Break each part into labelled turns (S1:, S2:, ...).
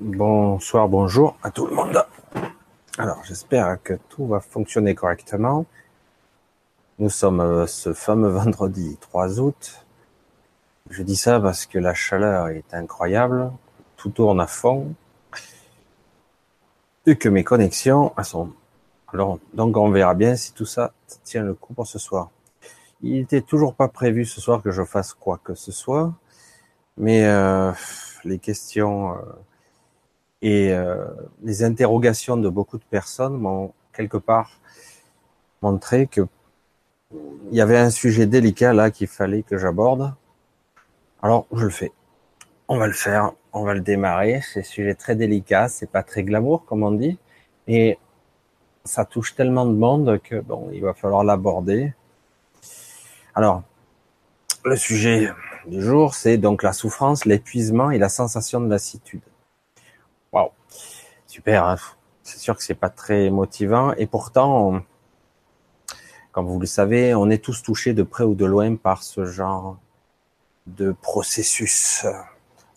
S1: Bonsoir, bonjour à tout le monde. Alors, j'espère que tout va fonctionner correctement. Nous sommes euh, ce fameux vendredi 3 août. Je dis ça parce que la chaleur est incroyable. Tout tourne à fond. Et que mes connexions sont. Alors, donc on verra bien si tout ça tient le coup pour ce soir. Il n'était toujours pas prévu ce soir que je fasse quoi que ce soit. Mais euh, les questions... Euh, et euh, les interrogations de beaucoup de personnes m'ont quelque part montré que il y avait un sujet délicat là qu'il fallait que j'aborde. Alors je le fais. On va le faire, on va le démarrer. C'est un sujet très délicat, c'est pas très glamour comme on dit, et ça touche tellement de monde que bon, il va falloir l'aborder. Alors, le sujet du jour, c'est donc la souffrance, l'épuisement et la sensation de lassitude. Waouh, super. Hein c'est sûr que c'est pas très motivant et pourtant, comme vous le savez, on est tous touchés de près ou de loin par ce genre de processus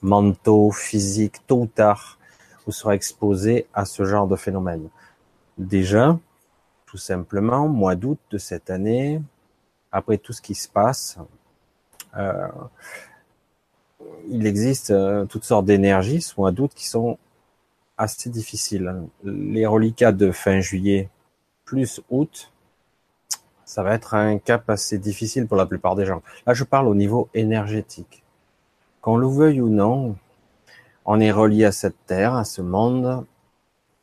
S1: mentaux, physiques. Tôt ou tard, vous serez exposé à ce genre de phénomène. Déjà, tout simplement, mois d'août de cette année, après tout ce qui se passe, euh, il existe euh, toutes sortes d'énergies ce mois d'août qui sont assez difficile. Les reliquats de fin juillet plus août, ça va être un cap assez difficile pour la plupart des gens. Là, je parle au niveau énergétique. Qu'on le veuille ou non, on est relié à cette terre, à ce monde,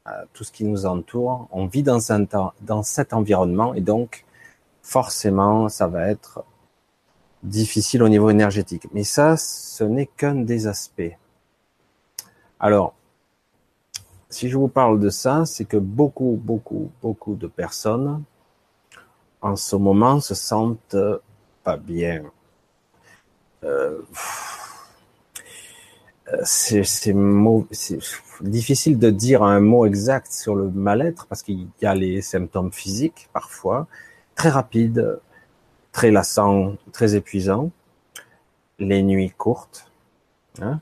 S1: à tout ce qui nous entoure. On vit dans, un, dans cet environnement et donc, forcément, ça va être difficile au niveau énergétique. Mais ça, ce n'est qu'un des aspects. Alors, si je vous parle de ça, c'est que beaucoup, beaucoup, beaucoup de personnes en ce moment se sentent pas bien. Euh, c'est difficile de dire un mot exact sur le mal-être parce qu'il y a les symptômes physiques parfois, très rapides, très lassants, très épuisants, les nuits courtes, hein,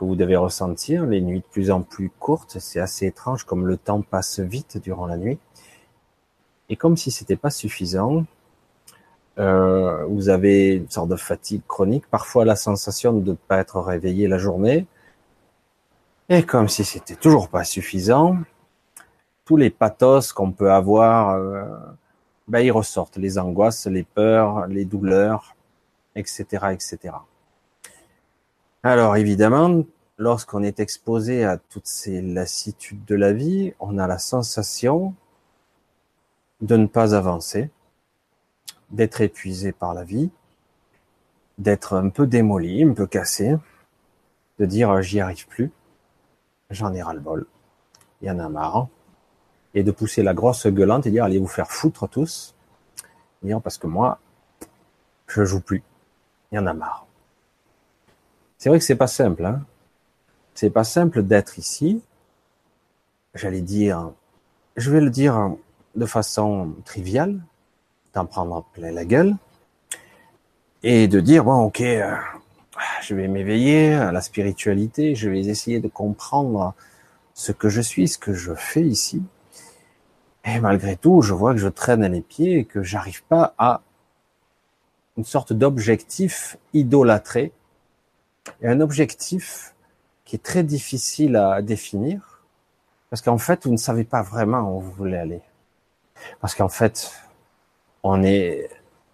S1: vous devez ressentir, les nuits de plus en plus courtes, c'est assez étrange comme le temps passe vite durant la nuit. Et comme si c'était pas suffisant, euh, vous avez une sorte de fatigue chronique, parfois la sensation de ne pas être réveillé la journée. Et comme si c'était toujours pas suffisant, tous les pathos qu'on peut avoir, euh, ben ils ressortent, les angoisses, les peurs, les douleurs, etc., etc. Alors évidemment, lorsqu'on est exposé à toutes ces lassitudes de la vie, on a la sensation de ne pas avancer, d'être épuisé par la vie, d'être un peu démoli, un peu cassé, de dire j'y arrive plus, j'en ai ras le bol, il y en a marre, et de pousser la grosse gueulante et dire allez vous faire foutre tous, dire parce que moi, je joue plus, il y en a marre. C'est vrai que c'est pas simple, hein. C'est pas simple d'être ici. J'allais dire, je vais le dire de façon triviale, d'en prendre plein la gueule, et de dire bon, ok, euh, je vais m'éveiller à la spiritualité, je vais essayer de comprendre ce que je suis, ce que je fais ici. Et malgré tout, je vois que je traîne les pieds et que j'arrive pas à une sorte d'objectif idolâtré et un objectif qui est très difficile à définir, parce qu'en fait, vous ne savez pas vraiment où vous voulez aller. Parce qu'en fait, on est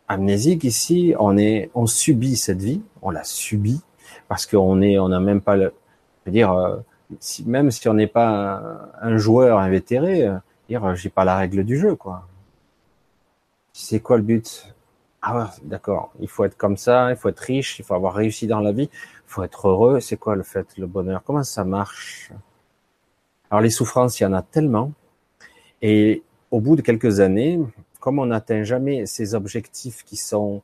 S1: amnésique ici, on est, on subit cette vie, on la subit, parce qu'on on n'a même pas le, je veux dire, euh, même si on n'est pas un, joueur invétéré, euh, dire, j'ai pas la règle du jeu, quoi. C'est quoi le but? Ah d'accord. Il faut être comme ça, il faut être riche, il faut avoir réussi dans la vie faut être heureux. C'est quoi le fait, le bonheur? Comment ça marche? Alors les souffrances, il y en a tellement. Et au bout de quelques années, comme on n'atteint jamais ces objectifs qui sont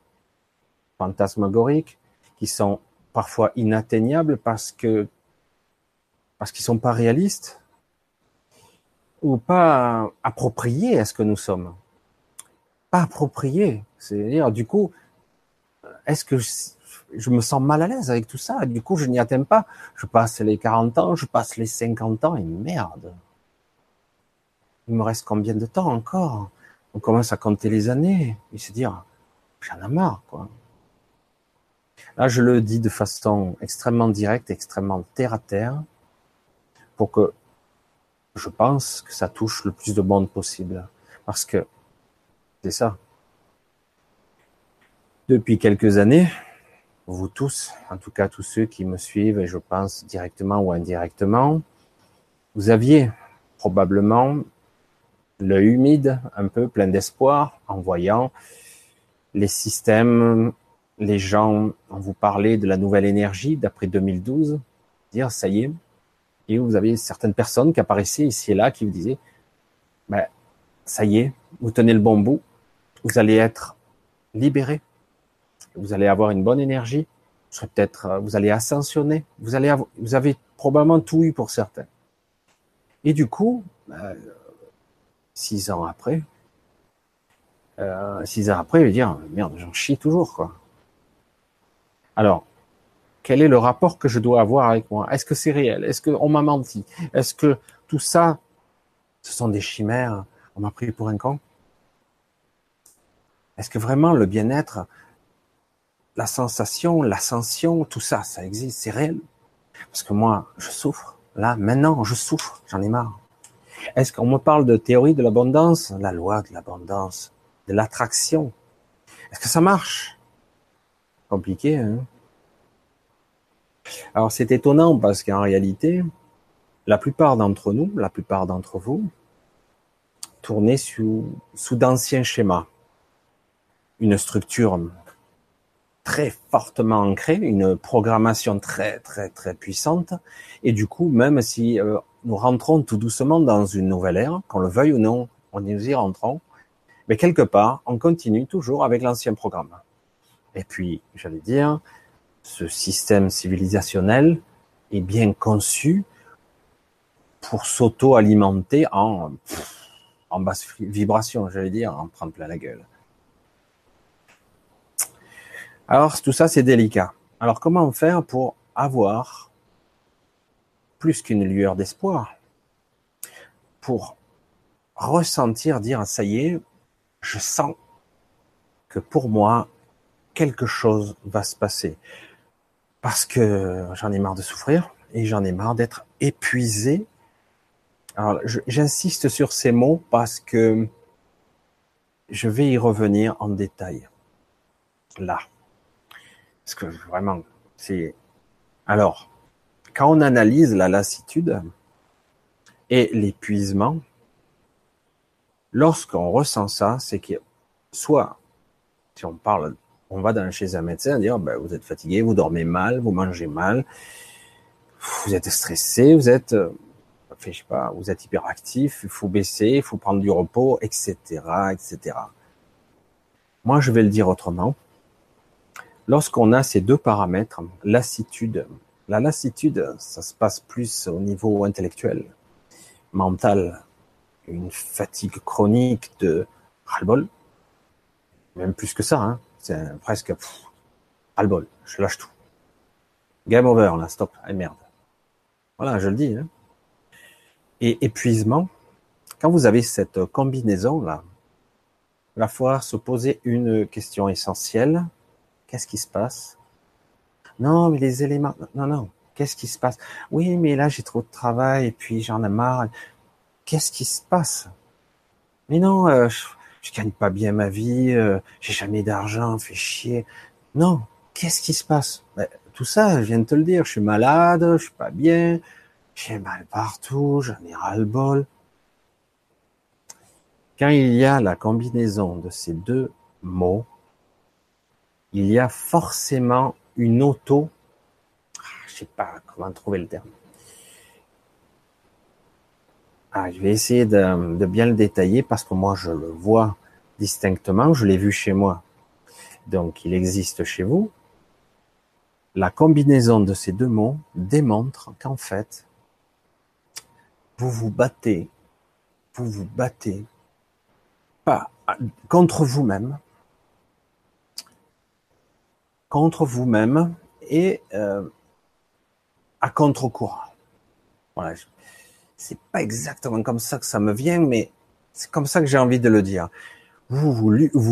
S1: fantasmagoriques, qui sont parfois inatteignables parce que parce qu'ils sont pas réalistes ou pas appropriés à ce que nous sommes. Pas appropriés. C'est-à-dire, du coup, est-ce que je me sens mal à l'aise avec tout ça? Du coup, je n'y atteins pas. Je passe les 40 ans, je passe les 50 ans et merde. Il me reste combien de temps encore? On commence à compter les années et se dire, j'en ai marre, quoi. Là, je le dis de façon extrêmement directe, extrêmement terre à terre, pour que je pense que ça touche le plus de monde possible. Parce que c'est ça. Depuis quelques années, vous tous, en tout cas tous ceux qui me suivent, et je pense directement ou indirectement, vous aviez probablement l'œil humide, un peu plein d'espoir, en voyant les systèmes, les gens, vous parlait de la nouvelle énergie d'après 2012, dire ça y est, et vous avez certaines personnes qui apparaissaient ici et là qui vous disaient, ben, ça y est, vous tenez le bon bout, vous allez être libéré, vous allez avoir une bonne énergie, vous peut-être, euh, vous allez ascensionner, vous allez vous avez probablement tout eu pour certains. Et du coup, euh, six ans après, euh, six ans après, je vais dire merde, j'en chie toujours. Alors, quel est le rapport que je dois avoir avec moi? Est-ce que c'est réel? Est-ce qu'on m'a menti? Est-ce que tout ça, ce sont des chimères? On m'a pris pour un con? Est-ce que vraiment le bien-être, la sensation, l'ascension, tout ça, ça existe, c'est réel? Parce que moi, je souffre. Là, maintenant, je souffre, j'en ai marre. Est-ce qu'on me parle de théorie de l'abondance, la loi de l'abondance, de l'attraction Est-ce que ça marche? Compliqué, hein? Alors c'est étonnant parce qu'en réalité, la plupart d'entre nous, la plupart d'entre vous, tournez sous, sous d'anciens schémas. Une structure très fortement ancré, une programmation très très très puissante, et du coup, même si euh, nous rentrons tout doucement dans une nouvelle ère, qu'on le veuille ou non, on y rentrons, mais quelque part, on continue toujours avec l'ancien programme. Et puis, j'allais dire, ce système civilisationnel est bien conçu pour s'auto-alimenter en, en basse vibration, j'allais dire, en prendre plein la gueule. Alors tout ça, c'est délicat. Alors comment faire pour avoir plus qu'une lueur d'espoir, pour ressentir, dire, ça y est, je sens que pour moi, quelque chose va se passer. Parce que j'en ai marre de souffrir et j'en ai marre d'être épuisé. Alors, j'insiste sur ces mots parce que je vais y revenir en détail. Là. Parce que vraiment, c'est. Alors, quand on analyse la lassitude et l'épuisement, lorsqu'on ressent ça, c'est que soit, si on parle, on va dans, chez un médecin dire, ben, vous êtes fatigué, vous dormez mal, vous mangez mal, vous êtes stressé, vous êtes, enfin, je sais pas, vous êtes hyperactif, il faut baisser, il faut prendre du repos, etc., etc. Moi, je vais le dire autrement. Lorsqu'on a ces deux paramètres, lassitude, la lassitude, ça se passe plus au niveau intellectuel, mental, une fatigue chronique de ras-le-bol, même plus que ça, hein. c'est presque ras-le-bol, je lâche tout. Game over, là, stop, et merde. Voilà, je le dis. Hein. Et épuisement, quand vous avez cette combinaison là, il va falloir se poser une question essentielle Qu'est-ce qui se passe? Non, mais les éléments. Non, non. Qu'est-ce qui se passe? Oui, mais là j'ai trop de travail et puis j'en ai marre. Qu'est-ce qui se passe? Mais non, euh, je, gagne pas bien ma vie. Euh, j'ai jamais d'argent. Fait chier. Non. Qu'est-ce qui se passe? Ben, Tout ça, je viens de te le dire. Je suis malade. Je suis pas bien. J'ai mal partout. J'en ai ras le bol. Quand il y a la combinaison de ces deux mots, il y a forcément une auto, je sais pas comment trouver le terme. Ah, je vais essayer de, bien le détailler parce que moi je le vois distinctement, je l'ai vu chez moi. Donc il existe chez vous. La combinaison de ces deux mots démontre qu'en fait, vous vous battez, vous vous battez pas contre vous-même, contre vous-même et euh, à contre-courant. Voilà, c'est pas exactement comme ça que ça me vient, mais c'est comme ça que j'ai envie de le dire. Vous,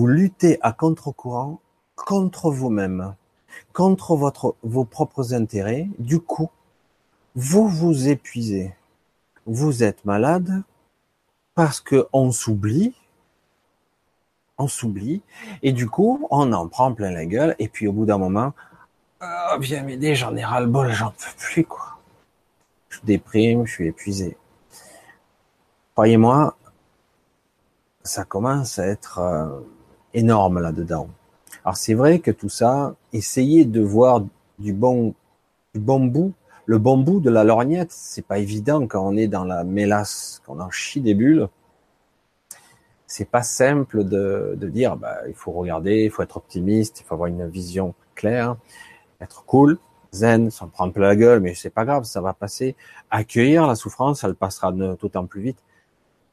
S1: luttez à contre-courant contre vous-même, contre vos propres intérêts. Du coup, vous vous épuisez. Vous êtes malade parce que on s'oublie, on s'oublie, et du coup, on en prend plein la gueule, et puis au bout d'un moment, oh, viens m'aider, j'en ai ras le bol, j'en peux plus, quoi. Je déprime, je suis épuisé. Croyez-moi, ça commence à être euh, énorme là-dedans. Alors c'est vrai que tout ça, essayez de voir du bon, du bon bout, le bon bout de la lorgnette, c'est pas évident quand on est dans la mélasse, quand on en chie des bulles. C'est pas simple de, de dire, bah, il faut regarder, il faut être optimiste, il faut avoir une vision claire, être cool, zen, s'en prendre plein la gueule, mais c'est pas grave, ça va passer. Accueillir la souffrance, elle passera d'autant plus vite.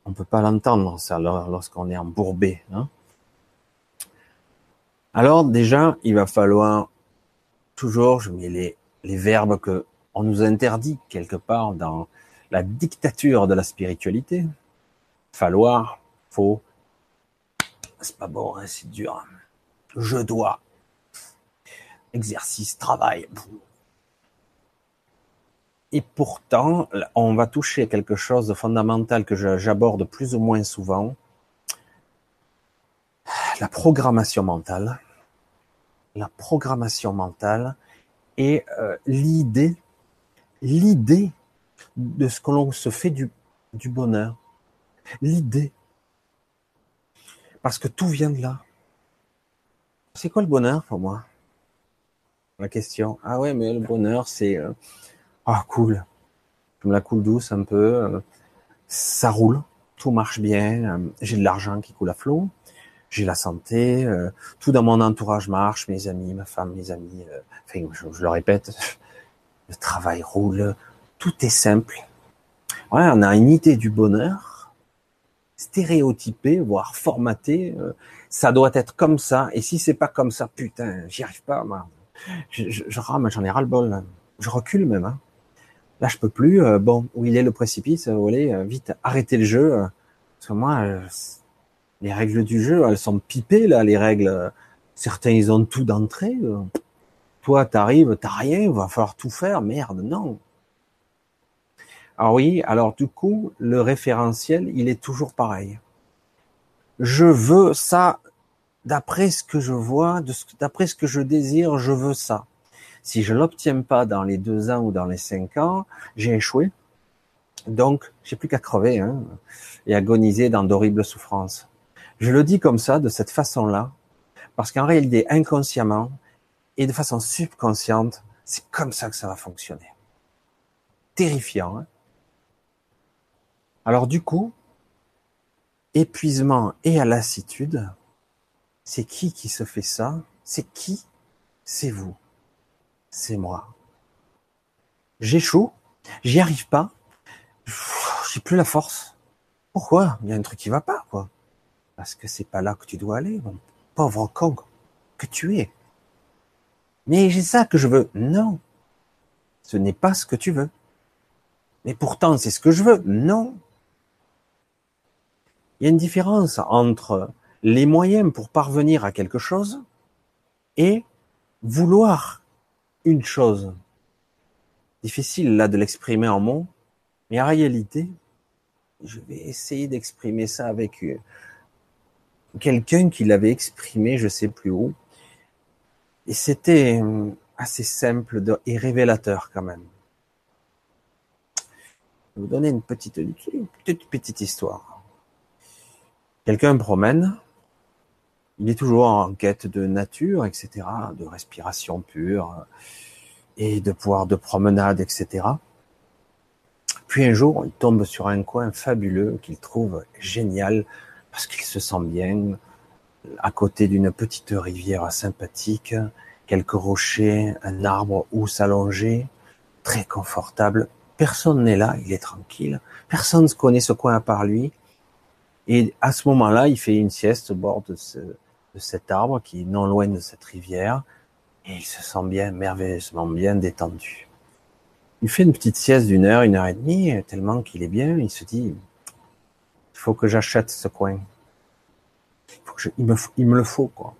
S1: On peut pas l'entendre ça lorsqu'on est embourbé. Hein Alors déjà, il va falloir toujours, je mets les, les verbes que on nous interdit quelque part dans la dictature de la spiritualité. Falloir, faut, c'est pas bon, hein, c'est dur. Je dois. Exercice, travail. Et pourtant, on va toucher quelque chose de fondamental que j'aborde plus ou moins souvent. La programmation mentale. La programmation mentale et euh, l'idée l'idée de ce que l'on se fait du, du bonheur. L'idée. Parce que tout vient de là. C'est quoi le bonheur pour moi? La question. Ah ouais, mais le bonheur, c'est... Euh, ah cool. Comme la coule douce un peu. Euh, ça roule. Tout marche bien. Euh, j'ai de l'argent qui coule à flot. J'ai la santé. tout dans mon entourage marche. Mes amis, ma femme, mes amis. enfin, je le répète le travail roule, tout est simple. Ouais, on a une idée du bonheur, stéréotypée, voire formatée. Euh, ça doit être comme ça. Et si c'est pas comme ça, putain, j'y arrive pas. Moi. Je, je, je rame, j'en ai ras le bol. Je recule même. Hein. Là, je peux plus. Euh, bon, où il est le précipice Vous voulez, euh, vite, arrêtez le jeu. parce que moi, les règles du jeu, elles sont pipées là. Les règles, certains ils ont tout d'entrée. Toi, t'arrives, t'as rien, va falloir tout faire. Merde, non. Ah oui, alors du coup, le référentiel, il est toujours pareil. Je veux ça, d'après ce que je vois, d'après ce que je désire, je veux ça. Si je l'obtiens pas dans les deux ans ou dans les cinq ans, j'ai échoué. Donc, j'ai plus qu'à crever hein, et agoniser dans d'horribles souffrances. Je le dis comme ça, de cette façon-là, parce qu'en réalité, inconsciemment, et de façon subconsciente, c'est comme ça que ça va fonctionner. Terrifiant. Hein Alors du coup, épuisement et à lassitude, c'est qui qui se fait ça? C'est qui? C'est vous. C'est moi. J'échoue, j'y arrive pas, j'ai plus la force. Pourquoi? Il y a un truc qui va pas, quoi. Parce que c'est pas là que tu dois aller, mon pauvre con que tu es. Mais c'est ça que je veux. Non. Ce n'est pas ce que tu veux. Mais pourtant, c'est ce que je veux. Non. Il y a une différence entre les moyens pour parvenir à quelque chose et vouloir une chose. Difficile là de l'exprimer en mots, mais en réalité, je vais essayer d'exprimer ça avec euh, quelqu'un qui l'avait exprimé, je sais plus où, et c'était euh, assez simple et révélateur quand même. Je vais vous donner une petite, une petite, petite histoire. Quelqu'un promène, il est toujours en quête de nature, etc., de respiration pure et de pouvoir de promenade, etc. Puis un jour, il tombe sur un coin fabuleux qu'il trouve génial parce qu'il se sent bien, à côté d'une petite rivière sympathique, quelques rochers, un arbre où s'allonger, très confortable. Personne n'est là, il est tranquille. Personne ne connaît ce coin à lui. Et à ce moment-là, il fait une sieste au bord de, cet arbre qui est non loin de cette rivière. Et il se sent bien, merveilleusement bien détendu. Il fait une petite sieste d'une heure, une heure et demie, tellement qu'il est bien, il se dit, il faut que j'achète ce coin. Il, me, le faut, quoi.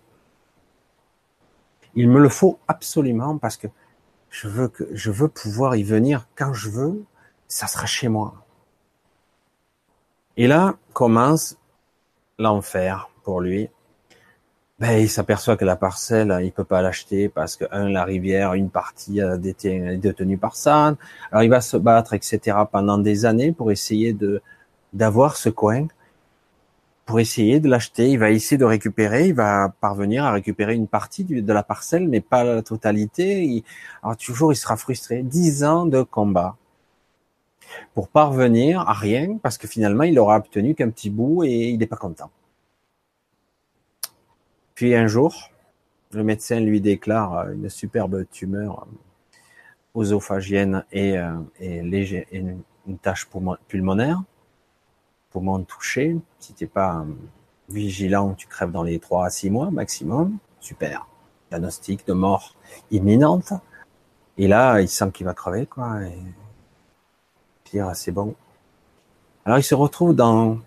S1: Il me le faut absolument parce que, je veux pouvoir y venir quand je veux, ça sera chez moi. Et là commence l'enfer pour lui. Ben, il s'aperçoit que la parcelle, il peut pas l'acheter parce que un, la rivière, une partie est détenue par ça. Alors il va se battre, etc. pendant des années pour essayer de d'avoir ce coin, pour essayer de l'acheter. Il va essayer de récupérer, il va parvenir à récupérer une partie de la parcelle, mais pas la totalité. alors toujours, il sera frustré. Dix ans de combat pour parvenir à rien, parce que finalement, il aura obtenu qu'un petit bout et il n'est pas content. Puis un jour, le médecin lui déclare euh, une superbe tumeur osophagienne et, euh, et, léger, une, une tache pulmonaire, poumon touché. Si tu n'es pas euh, vigilant, tu crèves dans les 3 à 6 mois maximum. Super. Diagnostic de mort imminente. Et là, il sent qu'il va crever, quoi. Et c'est bon. Alors il se retrouve dans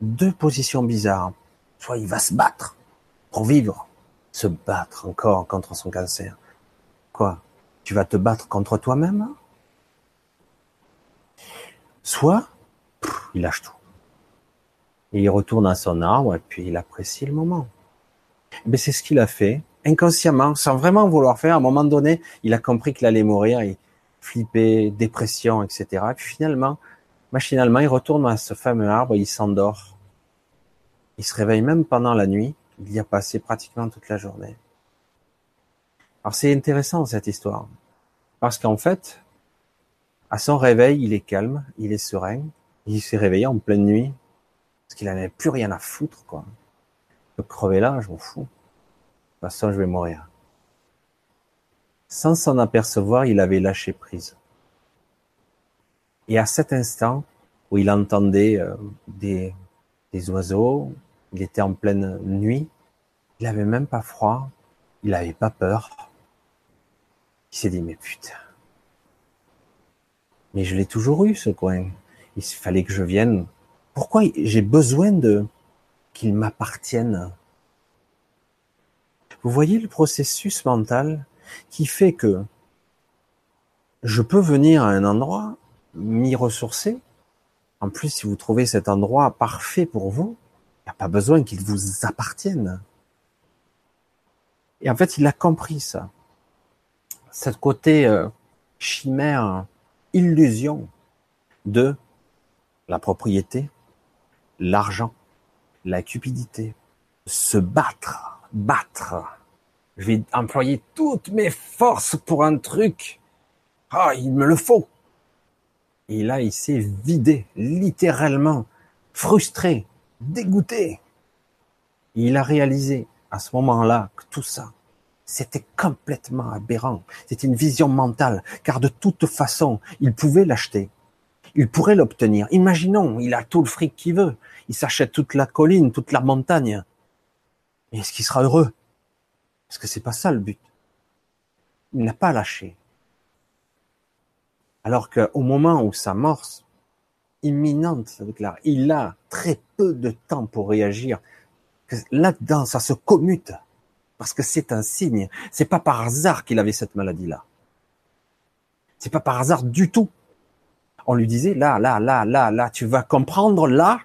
S1: deux positions bizarres. Soit il va se battre pour vivre, se battre encore contre son cancer. Quoi? Tu vas te battre contre toi-même? Soit il lâche tout. Il retourne à son arbre et puis il apprécie le moment. Mais c'est ce qu'il a fait, inconsciemment, sans vraiment vouloir faire. À un moment donné, il a compris qu'il allait mourir. Flipper, dépression, etc. Et puis finalement, machinalement, il retourne à ce fameux arbre, il s'endort. Il se réveille même pendant la nuit. Il y a passé pratiquement toute la journée. Alors c'est intéressant cette histoire. Parce qu'en fait, à son réveil, il est calme, il est serein. Il s'est réveillé en pleine nuit. Parce qu'il n'avait plus rien à foutre, quoi. Je crever là, je m'en fous. De toute façon, je vais mourir. Sans s'en apercevoir, il avait lâché prise. Et à cet instant où il entendait euh, des, oiseaux, il était en pleine nuit, il n'avait même pas froid, il n'avait pas peur. Il s'est dit, mais putain, mais je l'ai toujours eu ce coin. Il fallait que je vienne. Pourquoi j'ai besoin de qu'il m'appartienne? Vous voyez le processus mental? Qui fait que je peux venir à un endroit, m'y ressourcer. En plus, si vous trouvez cet endroit parfait pour vous, il n'y a pas besoin qu'il vous appartienne. Et en fait, il a compris ça. Cette côté euh, chimère, illusion de la propriété, l'argent, la cupidité, se battre, battre, je vais employer toutes mes forces pour un truc. Ah, il me le faut. Et là, il s'est vidé, littéralement, frustré, dégoûté. Il a réalisé à ce moment-là que tout ça, c'était complètement aberrant. C'était une vision mentale, car de toute façon, il pouvait l'acheter. Il pourrait l'obtenir. Imaginons, il a tout le fric qu'il veut. Il s'achète toute la colline, toute la montagne. Est-ce qu'il sera heureux? Parce que c'est pas ça le but. Il n'a pas lâché. Alors qu'au moment où sa mort imminente se déclare, il a très peu de temps pour réagir. Là-dedans, ça se commute. Parce que c'est un signe. C'est pas par hasard qu'il avait cette maladie-là. C'est pas par hasard du tout. On lui disait, là, là, là, là, là, tu vas comprendre là.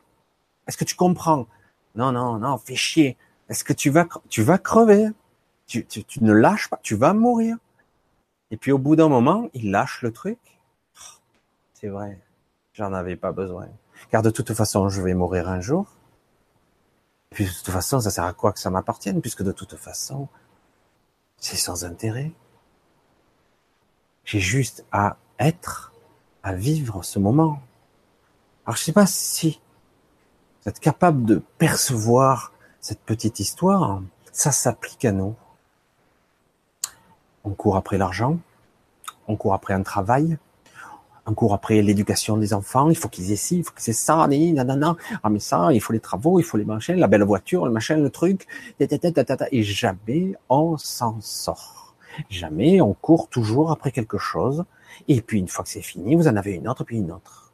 S1: Est-ce que tu comprends? Non, non, non, fais chier. Est-ce que tu vas, tu vas crever? Tu, tu, tu, ne lâches pas, tu vas mourir. Et puis au bout d'un moment, il lâche le truc. C'est vrai, j'en avais pas besoin. Car de toute façon, je vais mourir un jour. Et puis de toute façon, ça sert à quoi que ça m'appartienne, puisque de toute façon, c'est sans intérêt. J'ai juste à être, à vivre ce moment. Alors je sais pas si vous êtes capable de percevoir cette petite histoire, ça s'applique à nous. On court après l'argent, on court après un travail, on court après l'éducation des enfants, il faut qu'ils aient ci, il faut que c'est ça, nanana, ah mais ça, il faut les travaux, il faut les machins, la belle voiture, le machin, le truc, et jamais on s'en sort. Jamais on court toujours après quelque chose, et puis une fois que c'est fini, vous en avez une autre, puis une autre.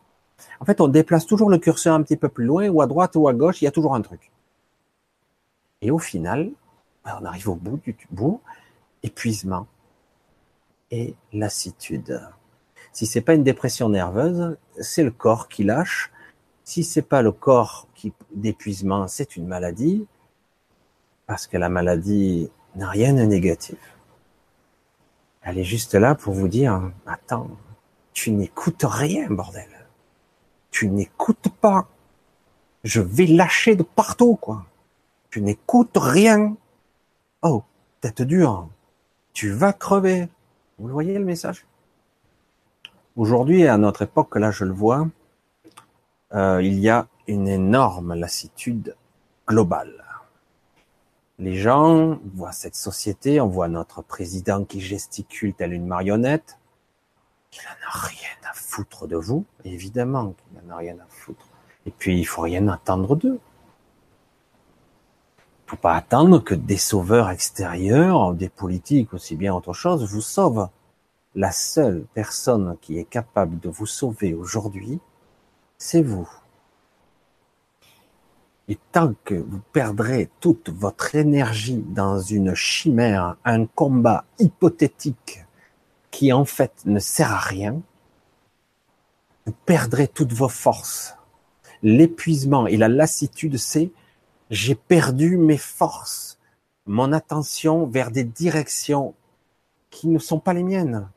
S1: En fait, on déplace toujours le curseur un petit peu plus loin, ou à droite ou à gauche, il y a toujours un truc. Et au final, ben, on arrive au bout du bout, épuisement et lassitude. Si c'est pas une dépression nerveuse, c'est le corps qui lâche. Si c'est pas le corps qui d'épuisement, c'est une maladie, parce que la maladie n'a rien de négatif. Elle est juste là pour vous dire, attends, tu n'écoutes rien, bordel. Tu n'écoutes pas. Je vais lâcher de partout, quoi. Tu n'écoutes rien. Oh, tête dure. Tu vas crever. Vous voyez le message? Aujourd'hui, à notre époque, là je le vois, euh, il y a une énorme lassitude globale. Les gens voient cette société, on voit notre président qui gesticule tel une marionnette, qu'il n'en a rien à foutre de vous, évidemment qu'il n'en a rien à foutre. Et puis, il faut rien attendre d'eux. Faut pas attendre que des sauveurs extérieurs, des politiques aussi bien autre chose, vous sauvent la seule personne qui est capable de vous sauver aujourd'hui, c'est vous. Et tant que vous perdrez toute votre énergie dans une chimère, un combat hypothétique qui en fait ne sert à rien, vous perdrez toutes vos forces. L'épuisement et la lassitude, c'est j'ai perdu mes forces, mon attention vers des directions qui ne sont pas les miennes.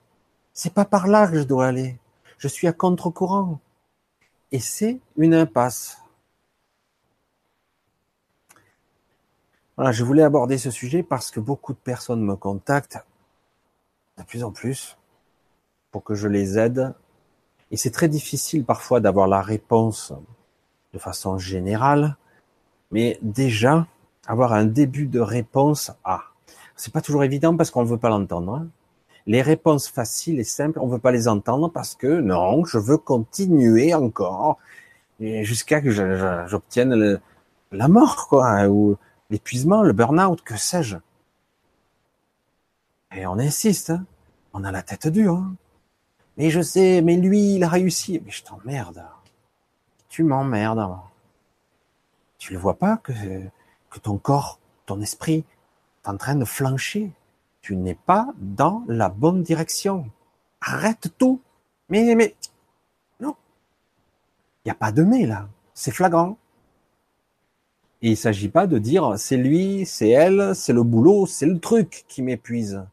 S1: C'est pas par là que je dois aller. Je suis à contre-courant. Et c'est une impasse. Voilà, je voulais aborder ce sujet parce que beaucoup de personnes me contactent de plus en plus pour que je les aide. Et c'est très difficile parfois d'avoir la réponse de façon générale, mais déjà avoir un début de réponse à. C'est pas toujours évident parce qu'on ne veut pas l'entendre. Hein. Les réponses faciles et simples, on veut pas les entendre parce que non, je veux continuer encore jusqu'à que j'obtienne la mort, quoi, ou l'épuisement, le burn-out, que sais-je. Et on insiste, hein. on a la tête dure. Hein. Mais je sais, mais lui, il a réussi. Mais je t'emmerde. Tu m'emmerdes. Tu le vois pas que, que ton corps, ton esprit, est en train de flancher tu n'es pas dans la bonne direction. Arrête tout. Mais, mais, non. Il n'y a pas de mais là. C'est flagrant. Et il ne s'agit pas de dire c'est lui, c'est elle, c'est le boulot, c'est le truc qui m'épuise.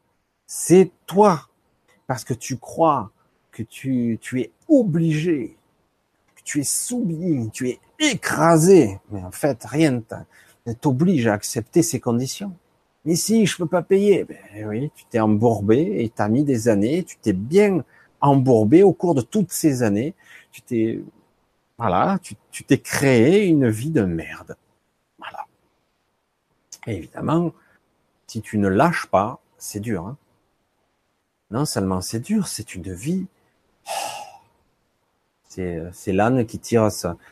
S1: C'est toi. Parce que tu crois que tu, tu es obligé, que tu es soumis, tu es écrasé. Mais en fait, rien ne t'oblige à accepter ces conditions. Mais si, je peux pas payer. Ben oui, tu t'es embourbé et t'as mis des années, tu t'es bien embourbé au cours de toutes ces années. Tu t'es, voilà, tu t'es créé une vie de merde. Voilà. évidemment, si tu ne lâches pas, c'est dur. Hein non seulement c'est dur, c'est une vie. C'est l'âne qui tire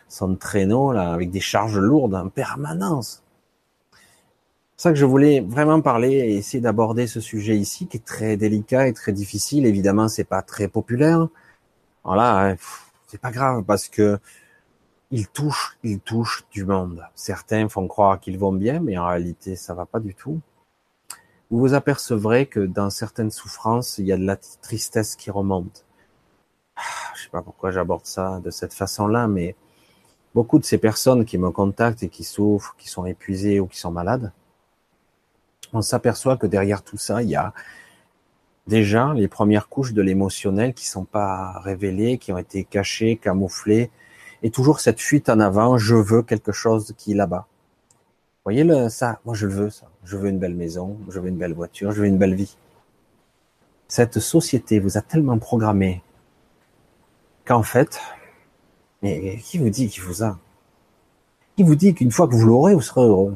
S1: son traîneau là avec des charges lourdes en permanence. C'est ça que je voulais vraiment parler et essayer d'aborder ce sujet ici, qui est très délicat et très difficile. Évidemment, c'est pas très populaire. Voilà, hein, c'est pas grave parce que il touche, il touche du monde. Certains font croire qu'ils vont bien, mais en réalité, ça va pas du tout. Vous vous apercevrez que dans certaines souffrances, il y a de la tristesse qui remonte. Ah, je sais pas pourquoi j'aborde ça de cette façon-là, mais beaucoup de ces personnes qui me contactent et qui souffrent, qui sont épuisées ou qui sont malades, on s'aperçoit que derrière tout ça, il y a déjà les premières couches de l'émotionnel qui sont pas révélées, qui ont été cachées, camouflées, et toujours cette fuite en avant, je veux quelque chose qui est là-bas. Voyez le, ça, moi je veux ça. Je veux une belle maison, je veux une belle voiture, je veux une belle vie. Cette société vous a tellement programmé qu'en fait, mais qui vous dit qu'il vous a? Qui vous dit qu'une fois que vous l'aurez, vous serez heureux?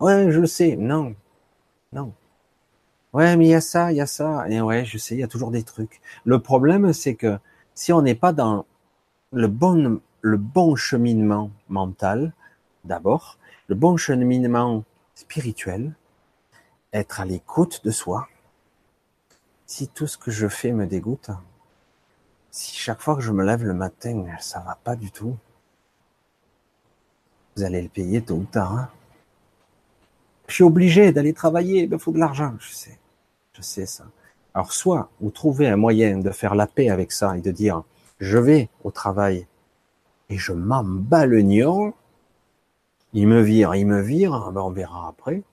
S1: Ouais, je le sais. Non, non. Ouais, mais il y a ça, il y a ça. Et ouais, je sais, il y a toujours des trucs. Le problème, c'est que si on n'est pas dans le bon, le bon cheminement mental, d'abord, le bon cheminement spirituel, être à l'écoute de soi. Si tout ce que je fais me dégoûte, si chaque fois que je me lève le matin, ça va pas du tout, vous allez le payer tôt ou tard. Hein. je suis obligé d'aller travailler, il me faut de l'argent, je sais, je sais ça. Alors soit vous trouvez un moyen de faire la paix avec ça et de dire je vais au travail et je m'en bats le nion, il me vire, il me vire, ben on verra après.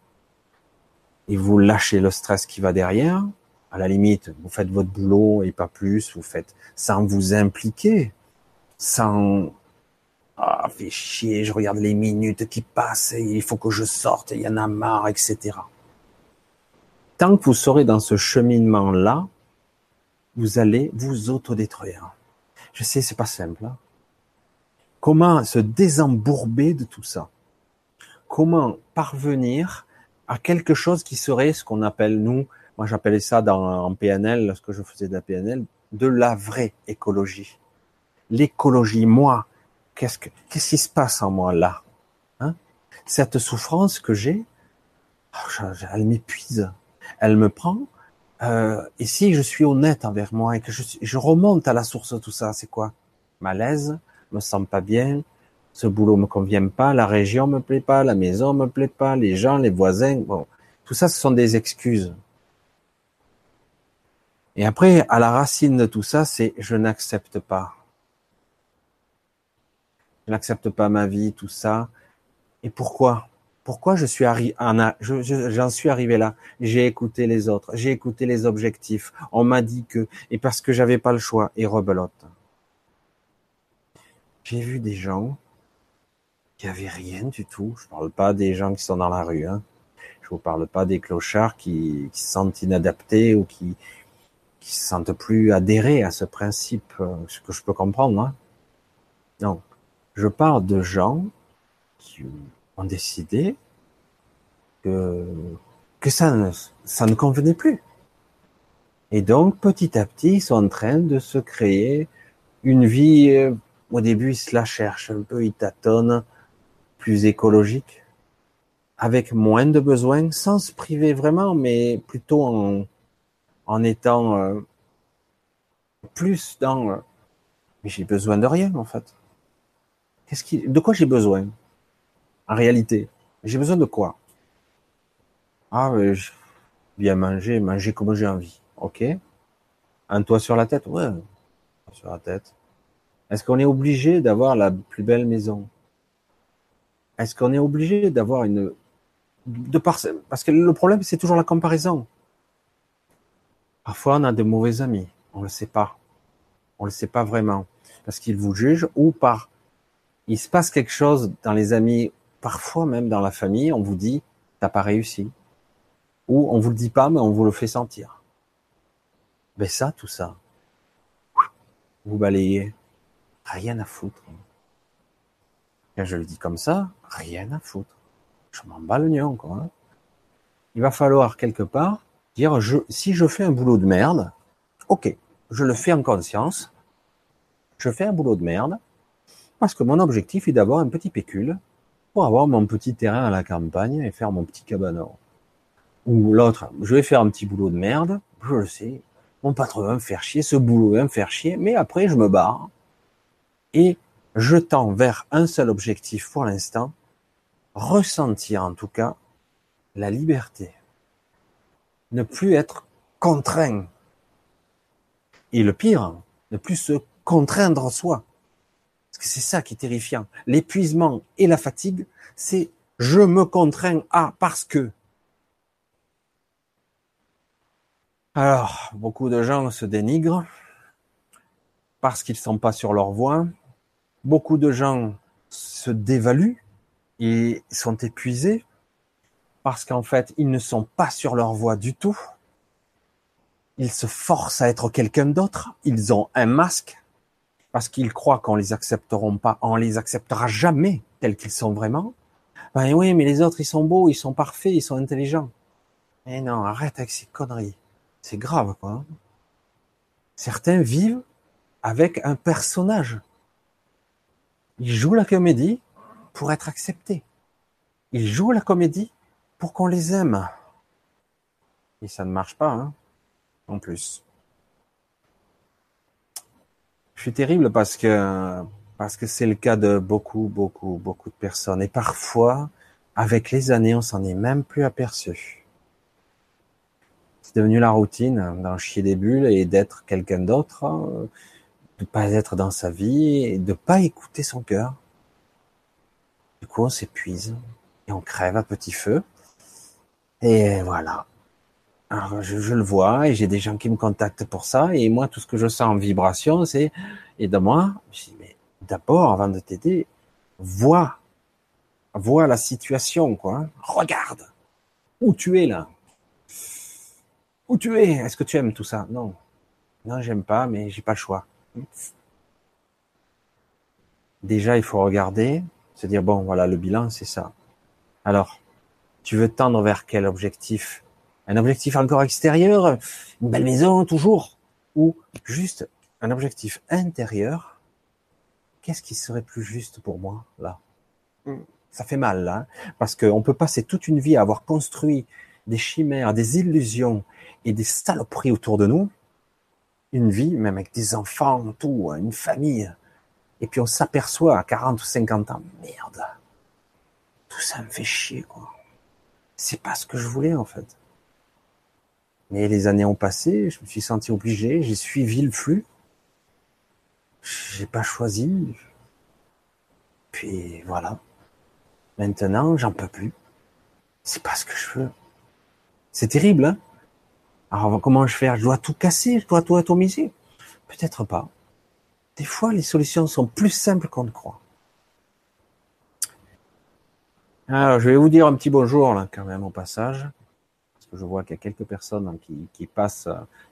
S1: Et vous lâchez le stress qui va derrière. À la limite, vous faites votre boulot et pas plus, vous faites sans vous impliquer, sans ah fait chier, je regarde les minutes qui passent, et il faut que je sorte, il y en a marre, etc tant que vous serez dans ce cheminement-là, vous allez vous autodétruire. Je sais, c'est pas simple. Hein. Comment se désembourber de tout ça? Comment parvenir à quelque chose qui serait ce qu'on appelle nous, moi j'appelais ça dans en PNL, lorsque je faisais de la PNL, de la vraie écologie. L'écologie, moi, qu'est-ce que qu'est-ce qui se passe en moi là hein? Cette souffrance que j'ai, oh, elle m'épuise elle me prend. Euh, et si je suis honnête envers moi et que je, je remonte à la source de tout ça, c'est quoi? Malaise, me sens pas bien, ce boulot me convient pas, la région me plaît pas, la maison me plaît pas, les gens, les voisins, bon, tout ça, ce sont des excuses. Et après, à la racine de tout ça, c'est je n'accepte pas. Je n'accepte pas ma vie, tout ça. Et pourquoi? Pourquoi je suis arrivé, j'en suis arrivé là? J'ai écouté les autres, j'ai écouté les objectifs. On m'a dit que, et parce que j'avais pas le choix, et rebelote. J'ai vu des gens qui avaient rien du tout. Je parle pas des gens qui sont dans la rue. Hein. Je vous parle pas des clochards qui, qui se sentent inadaptés ou qui, qui se sentent plus adhérés à ce principe, euh, ce que je peux comprendre. Hein. Non, je parle de gens qui ont décidé que, que ça, ne, ça ne convenait plus. Et donc, petit à petit, ils sont en train de se créer une vie, euh, au début, ils se la cherchent un peu, ils tâtonnent, plus écologique, avec moins de besoins, sans se priver vraiment, mais plutôt en, en étant euh, plus dans, euh, mais j'ai besoin de rien, en fait. Qu'est-ce qui, de quoi j'ai besoin? En réalité, j'ai besoin de quoi? Ah, bien manger, manger comme j'ai envie. Ok. Un toit sur la tête? Ouais, sur la tête. Est-ce qu'on est obligé d'avoir la plus belle maison? Est-ce qu'on est obligé d'avoir une de parce que le problème c'est toujours la comparaison. Parfois on a de mauvais amis, on le sait pas, on le sait pas vraiment parce qu'ils vous jugent ou par il se passe quelque chose dans les amis parfois même dans la famille, on vous dit t'as pas réussi, ou on vous le dit pas mais on vous le fait sentir. Ben ça, tout ça, vous balayez, rien à foutre. Quand je le dis comme ça, rien à foutre. Je m'en bats le nion, quoi. Hein. Il va falloir quelque part dire, si je fais un boulot de merde, ok, je le fais en conscience, je fais un boulot de merde, parce que mon objectif est d'avoir un petit pécule pour avoir mon petit terrain à la campagne et faire mon petit cabanon. Ou l'autre, je vais faire un petit boulot de merde, je le sais, mon patron va me faire chier, ce boulot va me faire chier, mais après je me barre et je tends vers un seul objectif pour l'instant, ressentir en tout cas la liberté. Ne plus être contraint. Et le pire, ne plus se contraindre soi. Parce que c'est ça qui est terrifiant. L'épuisement et la fatigue, c'est je me contrains à parce que. Alors, beaucoup de gens se dénigrent parce qu'ils ne sont pas sur leur voie. Beaucoup de gens se dévaluent et sont épuisés parce qu'en fait, ils ne sont pas sur leur voie du tout. Ils se forcent à être quelqu'un d'autre. Ils ont un masque parce qu'ils croient qu'on les accepteront pas, on les acceptera jamais tels qu'ils sont vraiment. Ben oui, mais les autres, ils sont beaux, ils sont parfaits, ils sont intelligents. Mais non, arrête avec ces conneries. C'est grave, quoi. Certains vivent avec un personnage. Ils jouent la comédie pour être acceptés. Ils jouent la comédie pour qu'on les aime. Et ça ne marche pas, hein, en plus. Je suis terrible parce que parce que c'est le cas de beaucoup, beaucoup, beaucoup de personnes. Et parfois, avec les années, on s'en est même plus aperçu. C'est devenu la routine d'en chier des bulles et d'être quelqu'un d'autre, de pas être dans sa vie et de pas écouter son cœur. Du coup, on s'épuise et on crève à petit feu. Et voilà. Alors, je, je le vois et j'ai des gens qui me contactent pour ça. Et moi, tout ce que je sens en vibration, c'est, et de moi, je dis, mais d'abord, avant de t'aider, vois, vois la situation, quoi. Regarde où tu es là? Où tu es? Est-ce que tu aimes tout ça? Non. Non, j'aime pas, mais j'ai pas le choix. Déjà, il faut regarder, se dire, bon, voilà, le bilan, c'est ça. Alors, tu veux tendre vers quel objectif? Un objectif encore extérieur Une belle maison, toujours? Ou juste un objectif intérieur? Qu'est-ce qui serait plus juste pour moi, là? Ça fait mal, là, hein, parce qu'on peut passer toute une vie à avoir construit des chimères, des illusions et des saloperies autour de nous, une vie, même avec des enfants, tout, une famille, et puis on s'aperçoit à 40 ou 50 ans, merde, tout ça me fait chier, quoi. C'est pas ce que je voulais, en fait. Mais les années ont passé, je me suis senti obligé, j'ai suivi le flux. J'ai pas choisi. Puis voilà. Maintenant, j'en peux plus. C'est pas ce que je veux. C'est terrible, hein Alors comment je fais? Je dois tout casser, je dois tout atomiser Peut-être pas. Des fois, les solutions sont plus simples qu'on ne croit. Alors, je vais vous dire un petit bonjour, là, quand même, au passage. Parce que je vois qu'il y a quelques personnes qui, qui passent.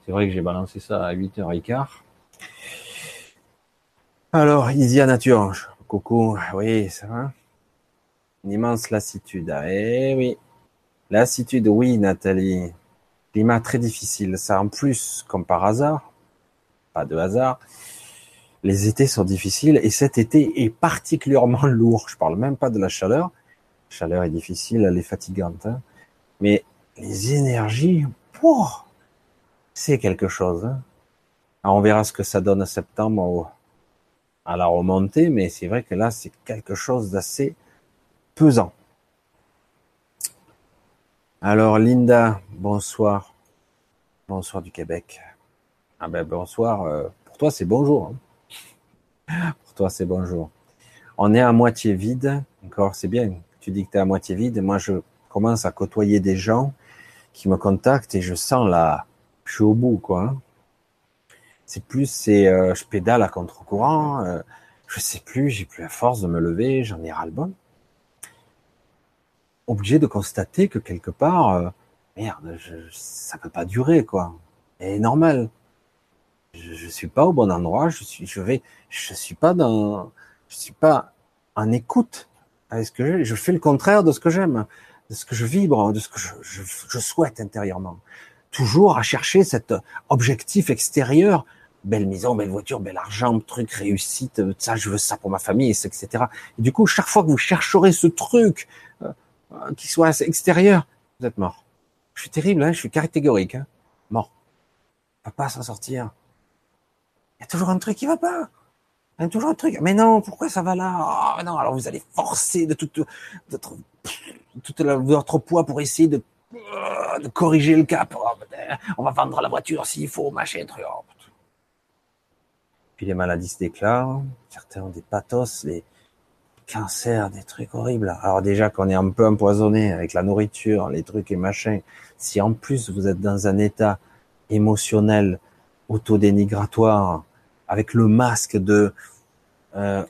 S1: C'est vrai que j'ai balancé ça à 8h15. Alors, Isia Nature. Coucou. Oui, ça va. Une immense lassitude. Eh oui. Lassitude, oui, Nathalie. Climat très difficile. Ça, en plus, comme par hasard. Pas de hasard les étés sont difficiles et cet été est particulièrement lourd. Je parle même pas de la chaleur. Chaleur est difficile, elle est fatigante. Hein. Mais les énergies, c'est quelque chose. Hein. On verra ce que ça donne en septembre à la remontée, mais c'est vrai que là, c'est quelque chose d'assez pesant. Alors Linda, bonsoir. Bonsoir du Québec. Ah ben bonsoir, euh, pour toi c'est bonjour. Hein. Pour toi, c'est bonjour. On est à moitié vide. Encore, c'est bien. Tu dis que tu es à moitié vide. Moi, je commence à côtoyer des gens qui me contactent et je sens là, je suis au bout, quoi. C'est plus, c'est, euh, je pédale à contre-courant. Euh, je sais plus, j'ai plus la force de me lever. J'en ai ras le bon. Obligé de constater que quelque part, euh, merde, je, ça peut pas durer, quoi. Et normal je, je suis pas au bon endroit, je suis, je vais, je suis pas dans, je suis pas en écoute avec ce que je, fais le contraire de ce que j'aime, de ce que je vibre, de ce que je souhaite intérieurement? Toujours à chercher cet objectif extérieur, belle maison, belle voiture, bel argent, truc, réussite, ça, je veux ça pour ma famille, etc. Et du coup, chaque fois que vous chercherez ce truc euh, qui soit extérieur, vous êtes mort. Je suis terrible, hein, je suis catégorique, hein, mort. On peut pas s'en sortir. Il y a toujours un truc qui va pas. Toujours un truc. Mais non, pourquoi ça va là? Oh, Non, alors vous allez forcer de tout, de, tout votre poids pour essayer de, de corriger le cap. Oh, on va vendre la voiture s'il faut, machin, truc. Oh, Puis les maladies se déclarent. Certains ont des pathos, des cancers, des trucs horribles. Alors déjà qu'on est un peu empoisonné avec la nourriture, les trucs et machin. Si en plus vous êtes dans un état émotionnel autodénigratoire, avec le masque de euh,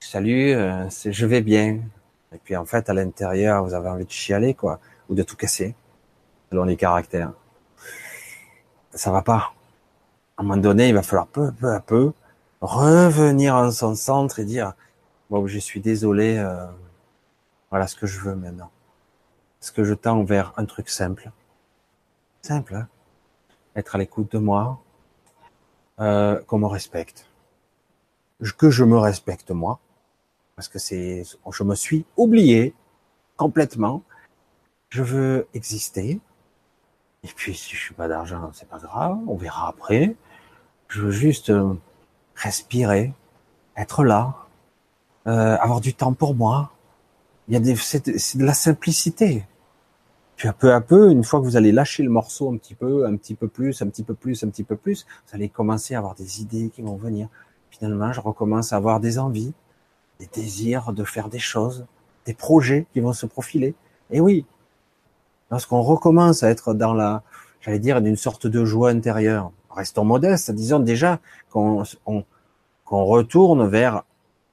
S1: salut, euh, je vais bien. Et puis en fait, à l'intérieur, vous avez envie de chialer, quoi, ou de tout casser, selon les caractères. Ça va pas. À un moment donné, il va falloir peu, peu à peu revenir en son centre et dire bon, je suis désolé, euh, voilà ce que je veux maintenant. Ce que je tends vers un truc simple, simple, hein être à l'écoute de moi, euh, qu'on me respecte, que je me respecte moi, parce que c'est, je me suis oublié complètement. Je veux exister. Et puis si je suis pas d'argent, c'est pas grave, on verra après. Je veux juste euh, respirer, être là, euh, avoir du temps pour moi. Il y a des, c'est de la simplicité. Puis peu à peu, une fois que vous allez lâcher le morceau un petit peu, un petit peu plus, un petit peu plus, un petit peu plus, vous allez commencer à avoir des idées qui vont venir. Finalement, je recommence à avoir des envies, des désirs de faire des choses, des projets qui vont se profiler. Et oui, lorsqu'on recommence à être dans la, j'allais dire, d'une sorte de joie intérieure, restons modestes, disons déjà qu'on retourne vers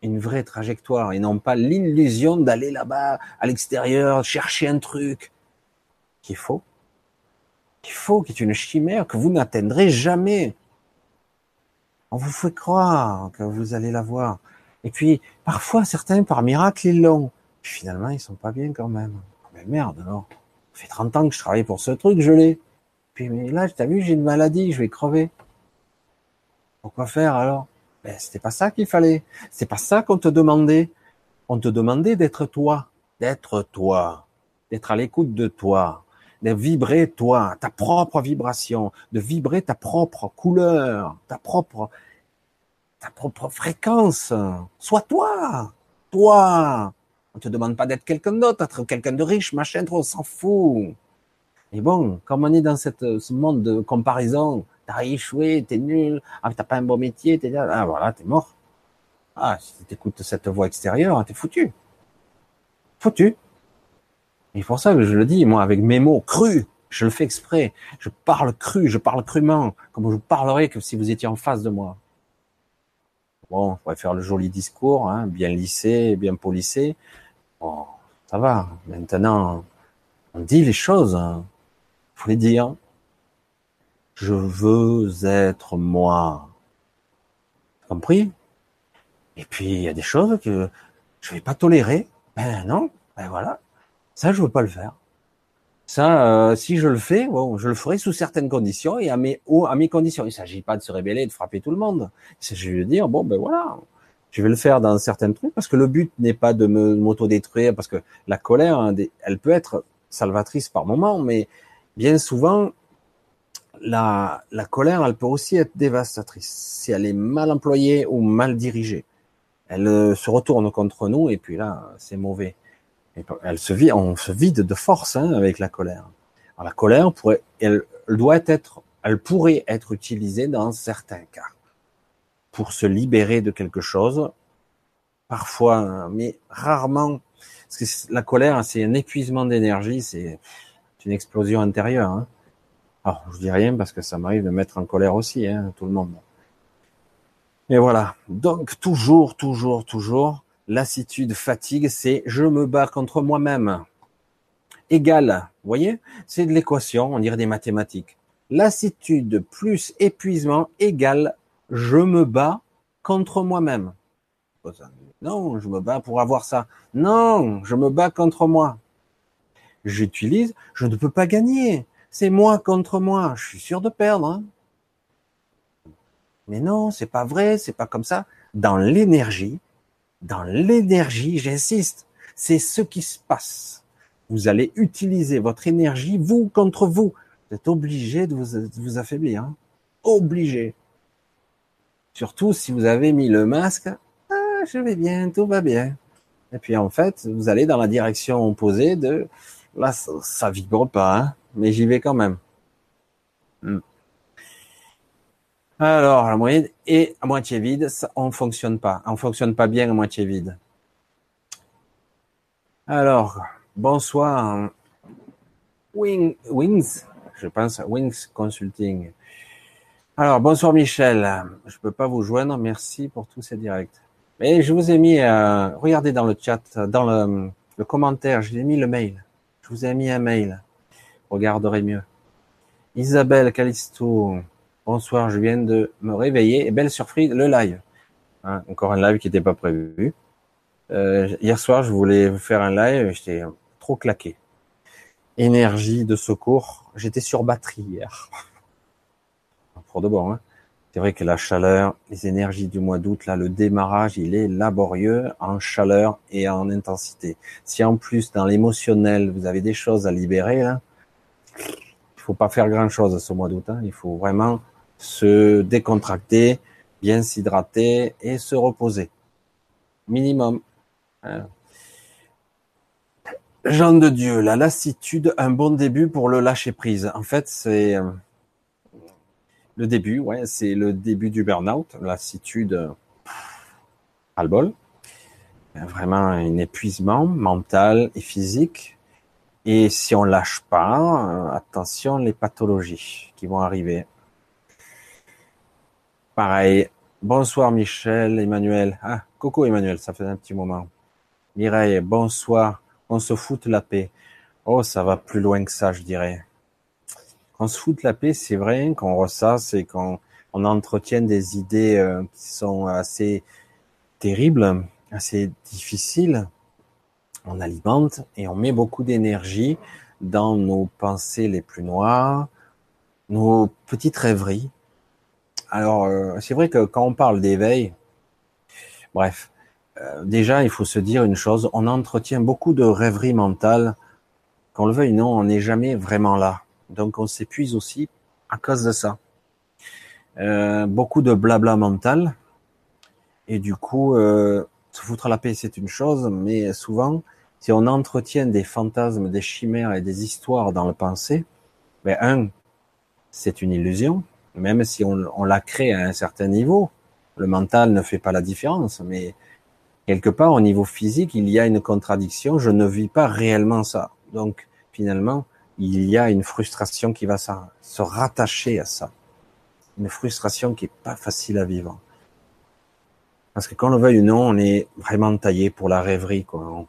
S1: une vraie trajectoire et non pas l'illusion d'aller là-bas, à l'extérieur, chercher un truc qui est faux, qui est faux, qui est une chimère que vous n'atteindrez jamais. On vous fait croire que vous allez l'avoir. Et puis, parfois, certains, par miracle, ils l'ont. Puis finalement, ils sont pas bien quand même. Mais merde, alors. Ça fait 30 ans que je travaille pour ce truc, je l'ai. Puis, mais là, t'as vu, j'ai une maladie, je vais crever. Pourquoi faire alors? Ben, c'était pas ça qu'il fallait. C'est pas ça qu'on te demandait. On te demandait d'être toi, d'être toi, d'être à l'écoute de toi, de vibrer toi, ta propre vibration, de vibrer ta propre couleur, ta propre, ta propre fréquence. Sois toi, toi. On te demande pas d'être quelqu'un d'autre, d'être quelqu'un de riche, machin, on s'en fout. Et bon, comme on est dans cette, ce monde de comparaison, t'as échoué, t'es nul, ah, t'as pas un bon métier, t'es là, ah voilà, t'es mort. Ah, si t'écoutes cette voix extérieure, t'es foutu. Foutu. Et pour ça que je le dis, moi, avec mes mots crus, je le fais exprès. Je parle cru, je parle crûment, comme je parlerais que si vous étiez en face de moi. Bon, on pourrait faire le joli discours, hein, bien lissé, bien polissé. Bon, ça va. Maintenant, on dit les choses. Hein. Faut les dire. Je veux être moi. Compris? Et puis, il y a des choses que je vais pas tolérer. Ben non, ben voilà. Ça, je veux pas le faire. Ça, euh, si je le fais, je le ferai sous certaines conditions et à mes, conditions. Il s'agit pas de se rébeller, de frapper tout le monde. Il s'agit de dire, bon, ben voilà, je vais le faire dans certains trucs parce que le but n'est pas de me m'auto-détruire parce que la colère, hein, elle peut être salvatrice par moment, mais bien souvent, la, la colère, elle peut aussi être dévastatrice si elle est mal employée ou mal dirigée. Elle euh, se retourne contre nous et puis là, c'est mauvais. Elle se vide, on se vide de force hein, avec la colère. Alors, la colère pourrait, elle, doit être, elle pourrait être utilisée dans certains cas pour se libérer de quelque chose, parfois, mais rarement. Parce que la colère, c'est un épuisement d'énergie, c'est une explosion intérieure. Hein. Alors, je dis rien parce que ça m'arrive de mettre en colère aussi, hein, tout le monde. Et voilà. Donc, toujours, toujours, toujours, lassitude, fatigue, c'est je me bats contre moi-même. Égal, vous voyez, c'est de l'équation, on dirait des mathématiques. Lassitude plus épuisement égale je me bats contre moi-même. Non, je me bats pour avoir ça. Non, je me bats contre moi. J'utilise, je ne peux pas gagner c'est moi contre moi, je suis sûr de perdre. Hein. Mais non, c'est pas vrai, c'est pas comme ça. Dans l'énergie, dans l'énergie, j'insiste, c'est ce qui se passe. Vous allez utiliser votre énergie, vous contre vous. Vous êtes obligé de vous, affaiblir. Hein. Obligé. Surtout si vous avez mis le masque. Ah, je vais bien, tout va bien. Et puis en fait, vous allez dans la direction opposée de là, ça, ça vibre pas. Hein mais j'y vais quand même. Hmm. Alors, la moyenne est à moitié vide, ça, on fonctionne pas. On fonctionne pas bien à moitié vide. Alors, bonsoir. Wing, Wings, je pense à Wings Consulting. Alors, bonsoir Michel. Je peux pas vous joindre. Merci pour tous ces directs. Mais je vous ai mis, euh, regardez dans le chat, dans le, commentaire, je vous mis le mail. Je vous ai mis un mail regarderai mieux. Isabelle Calisto, bonsoir, je viens de me réveiller. Et belle surprise, le live. Hein, encore un live qui n'était pas prévu. Euh, hier soir, je voulais faire un live, j'étais trop claqué. Énergie de secours, j'étais sur batterie hier. Pour de bon, hein. C'est vrai que la chaleur, les énergies du mois d'août, là, le démarrage, il est laborieux en chaleur et en intensité. Si en plus, dans l'émotionnel, vous avez des choses à libérer, là, il faut pas faire grand chose ce mois d'août. Hein. Il faut vraiment se décontracter, bien s'hydrater et se reposer. Minimum. Hein. Jean de Dieu, la lassitude, un bon début pour le lâcher prise. En fait, c'est euh, le début, ouais, c'est le début du burn-out, lassitude, à bol. Vraiment un épuisement mental et physique. Et si on lâche pas, euh, attention les pathologies qui vont arriver. Pareil. Bonsoir Michel, Emmanuel. Ah, coucou Emmanuel, ça fait un petit moment. Mireille, bonsoir. On se fout la paix. Oh, ça va plus loin que ça, je dirais. On se fout la paix, c'est vrai qu'on ressasse et qu'on on entretient des idées euh, qui sont assez terribles, assez difficiles. On alimente et on met beaucoup d'énergie dans nos pensées les plus noires, nos petites rêveries. Alors, euh, c'est vrai que quand on parle d'éveil, bref, euh, déjà, il faut se dire une chose, on entretient beaucoup de rêveries mentales. Qu'on le veuille non, on n'est jamais vraiment là. Donc on s'épuise aussi à cause de ça. Euh, beaucoup de blabla mental. Et du coup, euh, se foutre la paix, c'est une chose, mais souvent, si on entretient des fantasmes, des chimères et des histoires dans le pensée, ben un, c'est une illusion, même si on, on la crée à un certain niveau. Le mental ne fait pas la différence, mais quelque part, au niveau physique, il y a une contradiction. Je ne vis pas réellement ça. Donc, finalement, il y a une frustration qui va se rattacher à ça. Une frustration qui est pas facile à vivre. Parce que quand on le veuille ou non, on est vraiment taillé pour la rêverie. Quoi.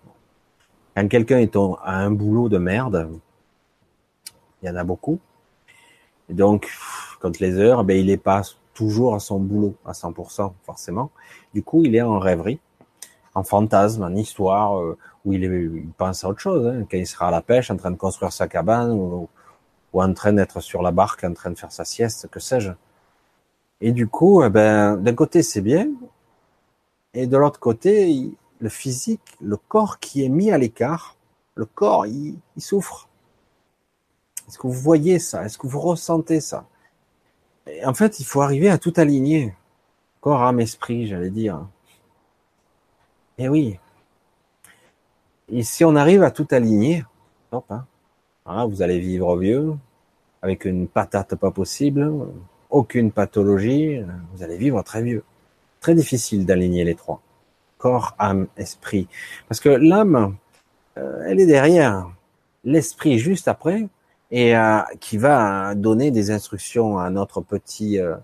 S1: Quand quelqu'un est à un boulot de merde, il y en a beaucoup. Donc, quand les heures, ben, il est pas toujours à son boulot à 100%, forcément. Du coup, il est en rêverie, en fantasme, en histoire, euh, où il, pense à autre chose, hein, quand il sera à la pêche, en train de construire sa cabane, ou, en train d'être sur la barque, en train de faire sa sieste, que sais-je. Et du coup, eh ben, d'un côté c'est bien, et de l'autre côté, le physique, le corps qui est mis à l'écart, le corps, il souffre. Est-ce que vous voyez ça? Est-ce que vous ressentez ça? Et En fait, il faut arriver à tout aligner. Corps, âme, esprit, j'allais dire. Et oui, et si on arrive à tout aligner, top, hein. vous allez vivre vieux, avec une patate pas possible, aucune pathologie, vous allez vivre très vieux. Très difficile d'aligner les trois. Corps, âme, esprit. Parce que l'âme, euh, elle est derrière. L'esprit juste après, et euh, qui va donner des instructions à notre petit, euh,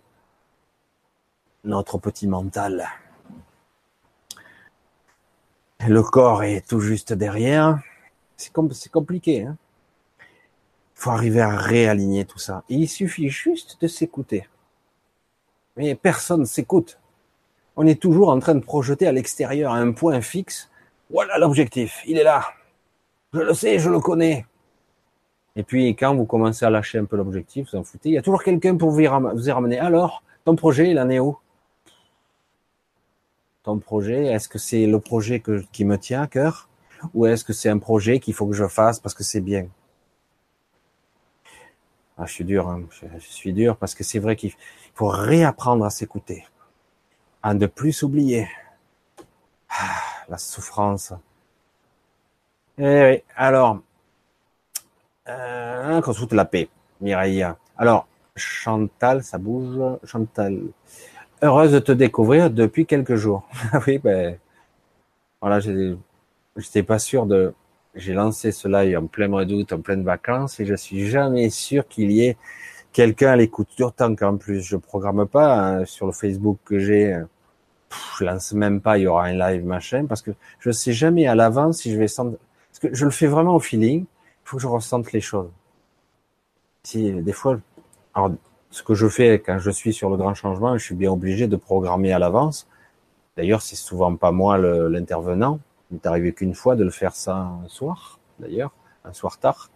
S1: notre petit mental. Le corps est tout juste derrière. C'est compliqué. Hein il faut arriver à réaligner tout ça. il suffit juste de s'écouter. Mais personne s'écoute. On est toujours en train de projeter à l'extérieur un point fixe. Voilà l'objectif, il est là. Je le sais, je le connais. Et puis quand vous commencez à lâcher un peu l'objectif, vous en foutez, il y a toujours quelqu'un pour vous y ramener. Alors, ton projet, il en est où? Ton projet Est-ce que c'est le projet qui me tient à cœur? Ou est-ce que c'est un projet qu'il faut que je fasse parce que c'est bien? Ah, Je suis dur, hein. je, suis dur parce que c'est vrai qu'il faut réapprendre à s'écouter, à ne plus s'oublier. Ah, la souffrance. Eh oui, alors, euh, qu'on la paix, Mireille. Alors, Chantal, ça bouge. Chantal, Heureuse de te découvrir depuis quelques jours. Oui, ben, voilà, j'étais pas sûr de, j'ai lancé ce live en plein mois d'août, en pleine vacances, et je suis jamais sûr qu'il y ait quelqu'un à l'écoute. D'autant qu'en plus, je programme pas hein, sur le Facebook que j'ai, euh, je lance même pas, il y aura un live machin, parce que je sais jamais à l'avance si je vais sentir, parce que je le fais vraiment au feeling, faut que je ressente les choses. Si, des fois, alors, ce que je fais quand je suis sur le grand changement, je suis bien obligé de programmer à l'avance. D'ailleurs, c'est souvent pas moi l'intervenant. Il m'est arrivé qu'une fois de le faire ça un soir, d'ailleurs, un soir tard.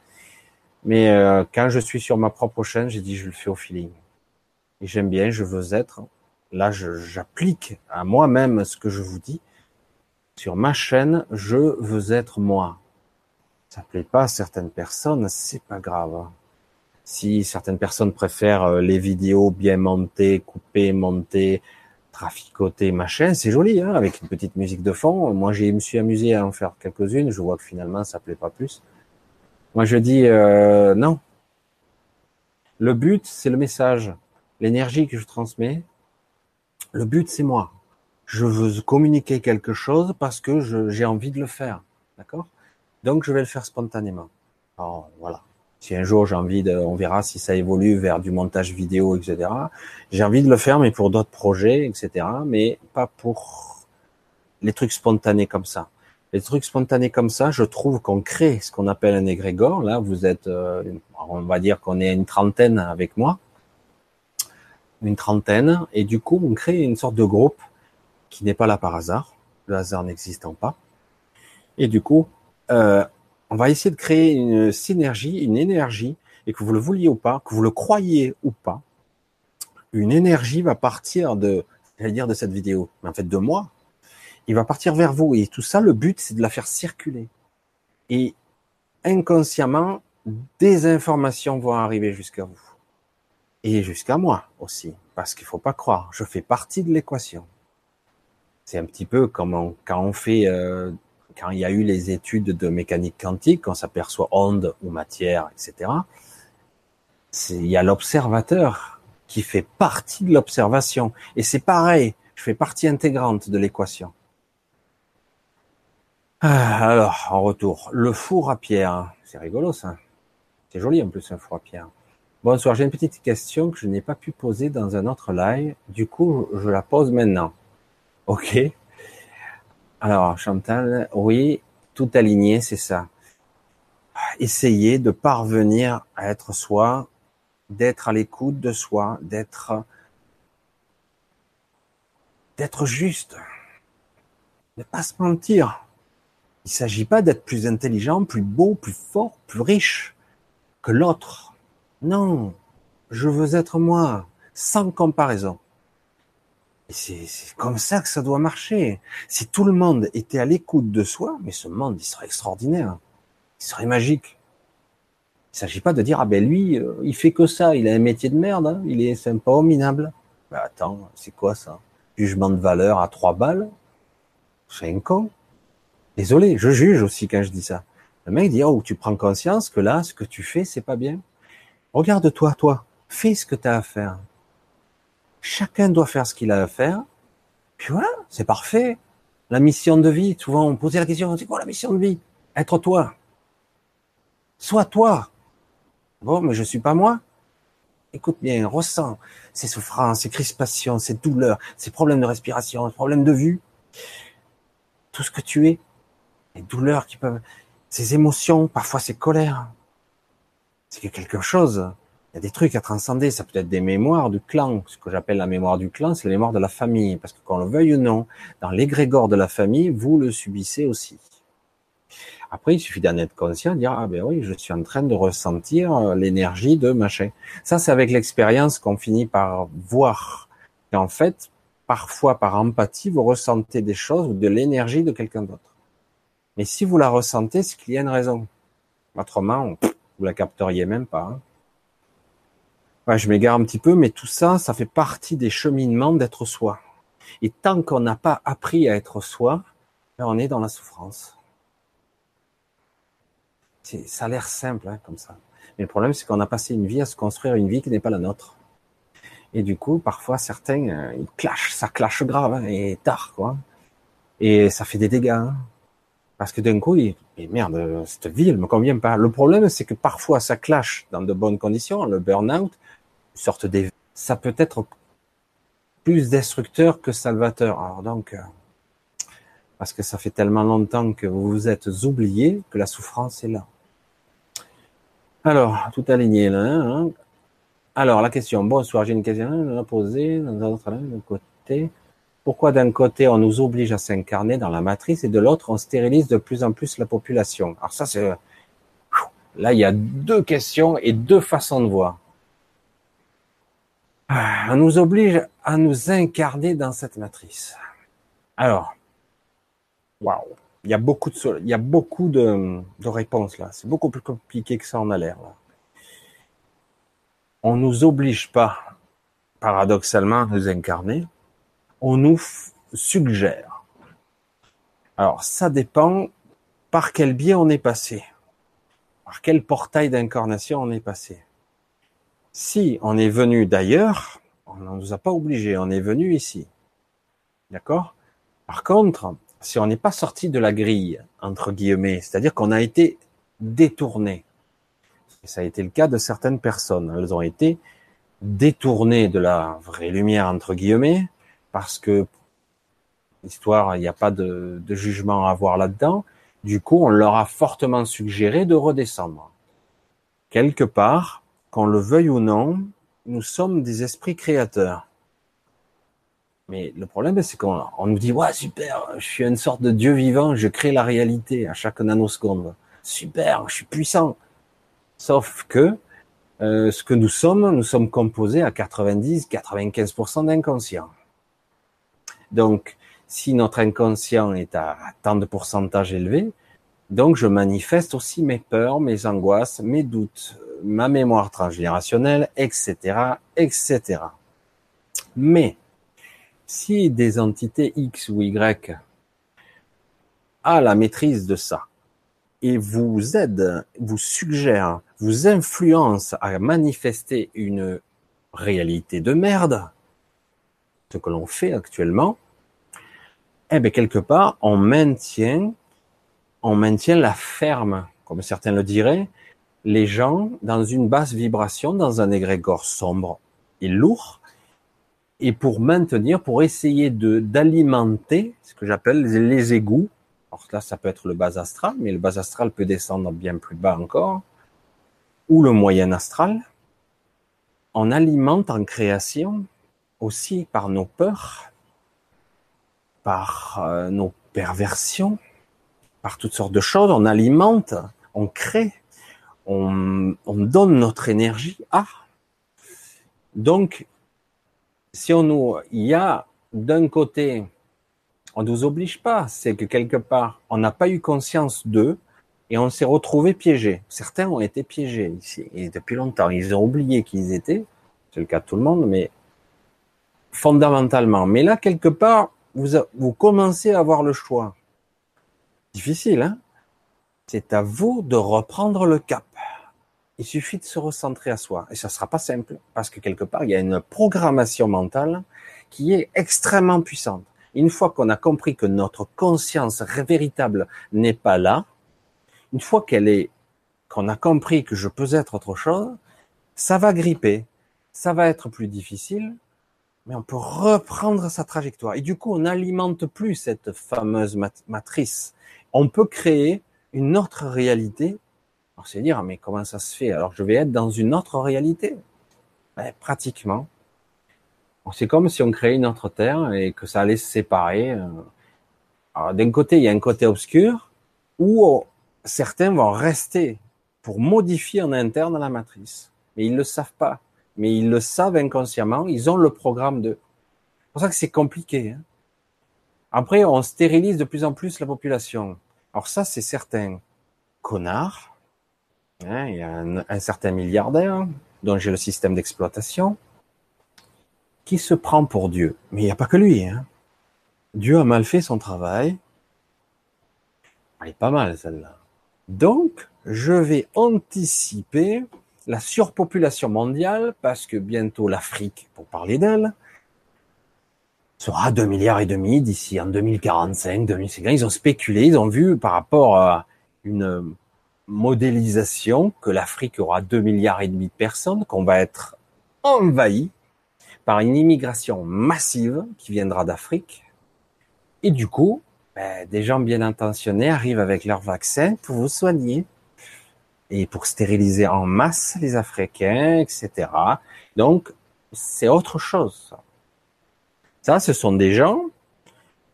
S1: Mais euh, quand je suis sur ma propre chaîne, j'ai dit je le fais au feeling. et j'aime bien, je veux être. Là, j'applique à moi-même ce que je vous dis. Sur ma chaîne, je veux être moi. Ça plaît pas à certaines personnes, c'est pas grave. Si certaines personnes préfèrent euh, les vidéos bien montées, coupées, montées, traficotées, machin, c'est joli, hein, avec une petite musique de fond. Moi, je me suis amusé à en faire quelques-unes. Je vois que finalement, ça plaît pas plus. Moi, je dis euh, non. Le but, c'est le message, l'énergie que je transmets. Le but, c'est moi. Je veux communiquer quelque chose parce que j'ai envie de le faire, d'accord? Donc, je vais le faire spontanément. Alors, voilà. Si un jour j'ai envie de, on verra si ça évolue vers du montage vidéo, etc. J'ai envie de le faire, mais pour d'autres projets, etc. Mais pas pour les trucs spontanés comme ça. Les trucs spontanés comme ça, je trouve qu'on crée ce qu'on appelle un égrégore. Là, vous êtes, euh, on va dire qu'on est une trentaine avec moi, une trentaine, et du coup, on crée une sorte de groupe qui n'est pas là par hasard, le hasard n'existant pas. Et du coup, euh, on va essayer de créer une synergie, une énergie, et que vous le vouliez ou pas, que vous le croyez ou pas, une énergie va partir de, j'allais dire de cette vidéo, mais en fait de moi, il va partir vers vous. Et tout ça, le but, c'est de la faire circuler. Et inconsciemment, des informations vont arriver jusqu'à vous. Et jusqu'à moi aussi. Parce qu'il faut pas croire, je fais partie de l'équation. C'est un petit peu comme quand on fait euh, quand il y a eu les études de mécanique quantique, on s'aperçoit onde ou matière, etc. Il y a l'observateur qui fait partie de l'observation. Et c'est pareil, je fais partie intégrante de l'équation. Ah, alors, en retour, le four à pierre. C'est rigolo ça. C'est joli en plus un four à pierre. Bonsoir, j'ai une petite question que je n'ai pas pu poser dans un autre live. Du coup, je la pose maintenant. Ok. Alors, Chantal, oui, tout aligné, c'est ça. Essayer de parvenir à être soi, d'être à l'écoute de soi, d'être, d'être juste, ne pas se mentir. Il ne s'agit pas d'être plus intelligent, plus beau, plus fort, plus riche que l'autre. Non, je veux être moi, sans comparaison. C'est comme ça que ça doit marcher. Si tout le monde était à l'écoute de soi, mais ce monde, il serait extraordinaire. Il serait magique. Il s'agit pas de dire, ah ben lui, euh, il fait que ça, il a un métier de merde, hein. il est sympa minable. Ben attends, c'est quoi ça? Jugement de valeur à trois balles? C'est un con. Désolé, je juge aussi quand je dis ça. Le mec dit, oh, tu prends conscience que là, ce que tu fais, c'est pas bien. Regarde-toi, toi, fais ce que tu à faire. Chacun doit faire ce qu'il a à faire. Puis voilà, c'est parfait. La mission de vie, souvent on posait la question, c'est quoi la mission de vie? Être toi. Sois toi. Bon, mais je suis pas moi. Écoute bien, ressens ces souffrances, ces crispations, ces douleurs, ces problèmes de respiration, ces problèmes de vue. Tout ce que tu es. Les douleurs qui peuvent, ces émotions, parfois ces colères. C'est quelque chose il y a des trucs à transcender. Ça peut être des mémoires du clan. Ce que j'appelle la mémoire du clan, c'est la mémoire de la famille. Parce que qu'on le veuille ou non, dans l'égrégore de la famille, vous le subissez aussi. Après, il suffit d'en être conscient, de dire, ah ben oui, je suis en train de ressentir euh, l'énergie de machin. Ça, c'est avec l'expérience qu'on finit par voir. Et en fait, parfois par empathie, vous ressentez des choses ou de l'énergie de quelqu'un d'autre. Mais si vous la ressentez, c'est qu'il y a une raison. Autrement, vous la capteriez même pas. Hein je m'égare un petit peu, mais tout ça, ça fait partie des cheminements d'être soi. Et tant qu'on n'a pas appris à être soi, ben, on est dans la souffrance. Ça a l'air simple hein, comme ça. Mais le problème, c'est qu'on a passé une vie à se construire une vie qui n'est pas la nôtre. Et du coup, parfois, certains, euh, ils clashent, ça clash grave, hein, et tard, quoi. Et ça fait des dégâts. Hein. Parce que d'un coup, il, merde, cette vie, elle me convient pas. Le problème, c'est que parfois, ça clash dans de bonnes conditions, le burn-out, sorte des, ça peut être plus destructeur que salvateur. Alors donc, euh, parce que ça fait tellement longtemps que vous vous êtes oublié que la souffrance est là. Alors, tout aligné là. Hein. Alors, la question, bonsoir, j'ai une question à poser dans autre côté. Pourquoi d'un côté on nous oblige à s'incarner dans la matrice et de l'autre on stérilise de plus en plus la population? Alors ça c'est là il y a deux questions et deux façons de voir. On nous oblige à nous incarner dans cette matrice. Alors, waouh, il y a beaucoup de, il y a beaucoup de, réponses là. C'est beaucoup plus compliqué que ça en a l'air. On nous oblige pas, paradoxalement, à nous incarner. On nous suggère. Alors, ça dépend par quel biais on est passé, par quel portail d'incarnation on est passé. Si on est venu d'ailleurs, on ne nous a pas obligé, on est venu ici. D'accord? Par contre, si on n'est pas sorti de la grille, entre guillemets, c'est-à-dire qu'on a été détourné, ça a été le cas de certaines personnes, elles ont été détournées de la vraie lumière, entre guillemets, parce que l'histoire, il n'y a pas de jugement à avoir là-dedans. Du coup, on leur a fortement suggéré de redescendre. Quelque part, qu'on le veuille ou non, nous sommes des esprits créateurs. Mais le problème, c'est qu'on nous dit, ouais, super, je suis une sorte de Dieu vivant, je crée la réalité à chaque nanoseconde. Super, je suis puissant. Sauf que euh, ce que nous sommes, nous sommes composés à 90-95% d'inconscient. Donc, si notre inconscient est à tant de pourcentage élevé, donc je manifeste aussi mes peurs, mes angoisses, mes doutes, ma mémoire transgénérationnelle, etc., etc. Mais si des entités X ou Y a la maîtrise de ça et vous aident, vous suggèrent, vous influencent à manifester une réalité de merde, ce que l'on fait actuellement, eh bien quelque part on maintient, on maintient la ferme, comme certains le diraient, les gens dans une basse vibration, dans un égrégore sombre et lourd, et pour maintenir, pour essayer de d'alimenter ce que j'appelle les égouts. Alors là, ça peut être le bas astral, mais le bas astral peut descendre bien plus bas encore, ou le moyen astral. On alimente en création aussi par nos peurs, par euh, nos perversions, par toutes sortes de choses. On alimente, on crée on, donne notre énergie à. Donc, si on nous, il y a d'un côté, on nous oblige pas, c'est que quelque part, on n'a pas eu conscience d'eux et on s'est retrouvé piégé. Certains ont été piégés ici et depuis longtemps, ils ont oublié qui ils étaient. C'est le cas de tout le monde, mais fondamentalement. Mais là, quelque part, vous, vous commencez à avoir le choix. Difficile, hein? C'est à vous de reprendre le cap. Il suffit de se recentrer à soi. Et ça sera pas simple, parce que quelque part, il y a une programmation mentale qui est extrêmement puissante. Une fois qu'on a compris que notre conscience véritable n'est pas là, une fois qu'elle est, qu'on a compris que je peux être autre chose, ça va gripper, ça va être plus difficile, mais on peut reprendre sa trajectoire. Et du coup, on n'alimente plus cette fameuse matrice. On peut créer une autre réalité. Alors c'est dire, mais comment ça se fait? Alors je vais être dans une autre réalité ben, Pratiquement. C'est comme si on créait une autre terre et que ça allait se séparer. Euh. Alors d'un côté, il y a un côté obscur où oh, certains vont rester pour modifier en interne la matrice. Mais ils ne le savent pas. Mais ils le savent inconsciemment. Ils ont le programme de. C'est pour ça que c'est compliqué. Hein. Après, on stérilise de plus en plus la population. Alors ça, c'est certain. Connard, hein, il y a un, certain milliardaire dont j'ai le système d'exploitation qui se prend pour Dieu. Mais il n'y a pas que lui. Hein. Dieu a mal fait son travail. Elle est pas mal celle-là. Donc, je vais anticiper la surpopulation mondiale parce que bientôt l'Afrique, pour parler d'elle, sera 2 milliards et demi d'ici en 2045, 2050. Ils ont spéculé, ils ont vu par rapport à une modélisation que l'Afrique aura 2 milliards et demi de personnes, qu'on va être envahi par une immigration massive qui viendra d'Afrique. Et du coup, ben, des gens bien intentionnés arrivent avec leur vaccin pour vous soigner et pour stériliser en masse les Africains, etc. Donc, c'est autre chose. Ça, ce sont des gens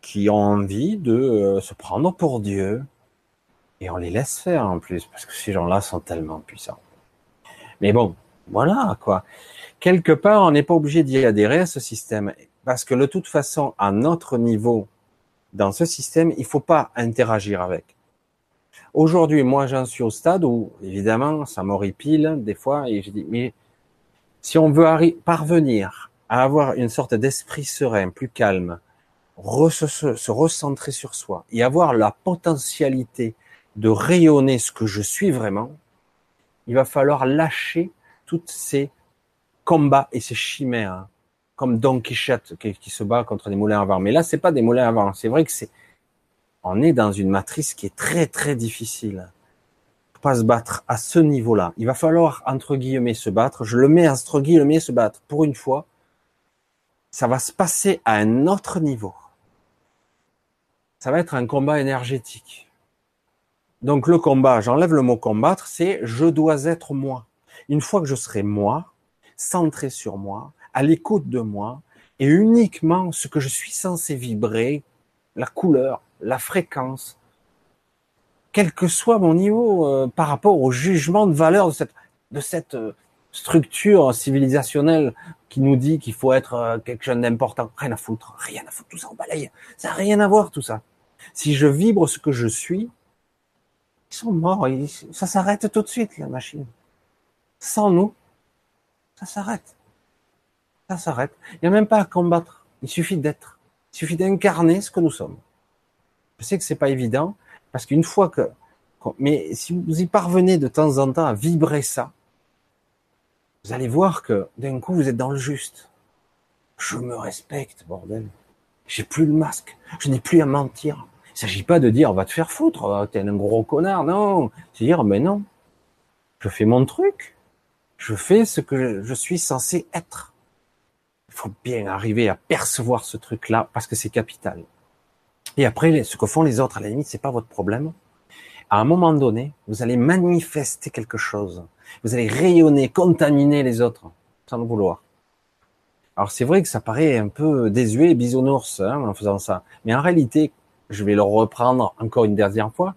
S1: qui ont envie de euh, se prendre pour Dieu. Et on les laisse faire en plus, parce que ces gens-là sont tellement puissants. Mais bon, Voilà, quoi. Quelque part, on n'est pas obligé d'y adhérer à ce système. Parce que de toute façon, à notre niveau, dans ce système, il faut pas interagir avec. Aujourd'hui, moi, j'en suis au stade où, évidemment, ça m'horripile des fois, et je dis, mais si on veut parvenir à avoir une sorte d'esprit serein, plus calme, se recentrer sur soi et avoir la potentialité de rayonner ce que je suis vraiment, il va falloir lâcher toutes ces combats et ces chimères, hein. comme Don Quichotte qui, se bat contre des moulins à vent. Mais là, c'est pas des moulins à vent. C'est vrai que c'est, on est dans une matrice qui est très très difficile. pas se battre à ce niveau-là. Il va falloir entre guillemets se battre. Je le mets entre guillemets se battre. Pour une fois, ça va se passer à un autre niveau. Ça va être un combat énergétique. Donc le combat, j'enlève le mot combattre, c'est je dois être moi. Une fois que je serai moi, centré sur moi, à l'écoute de moi, et uniquement ce que je suis censé vibrer, la couleur, la fréquence, quel que soit mon niveau euh, par rapport au jugement de valeur de cette, de cette euh, structure civilisationnelle qui nous dit qu'il faut être euh, quelque chose d'important. Rien à foutre, rien à foutre, tout ça on balaye. Ça n'a rien à voir tout ça. Si je vibre ce que je suis, ils sont morts. ça s'arrête tout de suite, la machine. Sans nous, ça s'arrête. Ça s'arrête. Il n'y a même pas à combattre. Il suffit d'être. Il suffit d'incarner ce que nous sommes. Je sais que c'est pas évident, parce qu'une fois que, mais si vous y parvenez de temps en temps à vibrer ça, vous allez voir que d'un coup vous êtes dans le juste. Je me respecte, bordel. J'ai plus le masque. Je n'ai plus à mentir. Il s'agit pas de dire, on va te faire foutre, oh, t'es un gros connard. Non. C'est dire, mais non. Je fais mon truc. Je fais ce que je suis censé être. Il faut bien arriver à percevoir ce truc-là parce que c'est capital. Et après, ce que font les autres, à la limite, c'est pas votre problème. À un moment donné, vous allez manifester quelque chose. Vous allez rayonner, contaminer les autres, sans le vouloir. Alors c'est vrai que ça paraît un peu désuet, bisounours, hein, en faisant ça. Mais en réalité, je vais le reprendre encore une dernière fois,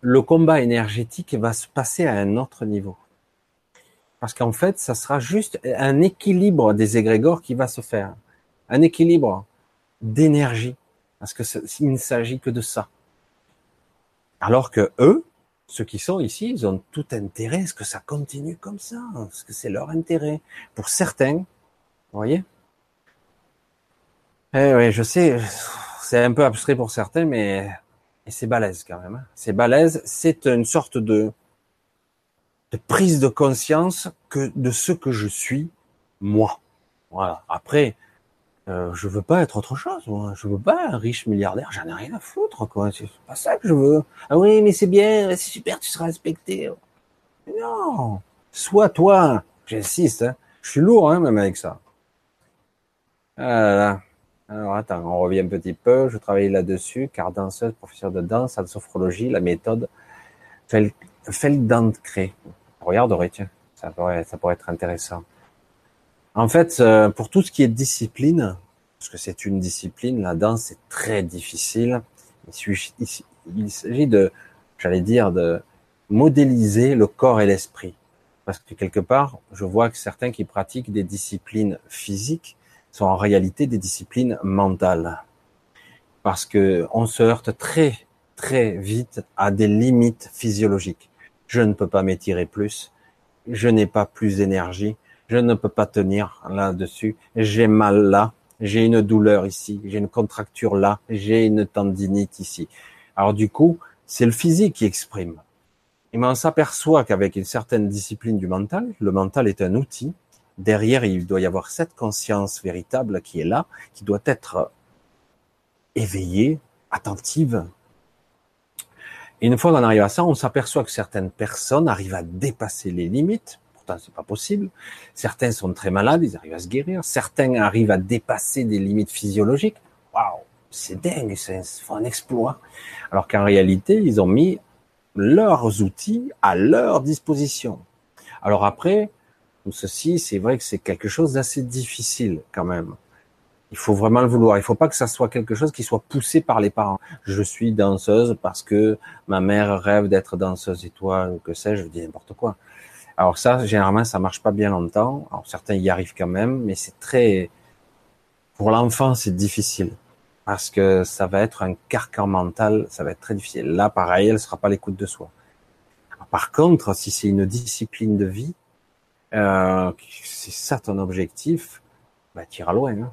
S1: le combat énergétique va se passer à un autre niveau. Parce qu'en fait, ça sera juste un équilibre des égrégores qui va se faire. Un équilibre d'énergie. Parce que il ne s'agit que de ça. Alors que eux, ceux qui sont ici, ils ont tout intérêt à ce que ça continue comme ça, parce que c'est leur intérêt. Pour certains, vous voyez? Eh oui, je sais, c'est un peu abstrait pour certains, mais c'est balèze quand même. Hein. C'est balèze. C'est une sorte de, de prise de conscience que de ce que je suis moi. Voilà. Après, euh, je veux pas être autre chose. Moi. Je veux pas un riche milliardaire. J'en ai rien à foutre. quoi. C'est pas ça que je veux. Ah oui, mais c'est bien, c'est super. Tu seras respecté. Non. Sois toi. J'insiste. Hein. Je suis lourd hein, même avec ça. Ah là là. Alors attends, on revient un petit peu. Je travaille là-dessus, car danseuse, professeur de danse, en sophrologie, la méthode Feldenkrais. Regarde, tiens, ça pourrait, ça pourrait être intéressant. En fait, euh, pour tout ce qui est discipline, parce que c'est une discipline, la danse est très difficile. Il s'agit de, j'allais dire, de modéliser le corps et l'esprit. Parce que quelque part, je vois que certains qui pratiquent des disciplines physiques sont en réalité des disciplines mentales. Parce que on se heurte très, très vite à des limites physiologiques. Je ne peux pas m'étirer plus. Je n'ai pas plus d'énergie. Je ne peux pas tenir là-dessus. J'ai mal là. J'ai une douleur ici. J'ai une contracture là. J'ai une tendinite ici. Alors du coup, c'est le physique qui exprime. Et on s'aperçoit qu'avec une certaine discipline du mental, le mental est un outil derrière, il doit y avoir cette conscience véritable qui est là, qui doit être éveillée, attentive. Et une fois qu'on arrive à ça, on s'aperçoit que certaines personnes arrivent à dépasser les limites. Pourtant, c'est pas possible. Certains sont très malades, ils arrivent à se guérir. Certains arrivent à dépasser des limites physiologiques. Waouh, c'est dingue, c'est un exploit. Alors qu'en réalité, ils ont mis leurs outils à leur disposition. Alors après, ceci, c'est vrai que c'est quelque chose d'assez difficile quand même. Il faut vraiment le vouloir. Il faut pas que ça soit quelque chose qui soit poussé par les parents. Je suis danseuse parce que ma mère rêve d'être danseuse et toi, que sais-je, je dis n'importe quoi. Alors ça, généralement, ça marche pas bien longtemps. Alors certains y arrivent quand même, mais c'est très, pour l'enfant, c'est difficile parce que ça va être un carcan mental, ça va être très difficile. Là, pareil, elle sera pas l'écoute de soi. Par contre, si c'est une discipline de vie, euh, c'est ça ton objectif, bah, tu iras loin. Hein.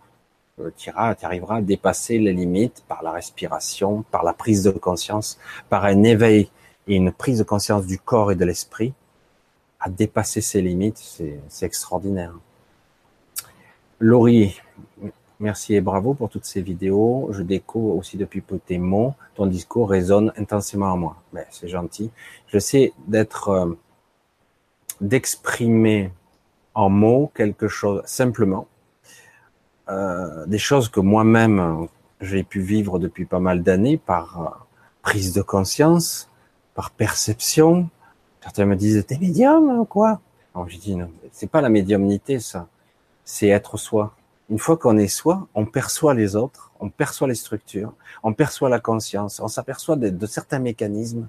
S1: Euh, tu arriveras à dépasser les limites par la respiration, par la prise de conscience, par un éveil et une prise de conscience du corps et de l'esprit, à dépasser ces limites, c'est extraordinaire. Laurie, merci et bravo pour toutes ces vidéos. Je découvre aussi depuis peu tes mots. Ton discours résonne intensément en moi. Ben, c'est gentil. Je sais d'être, euh, d'exprimer en mots quelque chose simplement, euh, des choses que moi-même j'ai pu vivre depuis pas mal d'années par euh, prise de conscience, par perception. Certains me disent t'es médium ou quoi? Alors je dis non, c'est pas la médiumnité ça, c'est être soi. Une fois qu'on est soi, on perçoit les autres, on perçoit les structures, on perçoit la conscience, on s'aperçoit de, certains mécanismes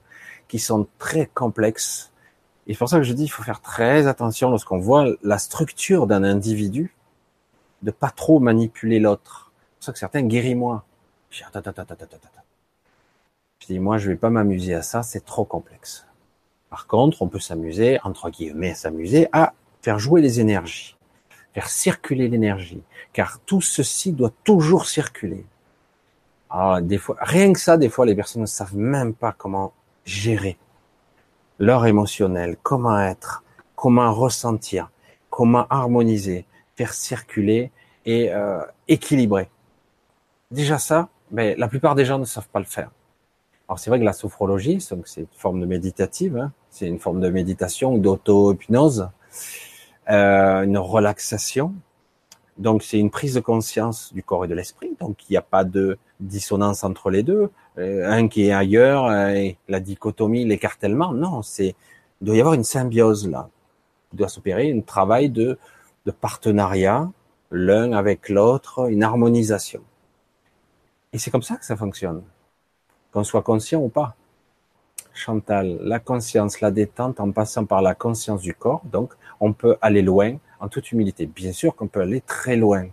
S1: qui sont très complexes. Et c'est pour ça que je dis il faut faire très attention lorsqu'on voit la structure d'un individu de pas trop manipuler l'autre. C'est pour ça que certains guéris-moi. Je dis, moi, je vais pas m'amuser à ça, c'est trop complexe. Par contre, on peut s'amuser, entre guillemets, s'amuser à faire jouer les énergies, faire circuler l'énergie, car tout ceci doit toujours circuler. Alors, des fois, rien que ça, des fois, les personnes ne savent même pas comment gérer leur émotionnel, comment être, comment ressentir, comment harmoniser, faire circuler et euh, équilibrer. Déjà ça, mais la plupart des gens ne savent pas le faire. Alors c'est vrai que la sophrologie, c'est une forme de méditative, hein, c'est une forme de méditation ou d'auto-hypnose, euh, une relaxation. Donc c'est une prise de conscience du corps et de l'esprit. Donc il n'y a pas de dissonance entre les deux, euh, un qui est ailleurs, euh, et la dichotomie, l'écartèlement. Non, c'est il doit y avoir une symbiose là. Il doit s'opérer un travail de de partenariat, l'un avec l'autre, une harmonisation. Et c'est comme ça que ça fonctionne, qu'on soit conscient ou pas. Chantal, la conscience, la détente en passant par la conscience du corps, donc on peut aller loin en toute humilité. Bien sûr qu'on peut aller très loin.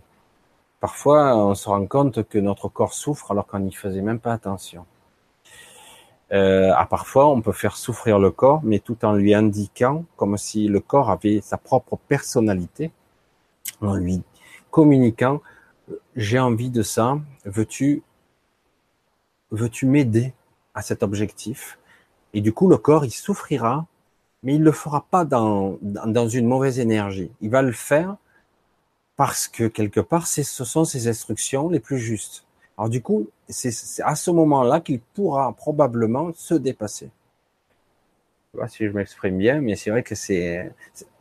S1: Parfois, on se rend compte que notre corps souffre alors qu'on n'y faisait même pas attention. Euh, à parfois, on peut faire souffrir le corps, mais tout en lui indiquant comme si le corps avait sa propre personnalité en lui communiquant, j'ai envie de ça, veux-tu, veux-tu m'aider à cet objectif? Et du coup, le corps, il souffrira, mais il le fera pas dans, dans une mauvaise énergie. Il va le faire parce que quelque part, ce sont ses instructions les plus justes. Alors du coup, c'est à ce moment-là qu'il pourra probablement se dépasser. Je sais pas si je m'exprime bien, mais c'est vrai que c'est,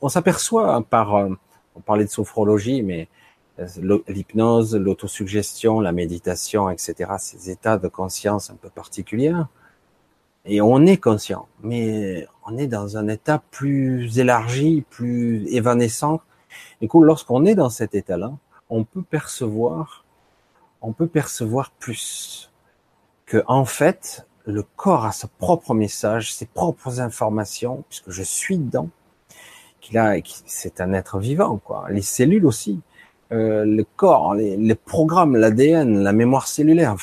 S1: on s'aperçoit par, euh, on parlait de sophrologie, mais euh, l'hypnose, l'autosuggestion, la méditation, etc., ces états de conscience un peu particuliers. Et on est conscient, mais on est dans un état plus élargi, plus évanescent. Du coup, lorsqu'on est dans cet état-là, on peut percevoir, on peut percevoir plus que, en fait, le corps a son propre message, ses propres informations, puisque je suis dedans, c'est un être vivant, quoi. Les cellules aussi, euh, le corps, les, programmes, l'ADN, la mémoire cellulaire,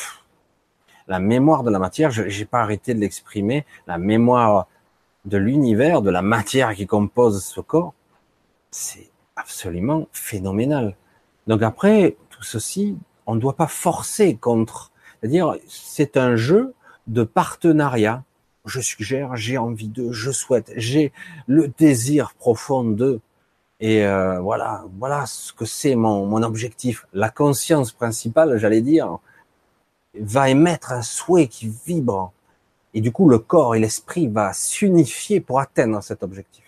S1: la mémoire de la matière. Je J'ai pas arrêté de l'exprimer. La mémoire de l'univers, de la matière qui compose ce corps, c'est absolument phénoménal. Donc après, tout ceci, on ne doit pas forcer contre. C'est-à-dire, c'est un jeu de partenariat je suggère, j'ai envie de, je souhaite, j'ai le désir profond de. Et euh, voilà, voilà ce que c'est mon, mon objectif. La conscience principale, j'allais dire, va émettre un souhait qui vibre. Et du coup, le corps et l'esprit va s'unifier pour atteindre cet objectif.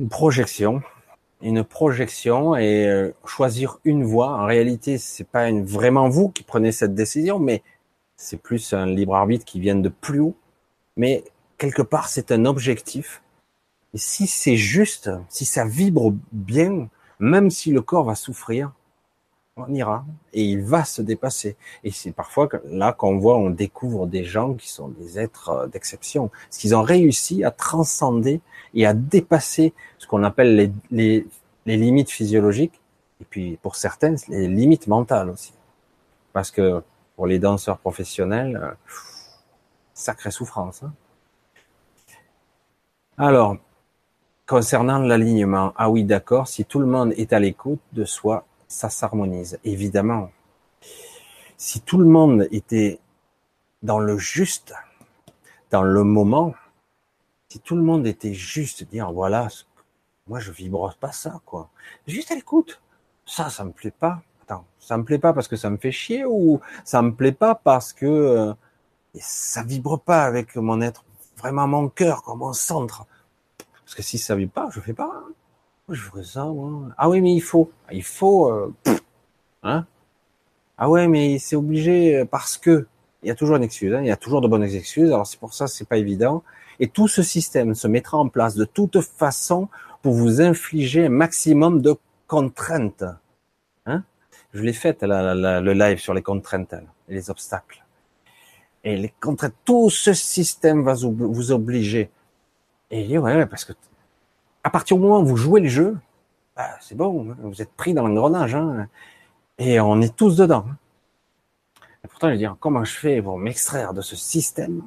S1: Une projection, une projection et euh, choisir une voie. En réalité, c'est pas une, vraiment vous qui prenez cette décision, mais c'est plus un libre arbitre qui vient de plus haut, mais quelque part c'est un objectif. Et si c'est juste, si ça vibre bien, même si le corps va souffrir, on ira et il va se dépasser. Et c'est parfois là qu'on voit, on découvre des gens qui sont des êtres euh, d'exception, parce qu'ils ont réussi à transcender et à dépasser ce qu'on appelle les, les, limites physiologiques, et puis pour certaines les limites mentales aussi, parce que pour les danseurs professionnels, euh, sacrée souffrance. Hein. Alors, concernant l'alignement, ah oui, d'accord, si tout le monde est à l'écoute de soi, ça s'harmonise, évidemment. Si tout le monde était dans le juste, dans le moment, si tout le monde était juste, dire voilà, moi je vibre pas ça, quoi. Juste à l'écoute. Ça, ça me plaît pas. Attends, ça me plaît pas parce que ça me fait chier ou ça me plaît pas parce que euh, ça vibre pas avec mon être, vraiment mon cœur, comme mon centre. Parce que si ça vibre pas, je fais pas. Hein. Je ferais ça. Ah oui, mais il faut. Il faut. Euh, hein Ah ouais, mais c'est obligé euh, parce que. Il y a toujours une excuse. Hein, il y a toujours de bonnes excuses. Alors c'est pour ça, c'est pas évident. Et tout ce système se mettra en place de toute façon pour vous infliger un maximum de contraintes. Hein Je l'ai fait le live sur les contraintes et les obstacles. Et les contraintes, tout ce système va vous obliger. Et ouais, parce que à partir du moment où vous jouez le jeu, bah, c'est bon, vous êtes pris dans l'engrenage, hein, et on est tous dedans. Pourtant, je veux dire, comment je fais pour m'extraire de ce système,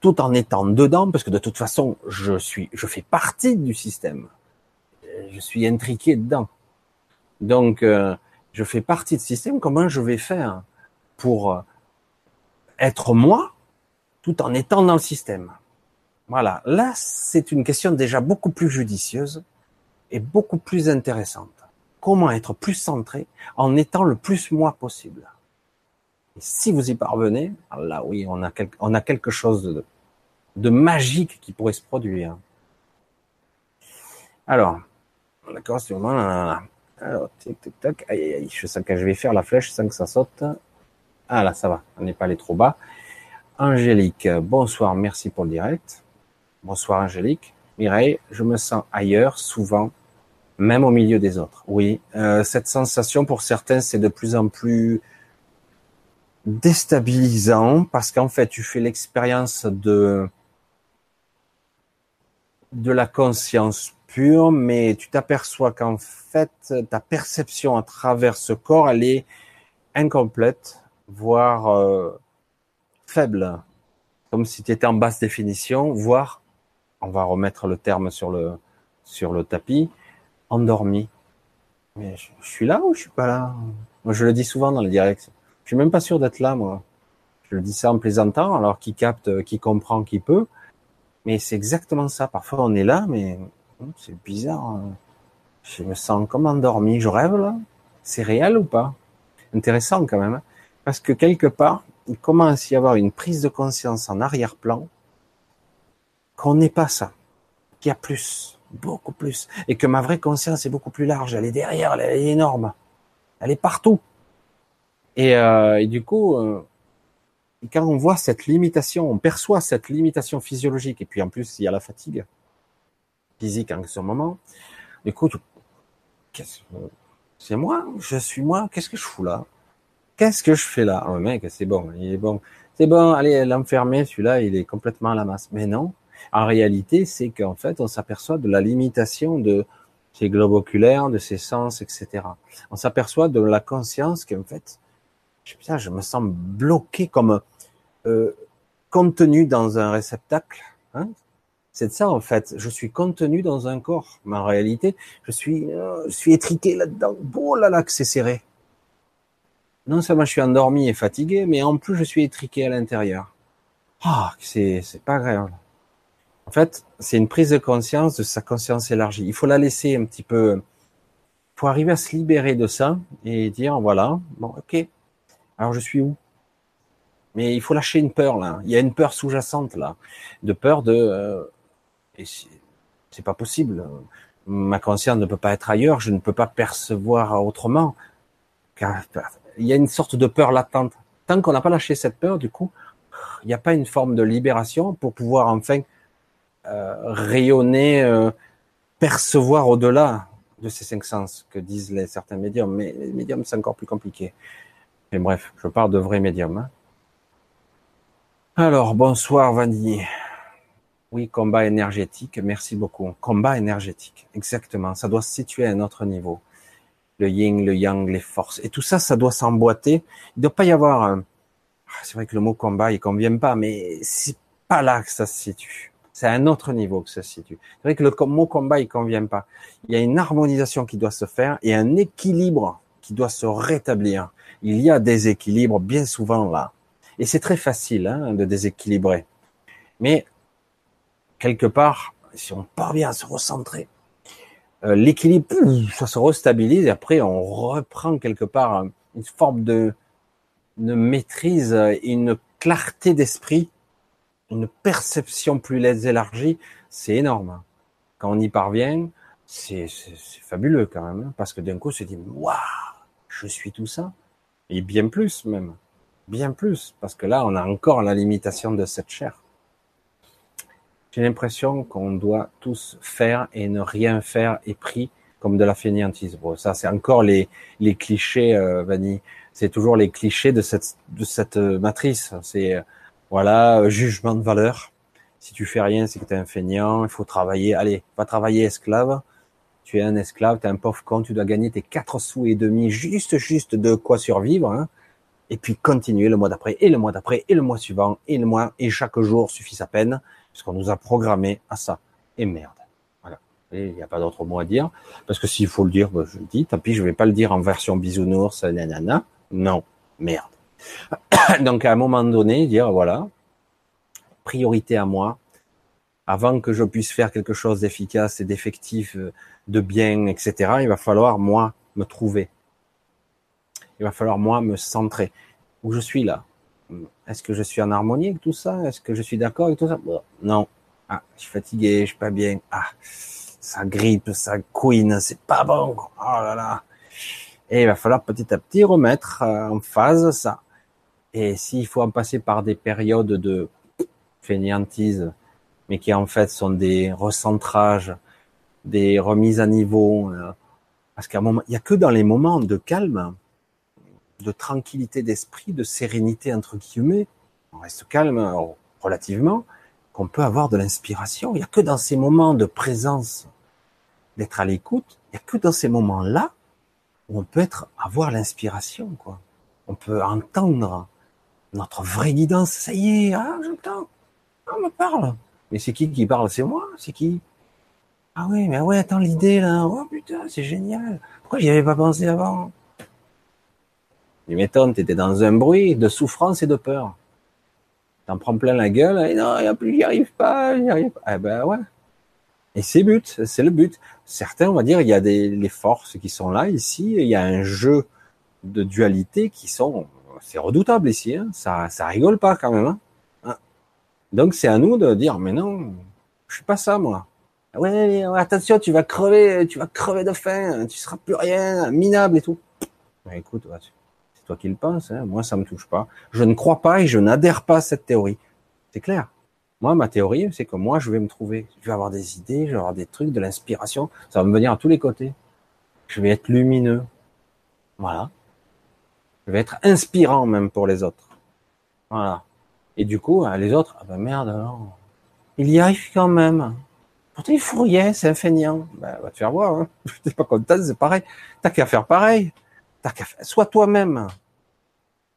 S1: tout en étant dedans, parce que de toute façon, je suis, je fais partie du système. Je suis intriqué dedans. Donc, euh, je fais partie du système. Comment je vais faire pour être moi, tout en étant dans le système? Voilà, là c'est une question déjà beaucoup plus judicieuse et beaucoup plus intéressante. Comment être plus centré en étant le plus moi possible? Si vous y parvenez, là oui, on a, on a quelque chose de, de magique qui pourrait se produire. Alors, d'accord, c'est moment. Alors, tic, tic, tac. Aïe, je sens que je vais faire la flèche sans que ça saute. Ah là, ça va. On n'est pas allé trop bas. Angélique, bonsoir, merci pour le direct. Bonsoir Angélique. Mireille, je me sens ailleurs souvent, même au milieu des autres. Oui, euh, cette sensation pour certains, c'est de plus en plus déstabilisant parce qu'en fait, tu fais l'expérience de de la conscience pure, mais tu t'aperçois qu'en fait, ta perception à travers ce corps, elle est incomplète, voire euh, faible, comme si tu étais en basse définition, voire on va remettre le terme sur le, tapis, endormi. Mais je, suis là ou je suis pas là? Moi, je le dis souvent dans les directs. Je suis même pas sûr d'être là, moi. Je le dis ça en plaisantant, alors qui capte, qui comprend, qui peut. Mais c'est exactement ça. Parfois, on est là, mais hum, c'est bizarre. Hein. Je me sens comme endormi. Je rêve, là. C'est réel ou pas? Intéressant, quand même. Hein. Parce que quelque part, il commence à y avoir une prise de conscience en arrière-plan qu'on n'est pas ça, qu'il y a plus, beaucoup plus, et que ma vraie conscience est beaucoup plus large, elle est derrière, elle est énorme, elle est partout. Et, euh, du coup, euh, quand on voit cette limitation, on perçoit cette limitation physiologique, et puis en plus il y a la fatigue physique en ce moment, du coup, c'est moi, je suis moi, qu'est-ce que je fous là? Qu'est-ce que je fais là? Oh, mec, c'est bon, il est bon. C'est bon, allez, l'enfermer, celui-là, il est complètement à la masse. Mais non, en réalité, c'est qu'en fait, on s'aperçoit de la limitation de ses globes oculaires, de ses sens, etc. On s'aperçoit de la conscience qu'en fait, putain, je me sens bloqué comme euh, contenu dans un réceptacle. Hein c'est ça en fait. Je suis contenu dans un corps, mais en réalité, je suis, euh, je suis étriqué là-dedans. Oh là là, que c'est serré. Non seulement je suis endormi et fatigué, mais en plus je suis étriqué à l'intérieur. Ah, c'est c'est pas grave. En fait, c'est une prise de conscience de sa conscience élargie. Il faut la laisser un petit peu, faut arriver à se libérer de ça et dire voilà, bon, ok, alors je suis où? Mais il faut lâcher une peur là. Il y a une peur sous-jacente là, de peur de, euh, c'est pas possible. Ma conscience ne peut pas être ailleurs. Je ne peux pas percevoir autrement. Car il y a une sorte de peur latente. Tant qu'on n'a pas lâché cette peur, du coup, il n'y a pas une forme de libération pour pouvoir enfin rayonner, euh, percevoir au-delà de ces cinq sens que disent les, certains médiums, mais les médiums c'est encore plus compliqué. Mais bref, je parle de vrais médiums. Hein. Alors, bonsoir Vanille. Oui, combat énergétique, merci beaucoup. Combat énergétique, exactement. Ça doit se situer à un autre niveau. Le yin, le yang, les forces. Et tout ça, ça doit s'emboîter. Il ne doit pas y avoir... Un... Ah, c'est vrai que le mot combat, il convient pas, mais c'est pas là que ça se situe. C'est à un autre niveau que ça se situe. C'est vrai que le mot combat, il convient pas. Il y a une harmonisation qui doit se faire et un équilibre qui doit se rétablir. Il y a des équilibres bien souvent là. Et c'est très facile hein, de déséquilibrer. Mais quelque part, si on parvient à se recentrer, euh, l'équilibre, ça se restabilise et après on reprend quelque part une forme de maîtrise, une clarté d'esprit une perception plus élargie, c'est énorme. Quand on y parvient, c'est fabuleux quand même, hein, parce que d'un coup, on se dit, waouh, je suis tout ça, et bien plus même, bien plus, parce que là, on a encore la limitation de cette chair. J'ai l'impression qu'on doit tous faire et ne rien faire est pris comme de la fainéantise. Ça, c'est encore les, les clichés, euh, Vanny. C'est toujours les clichés de cette, de cette euh, matrice. C'est voilà, euh, jugement de valeur. Si tu fais rien, c'est que tu es un feignant, il faut travailler. Allez, va travailler esclave. Tu es un esclave, tu es un pauvre con, tu dois gagner tes quatre sous et demi, juste, juste de quoi survivre. Hein. Et puis continuer le mois d'après, et le mois d'après, et le mois suivant, et le mois, et chaque jour suffit sa peine, puisqu'on nous a programmé à ça. Et merde. Voilà. Il n'y a pas d'autre mot à dire. Parce que s'il faut le dire, ben, je le dis. Tant pis, je vais pas le dire en version bisounours, nanana. Non. Merde. Donc à un moment donné, dire voilà, priorité à moi, avant que je puisse faire quelque chose d'efficace et d'effectif, de bien, etc., il va falloir moi me trouver. Il va falloir moi me centrer. Où je suis là? Est-ce que je suis en harmonie avec tout ça? Est-ce que je suis d'accord avec tout ça? Non. Ah, je suis fatigué, je suis pas bien. Ah, ça grippe, ça couine, c'est pas bon. Oh là là. Et il va falloir petit à petit remettre euh, en phase ça. Et s'il faut en passer par des périodes de fainéantise, mais qui en fait sont des recentrages, des remises à niveau, euh, parce qu'à un moment, il n'y a que dans les moments de calme, de tranquillité d'esprit, de sérénité entre guillemets, on reste calme euh, relativement, qu'on peut avoir de l'inspiration. Il n'y a que dans ces moments de présence, d'être à l'écoute, il n'y a que dans ces moments-là où on peut être, avoir l'inspiration, quoi. On peut entendre notre vraie guidance, ça y est, ah, j'entends, on me parle. Mais c'est qui qui parle? C'est moi? C'est qui? Ah oui, mais ouais, attends, l'idée là, oh putain, c'est génial. Pourquoi j'y avais pas pensé avant? Tu m'étonnes, t'étais dans un bruit de souffrance et de peur. T'en prends plein la gueule, non, y a plus, j'y arrive pas, j'y arrive pas. Eh ben ouais. Et c'est but, c'est le but. Certains, on va dire, il y a des les forces qui sont là ici, il y a un jeu de dualité qui sont c'est redoutable ici, hein. ça, ça rigole pas quand même. Hein. hein. Donc c'est à nous de dire, mais non, je suis pas ça moi. Ouais, attention, tu vas crever, tu vas crever de faim, tu seras plus rien, minable et tout. Ben, écoute, c'est toi qui le penses, hein. moi ça me touche pas. Je ne crois pas et je n'adhère pas à cette théorie. C'est clair. Moi, ma théorie, c'est que moi, je vais me trouver. Je vais avoir des idées, je vais avoir des trucs, de l'inspiration. Ça va me venir à tous les côtés. Je vais être lumineux. Voilà. Je vais être inspirant même pour les autres. Voilà. Et du coup, les autres, ah ben merde alors. Il y arrive quand même. Pourtant, il fourriait, c'est un feignant. Ben, va te faire voir, hein. T'es pas content, c'est pareil. T'as qu'à faire pareil. T'as qu'à faire, sois toi-même.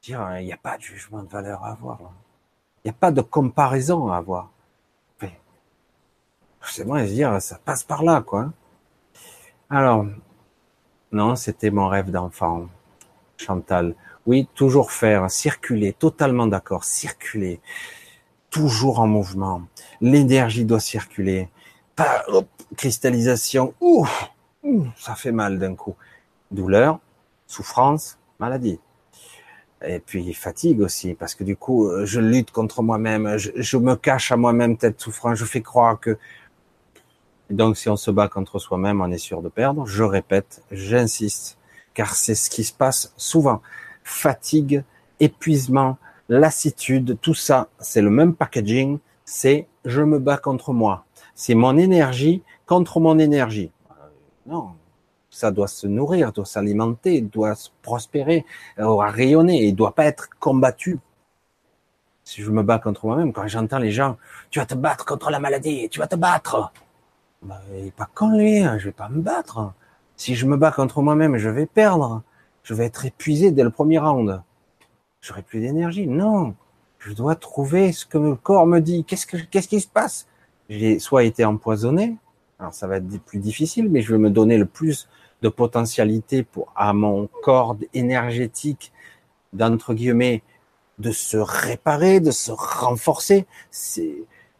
S1: Dire, il n'y a pas de jugement de valeur à avoir. Il n'y a pas de comparaison à avoir. C'est moi de dire, ça passe par là, quoi. Alors, non, c'était mon rêve d'enfant. Chantal. Oui, toujours faire, circuler, totalement d'accord, circuler, toujours en mouvement. L'énergie doit circuler. Pas, cristallisation, ouh, ça fait mal d'un coup. Douleur, souffrance, maladie. Et puis fatigue aussi, parce que du coup, je lutte contre moi-même, je, me cache à moi-même tête souffrance, je fais croire que... donc si on se bat contre soi-même, on est sûr de perdre. Je répète, j'insiste, car c'est ce qui se passe souvent. Fatigue, épuisement, lassitude, tout ça, c'est le même packaging, c'est je me bats contre moi. C'est mon énergie contre mon énergie. Euh, non, ça doit se nourrir, doit s'alimenter, doit se prospérer, doit rayonner, et doit pas être combattu. Si je me bats contre moi-même, quand j'entends les gens, tu vas te battre contre la maladie, tu vas te battre. Ben, il pas con lui, hein, je vais pas me battre. Si je me bats contre moi-même, je vais perdre. Je vais être épuisé dès le premier round. J'aurai plus d'énergie. Non. Je dois trouver ce que le corps me dit. Qu'est-ce que, qu'est-ce qui se passe? J'ai soit été empoisonné. Alors ça va être plus difficile, mais je vais me donner le plus de potentialité pour, à mon corps énergétique, d'entre guillemets, de se réparer, de se renforcer. C'est,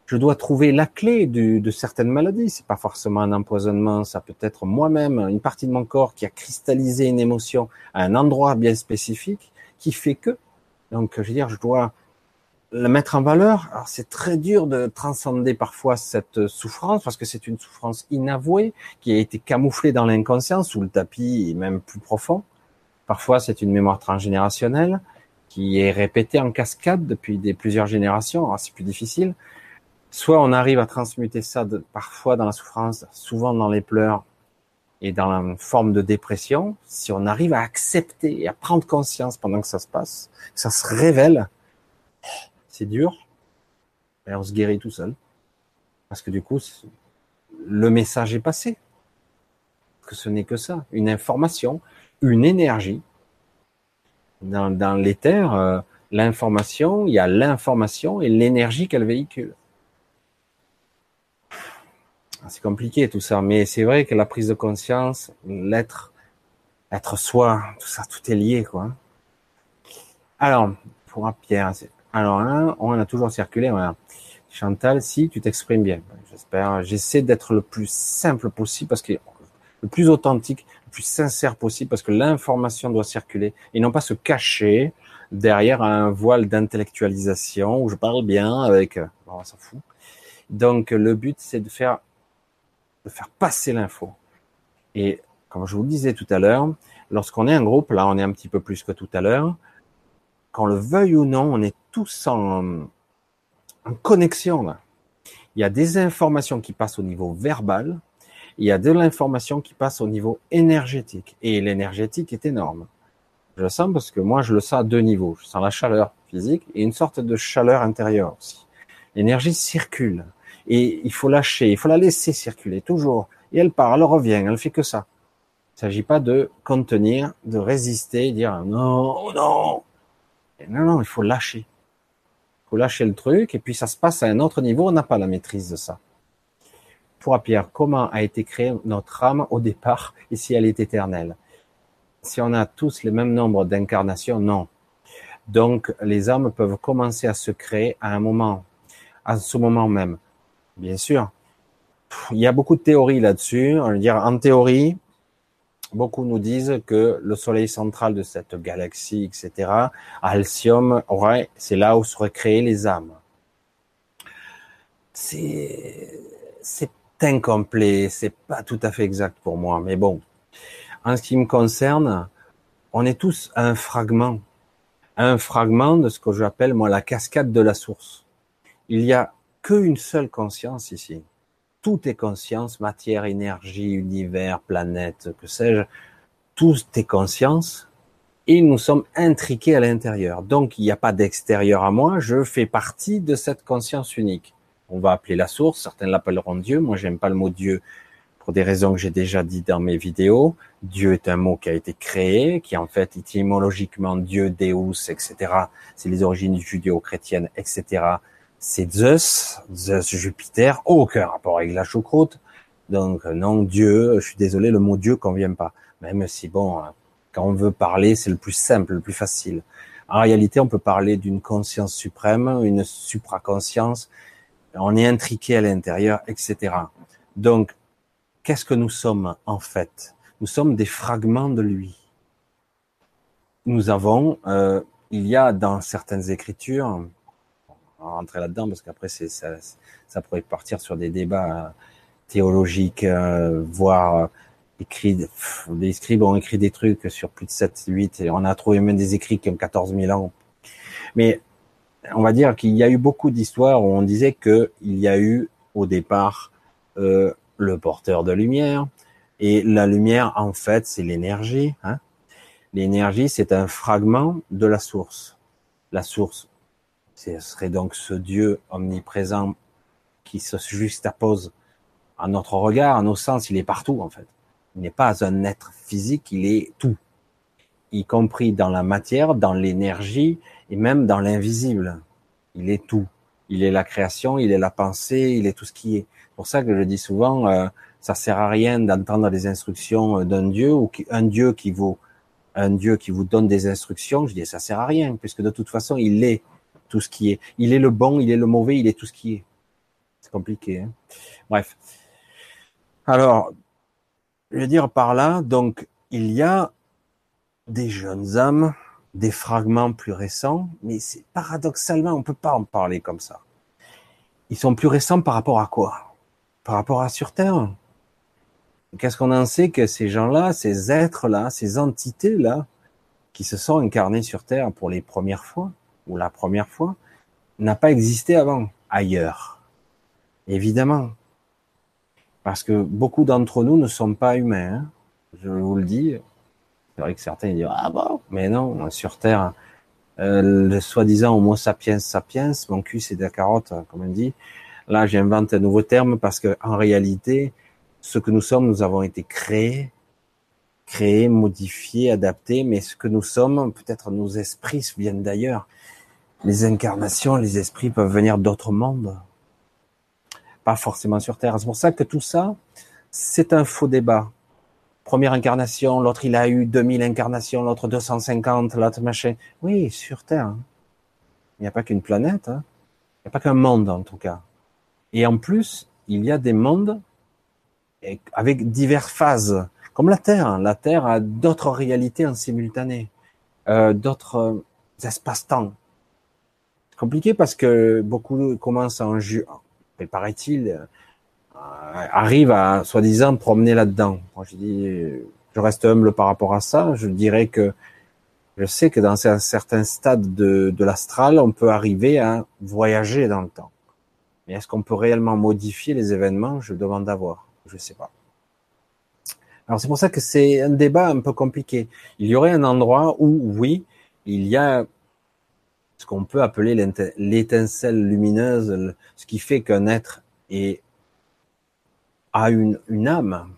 S1: je dois trouver la clé de certaines maladies. C'est pas forcément un empoisonnement, ça peut être moi-même, une partie de mon corps qui a cristallisé une émotion à un endroit bien spécifique, qui fait que. Donc, je veux dire, je dois la mettre en valeur. Alors, c'est très dur de transcender parfois cette souffrance parce que c'est une souffrance inavouée qui a été camouflée dans l'inconscient, sous le tapis et même plus profond. Parfois, c'est une mémoire transgénérationnelle qui est répétée en cascade depuis des plusieurs générations. Alors, c'est plus difficile soit on arrive à transmuter ça parfois dans la souffrance, souvent dans les pleurs et dans la forme de dépression, si on arrive à accepter et à prendre conscience pendant que ça se passe, que ça se révèle, c'est dur, et on se guérit tout seul. Parce que du coup, le message est passé. Que ce n'est que ça, une information, une énergie. Dans, dans l'éther, euh, l'information, il y a l'information et l'énergie qu'elle véhicule. C'est compliqué tout ça, mais c'est vrai que la prise de conscience, l'être, être soi, tout ça, tout est lié, quoi. Alors, pour Pierre, alors hein, on a toujours circulé. Voilà. Chantal, si tu t'exprimes bien, j'espère. J'essaie d'être le plus simple possible parce que le plus authentique, le plus sincère possible parce que l'information doit circuler et non pas se cacher derrière un voile d'intellectualisation où je parle bien avec, bon, on s'en fout. Donc le but c'est de faire de faire passer l'info. Et comme je vous le disais tout à l'heure, lorsqu'on est un groupe, là on est un petit peu plus que tout à l'heure, qu'on le veuille ou non, on est tous en, connexion. Là. Il y a des informations qui passent au niveau verbal, il y a de l'information qui passe au niveau énergétique. Et l'énergétique est énorme. Je le sens parce que moi, je le sens à deux niveaux. Je sens la chaleur physique et une sorte de chaleur intérieure aussi. L'énergie circule. Et il faut lâcher, il faut la laisser circuler toujours. Et elle part, elle revient, elle fait que ça. Il ne s'agit pas de contenir, de résister, dire non, non. non, non, il faut lâcher. Il faut lâcher le truc et puis ça se passe à un autre niveau, on n'a pas la maîtrise de ça. Pour Pierre, comment a été créée notre âme au départ et si elle est éternelle? Si on a tous les mêmes nombres d'incarnations, non. Donc les âmes peuvent commencer à se créer à un moment, à ce moment même. Bien sûr. Il y a beaucoup de théories là-dessus. dire, en théorie, beaucoup nous disent que le soleil central de cette galaxie, etc., Alcyone, aurait, c'est là où seraient créées les âmes. C'est, c'est incomplet, c'est pas tout à fait exact pour moi, mais bon. En ce qui me concerne, on est tous un fragment, un fragment de ce que j'appelle, moi, la cascade de la source. Il y a qu'une seule conscience ici. Tout est conscience, matière, énergie, univers, planète, que sais-je. Tout est conscience et nous sommes intriqués à l'intérieur. Donc il n'y a pas d'extérieur à moi, je fais partie de cette conscience unique. On va appeler la source, certains l'appelleront Dieu, moi j'aime pas le mot Dieu pour des raisons que j'ai déjà dit dans mes vidéos. Dieu est un mot qui a été créé, qui en fait étymologiquement Dieu, Deus, etc. C'est les origines judéo-chrétiennes, etc c'est Zeus, Zeus Jupiter, aucun rapport avec la choucroute. Donc non, Dieu, je suis désolé, le mot Dieu convient pas. Même si bon, quand on veut parler, c'est le plus simple, le plus facile. En réalité, on peut parler d'une conscience suprême, une supraconscience. On est intriqué à l'intérieur, etc. Donc, qu'est-ce que nous sommes en fait? Nous sommes des fragments de lui. Nous avons, euh, il y a dans certaines écritures, rentrer là-dedans parce qu'après c'est ça, ça pourrait partir sur des débats euh, théologiques, euh, voire euh, écrits. Des scribes ont écrit des trucs sur plus de 7, 8, et on a trouvé même des écrits qui ont 14 000 ans. Mais on va dire qu'il y a eu beaucoup d'histoires où on disait que il y a eu au départ euh, le porteur de lumière, Et la lumière, en fait, c'est l'énergie. Hein l'énergie, c'est un fragment de la source. La source, ce serait donc ce Dieu omniprésent qui se juxtapose à notre regard, à nos sens. Il est partout, en fait. Il n'est pas un être physique, il est tout. Y compris dans la matière, dans l'énergie et même dans l'invisible. Il est tout. Il est la création, il est la pensée, il est tout ce qui est. C'est pour ça que je dis souvent, euh, ça sert à rien d'entendre des instructions d'un Dieu ou un Dieu qui vous un Dieu qui vous donne des instructions. Je dis ça sert à rien puisque de toute façon il est tout ce qui est. Il est le bon, il est le mauvais, il est tout ce qui est. C'est compliqué. Hein Bref. Alors, je veux dire par là, donc il y a des jeunes âmes des fragments plus récents, mais c'est paradoxalement, on peut pas en parler comme ça. Ils sont plus récents par rapport à quoi? Par rapport à sur Terre? Qu'est-ce qu'on en sait que ces gens-là, ces êtres-là, ces entités-là, qui se sont incarnés sur Terre pour les premières fois, ou la première fois, n'a pas existé avant, ailleurs. Évidemment. Parce que beaucoup d'entre nous ne sont pas humains. Hein. Je vous le dis, c'est vrai que certains disent ah bon, mais non, sur Terre, euh, le soi-disant Homo sapiens sapiens, mon cul c'est de la carotte, comme on dit. Là, j'invente un nouveau terme parce que en réalité, ce que nous sommes, nous avons été créés, créés, modifiés, adaptés, mais ce que nous sommes, peut-être nos esprits viennent d'ailleurs. Les incarnations, les esprits peuvent venir d'autres mondes, pas forcément sur Terre. C'est pour ça que tout ça, c'est un faux débat première incarnation, l'autre il a eu 2000 incarnations, l'autre 250, l'autre machin. Oui, sur Terre. Hein. Il n'y a pas qu'une planète, hein. il n'y a pas qu'un monde en tout cas. Et en plus, il y a des mondes avec diverses phases, comme la Terre. Hein. La Terre a d'autres réalités en simultané, euh, d'autres euh, espaces-temps. Compliqué parce que beaucoup commencent en juger, paraît-il, euh, arrive à soi-disant promener là-dedans. Moi, je dis, je reste humble par rapport à ça. Je dirais que je sais que dans un certain stade de, de l'astral, on peut arriver à voyager dans le temps. Mais est-ce qu'on peut réellement modifier les événements? Je demande à voir. Je sais pas. Alors c'est pour ça que c'est un débat un peu compliqué. Il y aurait un endroit où, oui, il y a ce qu'on peut appeler l'étincelle lumineuse, ce qui fait qu'un être est a une, une âme,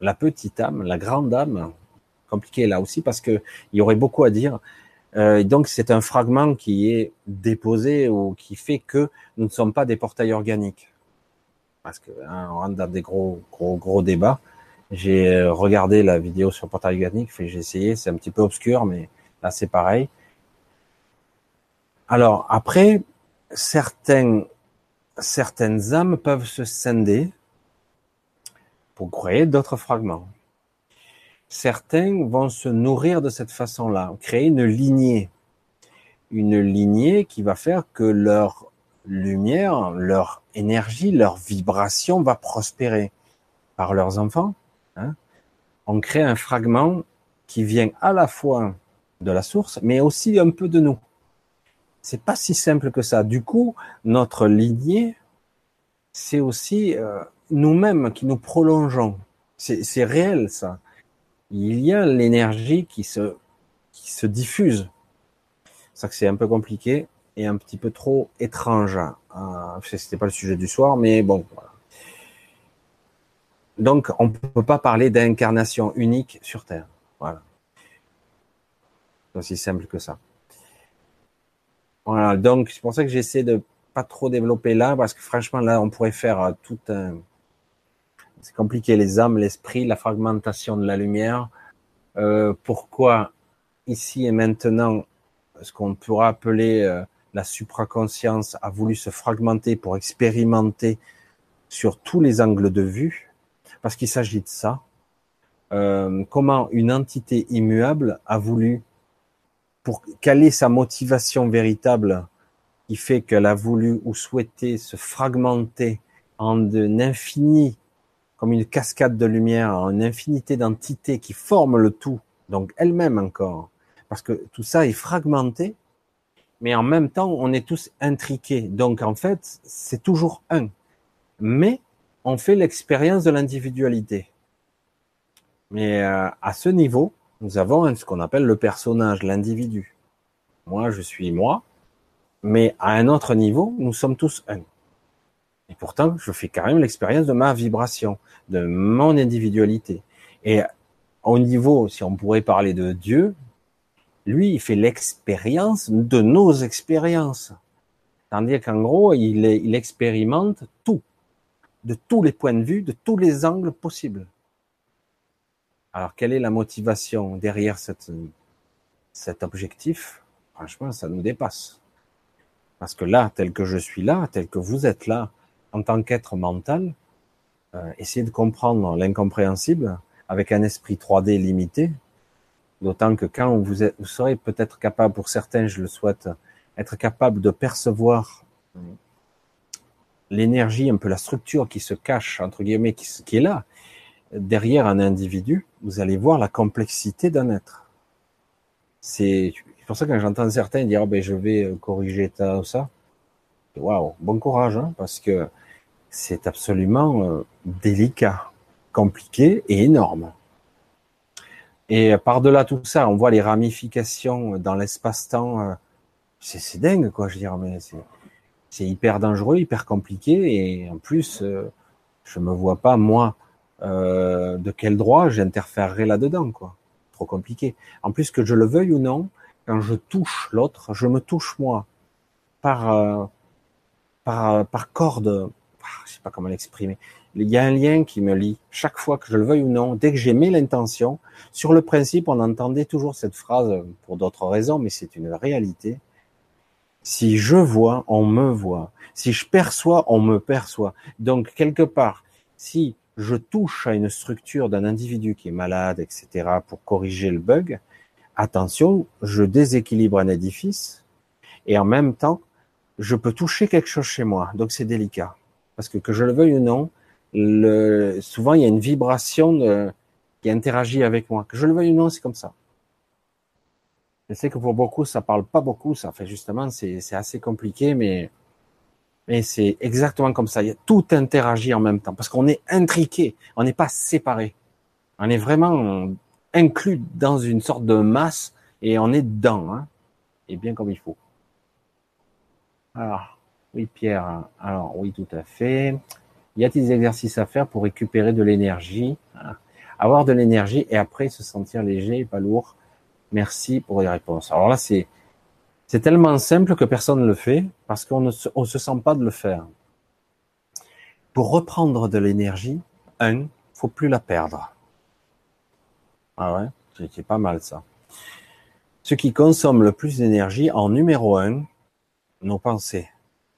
S1: la petite âme, la grande âme, compliqué là aussi parce que il y aurait beaucoup à dire. Euh, donc c'est un fragment qui est déposé ou qui fait que nous ne sommes pas des portails organiques. Parce que hein, on rentre dans des gros gros gros débats. J'ai euh, regardé la vidéo sur portail organique, j'ai essayé, c'est un petit peu obscur, mais là c'est pareil. Alors après, certaines âmes peuvent se scinder pour créer d'autres fragments. Certains vont se nourrir de cette façon-là, créer une lignée. Une lignée qui va faire que leur lumière, leur énergie, leur vibration va prospérer par leurs enfants. Hein. On crée un fragment qui vient à la fois de la source, mais aussi un peu de nous. C'est pas si simple que ça. Du coup, notre lignée, c'est aussi euh, nous-mêmes qui nous prolongeons. C'est réel ça. Il y a l'énergie qui se diffuse. Ça que c'est un peu compliqué et un petit peu trop étrange. Euh, C'était pas le sujet du soir, mais bon. Voilà. Donc on peut pas parler d'incarnation unique sur Terre. Voilà. C'est aussi simple que ça. Voilà. Donc c'est pour ça que j'essaie de pas trop développer là parce que franchement là on pourrait faire tout un c'est compliqué, les âmes, l'esprit, la fragmentation de la lumière. Euh, pourquoi ici et maintenant, ce qu'on pourrait appeler euh, la supraconscience a voulu se fragmenter pour expérimenter sur tous les angles de vue, parce qu'il s'agit de ça. Euh, comment une entité immuable a voulu, pour quelle est sa motivation véritable qui fait qu'elle a voulu ou souhaité se fragmenter en un infini comme une cascade de lumière, une infinité d'entités qui forment le tout, donc elle-même encore, parce que tout ça est fragmenté, mais en même temps, on est tous intriqués. Donc en fait, c'est toujours un. Mais on fait l'expérience de l'individualité. Mais euh, à ce niveau, nous avons ce qu'on appelle le personnage, l'individu. Moi, je suis moi, mais à un autre niveau, nous sommes tous un. Et pourtant, je fais quand l'expérience de ma vibration, de mon individualité. Et au niveau, si on pourrait parler de Dieu, lui, il fait l'expérience de nos expériences. Tandis qu'en gros, il expérimente tout, de tous les points de vue, de tous les angles possibles. Alors, quelle est la motivation derrière cet objectif? Franchement, ça nous dépasse. Parce que là, tel que je suis là, tel que vous êtes là, en tant qu'être mental, euh, essayez de comprendre l'incompréhensible avec un esprit 3D limité, d'autant que quand vous, serez peut-être capable, pour certains, je le souhaite, être capable de percevoir l'énergie, un peu la structure qui se cache, entre guillemets, qui est là, derrière un individu, vous allez voir la complexité d'un être. C'est pour ça que quand j'entends certains dire oh ben je vais corriger ça ça, waouh, bon courage, hein, parce que c'est absolument euh, délicat, compliqué et énorme. Et par-delà tout ça, on voit les ramifications dans l'espace-temps. Euh, c'est dingue, quoi. Je veux dire, mais c'est hyper dangereux, hyper compliqué. Et en plus, euh, je me vois pas moi de quel droit j'interférerai là-dedans, quoi? Trop compliqué. En plus que je le veuille ou non, quand je touche l'autre, je me touche moi par par par corde je sais pas comment l'exprimer. Il y a un lien qui me lie. Chaque fois que je le veuille ou non, dès que j'ai mis l'intention, sur le principe, on entendait toujours cette phrase pour d'autres raisons, mais c'est une réalité. Si je vois, on me voit. Si je perçois, on me perçoit. Donc, quelque part, si je touche à une structure d'un individu qui est malade, etc., pour corriger le bug, attention, je déséquilibre un édifice et en même temps, je peux toucher quelque chose chez moi. Donc, c'est délicat. Parce que que je le veuille ou non, souvent il y a une vibration qui interagit avec moi. Que je le veuille ou non, c'est comme ça. Je sais que pour beaucoup, ça parle pas beaucoup, ça fait justement, c'est assez compliqué, mais, mais c'est exactement comme ça. Il y a tout interagit en même temps, parce qu'on est intriqué, on n'est pas séparé. On est vraiment inclus dans une sorte de masse et on est dedans, hein, et bien comme il faut. Alors, oui, Pierre. Alors, oui, tout à fait. Y a-t-il des exercices à faire pour récupérer de l'énergie Avoir de l'énergie et après se sentir léger et pas lourd Merci pour les réponses. Alors là, c'est c'est tellement simple que personne ne le fait parce qu'on ne se, sent pas de le faire. Pour reprendre de l'énergie, un, faut plus la perdre. Ah ouais, c'est pas mal ça. Ce qui consomme le plus d'énergie en numéro un, nos pensées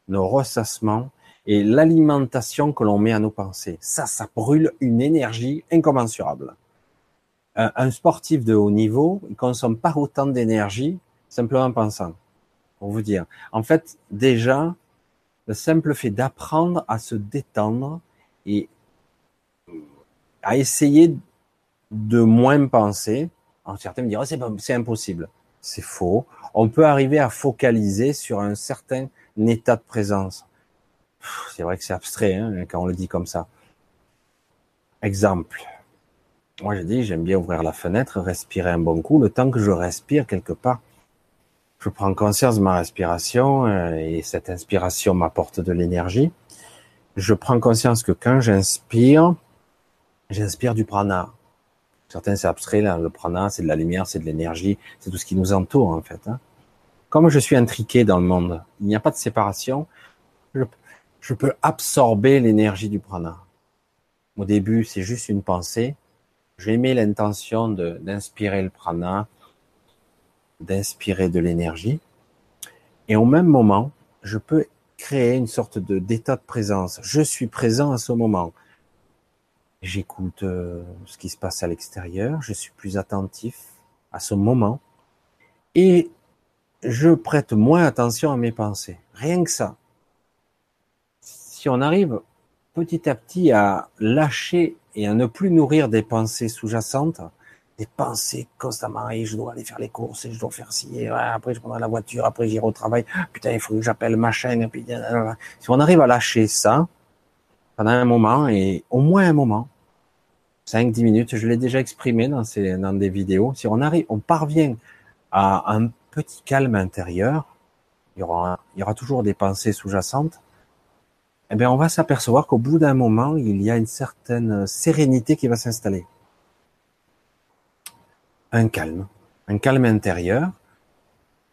S1: nos ressassements et l'alimentation que l'on met à nos pensées. Ça, ça brûle une énergie incommensurable. Un, sportif de haut niveau, il consomme pas autant d'énergie simplement en pensant. Pour vous dire. En fait, déjà, le simple fait d'apprendre à se détendre et à essayer de moins penser. Alors, certains me diront, oh, c'est impossible. C'est faux. On peut arriver à focaliser sur un certain état de présence. C'est vrai que c'est abstrait hein, quand on le dit comme ça. Exemple. Moi, je dis, j'aime bien ouvrir la fenêtre, respirer un bon coup. Le temps que je respire quelque part, je prends conscience de ma respiration euh, et cette inspiration m'apporte de l'énergie. Je prends conscience que quand j'inspire, j'inspire du prana. Certains, c'est abstrait, là. Le prana, c'est de la lumière, c'est de l'énergie, c'est tout ce qui nous entoure, en fait. Hein. Comme je suis intriqué dans le monde, il n'y a pas de séparation, je, peux absorber l'énergie du prana. Au début, c'est juste une pensée. J'ai mis l'intention d'inspirer le prana, d'inspirer de l'énergie. Et au même moment, je peux créer une sorte de d'état de présence. Je suis présent à ce moment. J'écoute euh, ce qui se passe à l'extérieur, je suis plus attentif à ce moment. Et je prête moins attention à mes pensées. Rien que ça. Si on arrive petit à petit à lâcher et à ne plus nourrir des pensées sous-jacentes, des pensées constamment, et je dois aller faire les courses, et je dois faire ci, et après je prendrai la voiture, après j'irai au travail, putain, il faut que j'appelle ma chaîne, et puis, si on arrive à lâcher ça, pendant un moment, et au moins un moment, 5-10 minutes, je l'ai déjà exprimé dans, ces, dans des vidéos. Si on arrive, on parvient à un petit calme intérieur, il y aura, il y aura toujours des pensées sous-jacentes, eh bien, on va s'apercevoir qu'au bout d'un moment, il y a une certaine sérénité qui va s'installer. Un calme, un calme intérieur.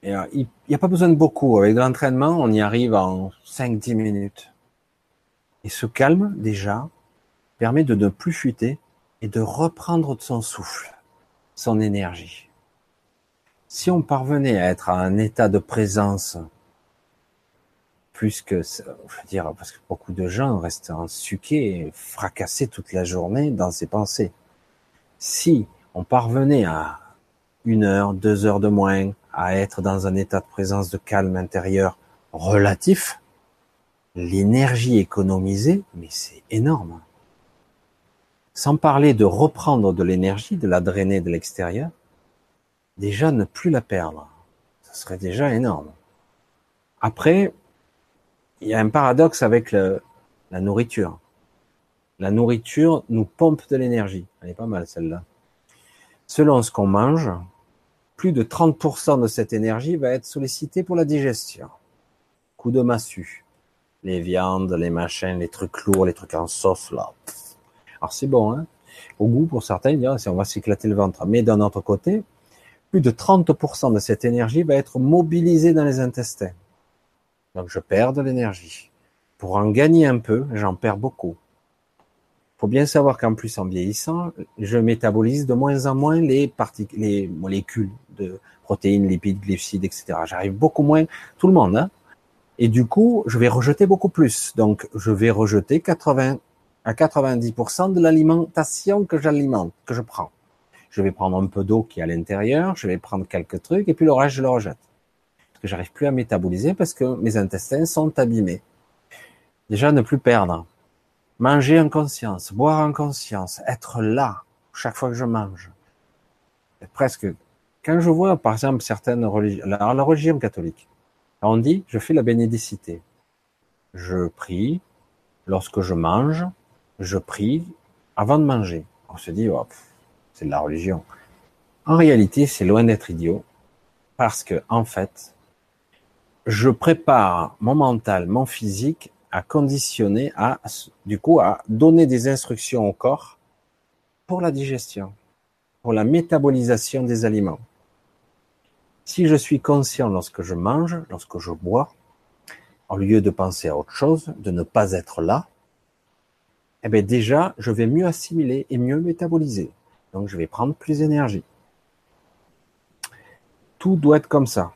S1: Et, euh, il n'y a pas besoin de beaucoup. Avec de l'entraînement, on y arrive en 5-10 minutes. Et ce calme, déjà, permet de ne plus fuiter et de reprendre son souffle, son énergie. Si on parvenait à être à un état de présence plus que, je veux dire, parce que beaucoup de gens restent en suqué, fracassés toute la journée dans ses pensées. Si on parvenait à une heure, deux heures de moins, à être dans un état de présence de calme intérieur relatif, l'énergie économisée, mais c'est énorme. Sans parler de reprendre de l'énergie, de la drainer de l'extérieur, déjà ne plus la perdre. Ce serait déjà énorme. Après, il y a un paradoxe avec la nourriture. La nourriture nous pompe de l'énergie. Elle est pas mal celle-là. Selon ce qu'on mange, plus de 30% de cette énergie va être sollicitée pour la digestion. Coup de massue. Les viandes, les machins, les trucs lourds, les trucs en sauce, là. Alors c'est bon, hein Au goût, pour certains, on va s'éclater le ventre. Mais d'un autre côté, plus de 30% de cette énergie va être mobilisée dans les intestins. Donc je perds de l'énergie. Pour en gagner un peu, j'en perds beaucoup. Faut bien savoir qu'en plus en vieillissant, je métabolise de moins en moins les, les molécules de protéines, lipides, glycides, etc. J'arrive beaucoup moins, tout le monde, hein et du coup, je vais rejeter beaucoup plus. Donc, je vais rejeter 80 à 90% de l'alimentation que j'alimente, que je prends. Je vais prendre un peu d'eau qui est à l'intérieur, je vais prendre quelques trucs, et puis le reste, je le rejette que j'arrive plus à métaboliser parce que mes intestins sont abîmés. Déjà, ne plus perdre. Manger en conscience, boire en conscience, être là chaque fois que je mange. presque, quand je vois, par exemple, certaines religions, la, la religion catholique, on dit, je fais la bénédicité. Je prie lorsque je mange, je prie avant de manger. On se dit, oh, c'est de la religion. En réalité, c'est loin d'être idiot, parce que, en fait, je prépare mon mental, mon physique à conditionner, à, du coup, à donner des instructions au corps pour la digestion, pour la métabolisation des aliments. Si je suis conscient lorsque je mange, lorsque je bois, au lieu de penser à autre chose, de ne pas être là, eh bien déjà, je vais mieux assimiler et mieux métaboliser. Donc, je vais prendre plus d'énergie. Tout doit être comme ça.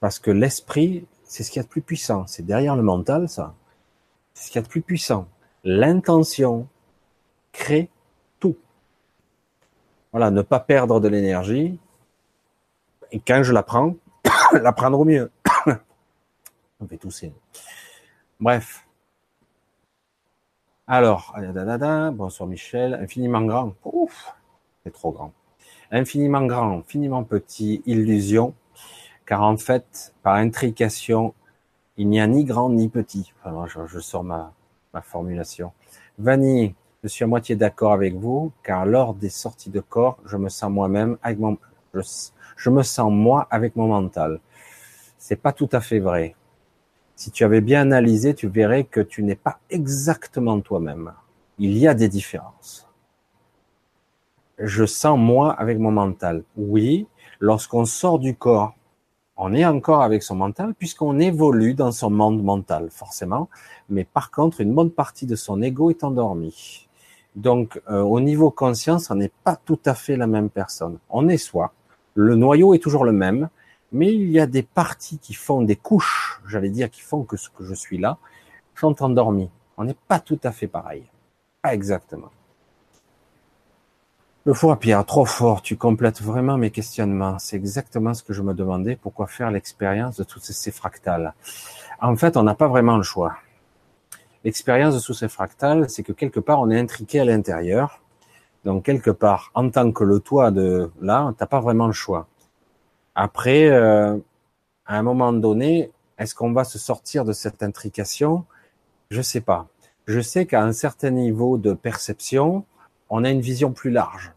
S1: Parce que l'esprit, c'est ce qu'il y a de plus puissant. C'est derrière le mental, ça. C'est ce qu'il y a de plus puissant. L'intention crée tout. Voilà, ne pas perdre de l'énergie. Et quand je la prends, la prendre au mieux. On fait tousser. Bref. Alors, bonsoir Michel, infiniment grand. Ouf, c'est trop grand. Infiniment grand, infiniment petit, illusion car en fait, par intrication, il n'y a ni grand ni petit. Je, sors ma, formulation. Vanille, je suis à moitié d'accord avec vous, car lors des sorties de corps, je me sens moi-même avec mon, je, me sens moi avec mon mental. C'est pas tout à fait vrai. Si tu avais bien analysé, tu verrais que tu n'es pas exactement toi-même. Il y a des différences. Je sens moi avec mon mental. Oui, lorsqu'on sort du corps, on est encore avec son mental puisqu'on évolue dans son monde mental, forcément. Mais par contre, une bonne partie de son ego est endormie. Donc, euh, au niveau conscience, on n'est pas tout à fait la même personne. On est soi. Le noyau est toujours le même, mais il y a des parties qui font des couches, j'allais dire, qui font que ce que je suis là, sont endormies. On n'est pas tout à fait pareil. Pas exactement. Le four Pierre, trop fort, tu complètes vraiment mes questionnements. C'est exactement ce que je me demandais, pourquoi faire l'expérience de tous ces fractales. En fait, on n'a pas vraiment le choix. L'expérience de tous ces fractales, c'est que quelque part, on est intriqué à l'intérieur. Donc, quelque part, en tant que le toit de là, t'as pas vraiment le choix. Après, euh, à un moment donné, est-ce qu'on va se sortir de cette intrication? Je sais pas. Je sais qu'à un certain niveau de perception, on a une vision plus large.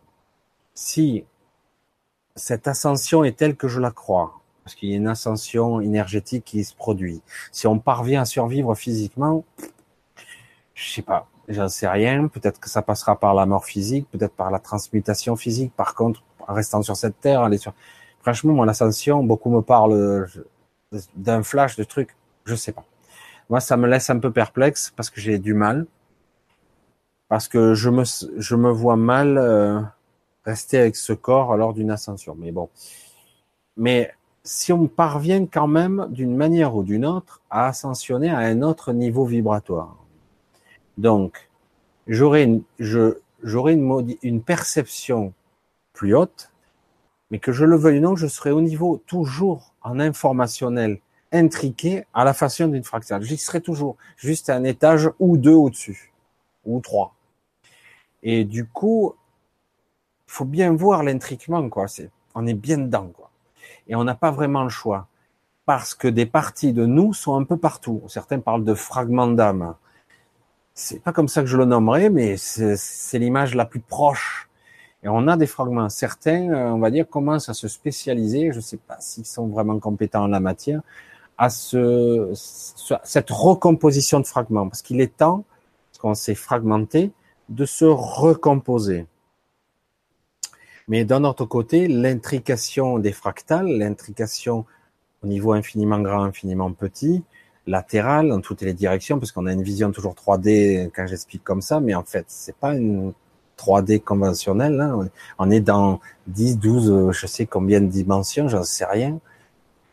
S1: Si cette ascension est telle que je la crois, parce qu'il y a une ascension énergétique qui se produit, si on parvient à survivre physiquement, je sais pas, j'en sais rien, peut-être que ça passera par la mort physique, peut-être par la transmutation physique, par contre, en restant sur cette terre, aller sur... Franchement, mon ascension, beaucoup me parlent d'un flash de trucs, je sais pas. Moi, ça me laisse un peu perplexe parce que j'ai du mal, parce que je me, je me vois mal euh, rester avec ce corps lors d'une ascension. Mais bon, mais si on parvient quand même d'une manière ou d'une autre à ascensionner à un autre niveau vibratoire, donc j'aurai une, j'aurai une, perception plus haute, mais que je le veuille ou non, je serai au niveau toujours en informationnel intriqué à la façon d'une fractale. J'y serai toujours, juste à un étage ou deux au-dessus, ou trois. Et du coup, faut bien voir l'intriquement, quoi. C'est, on est bien dedans, quoi. Et on n'a pas vraiment le choix. Parce que des parties de nous sont un peu partout. Certains parlent de fragments d'âme. C'est pas comme ça que je le nommerais, mais c'est l'image la plus proche. Et on a des fragments. Certains, euh, on va dire, commencent à se spécialiser. Je sais pas s'ils sont vraiment compétents en la matière à ce, cette recomposition de fragments, parce qu'il est temps, parce qu'on s'est fragmenté, de se recomposer. Mais d'un autre côté, l'intrication des fractales, l'intrication au niveau infiniment grand, infiniment petit, latéral, dans toutes les directions, parce qu'on a une vision toujours 3D quand j'explique comme ça, mais en fait, c'est pas une 3D conventionnelle. Hein. On est dans 10, 12, je sais combien de dimensions, j'en sais rien.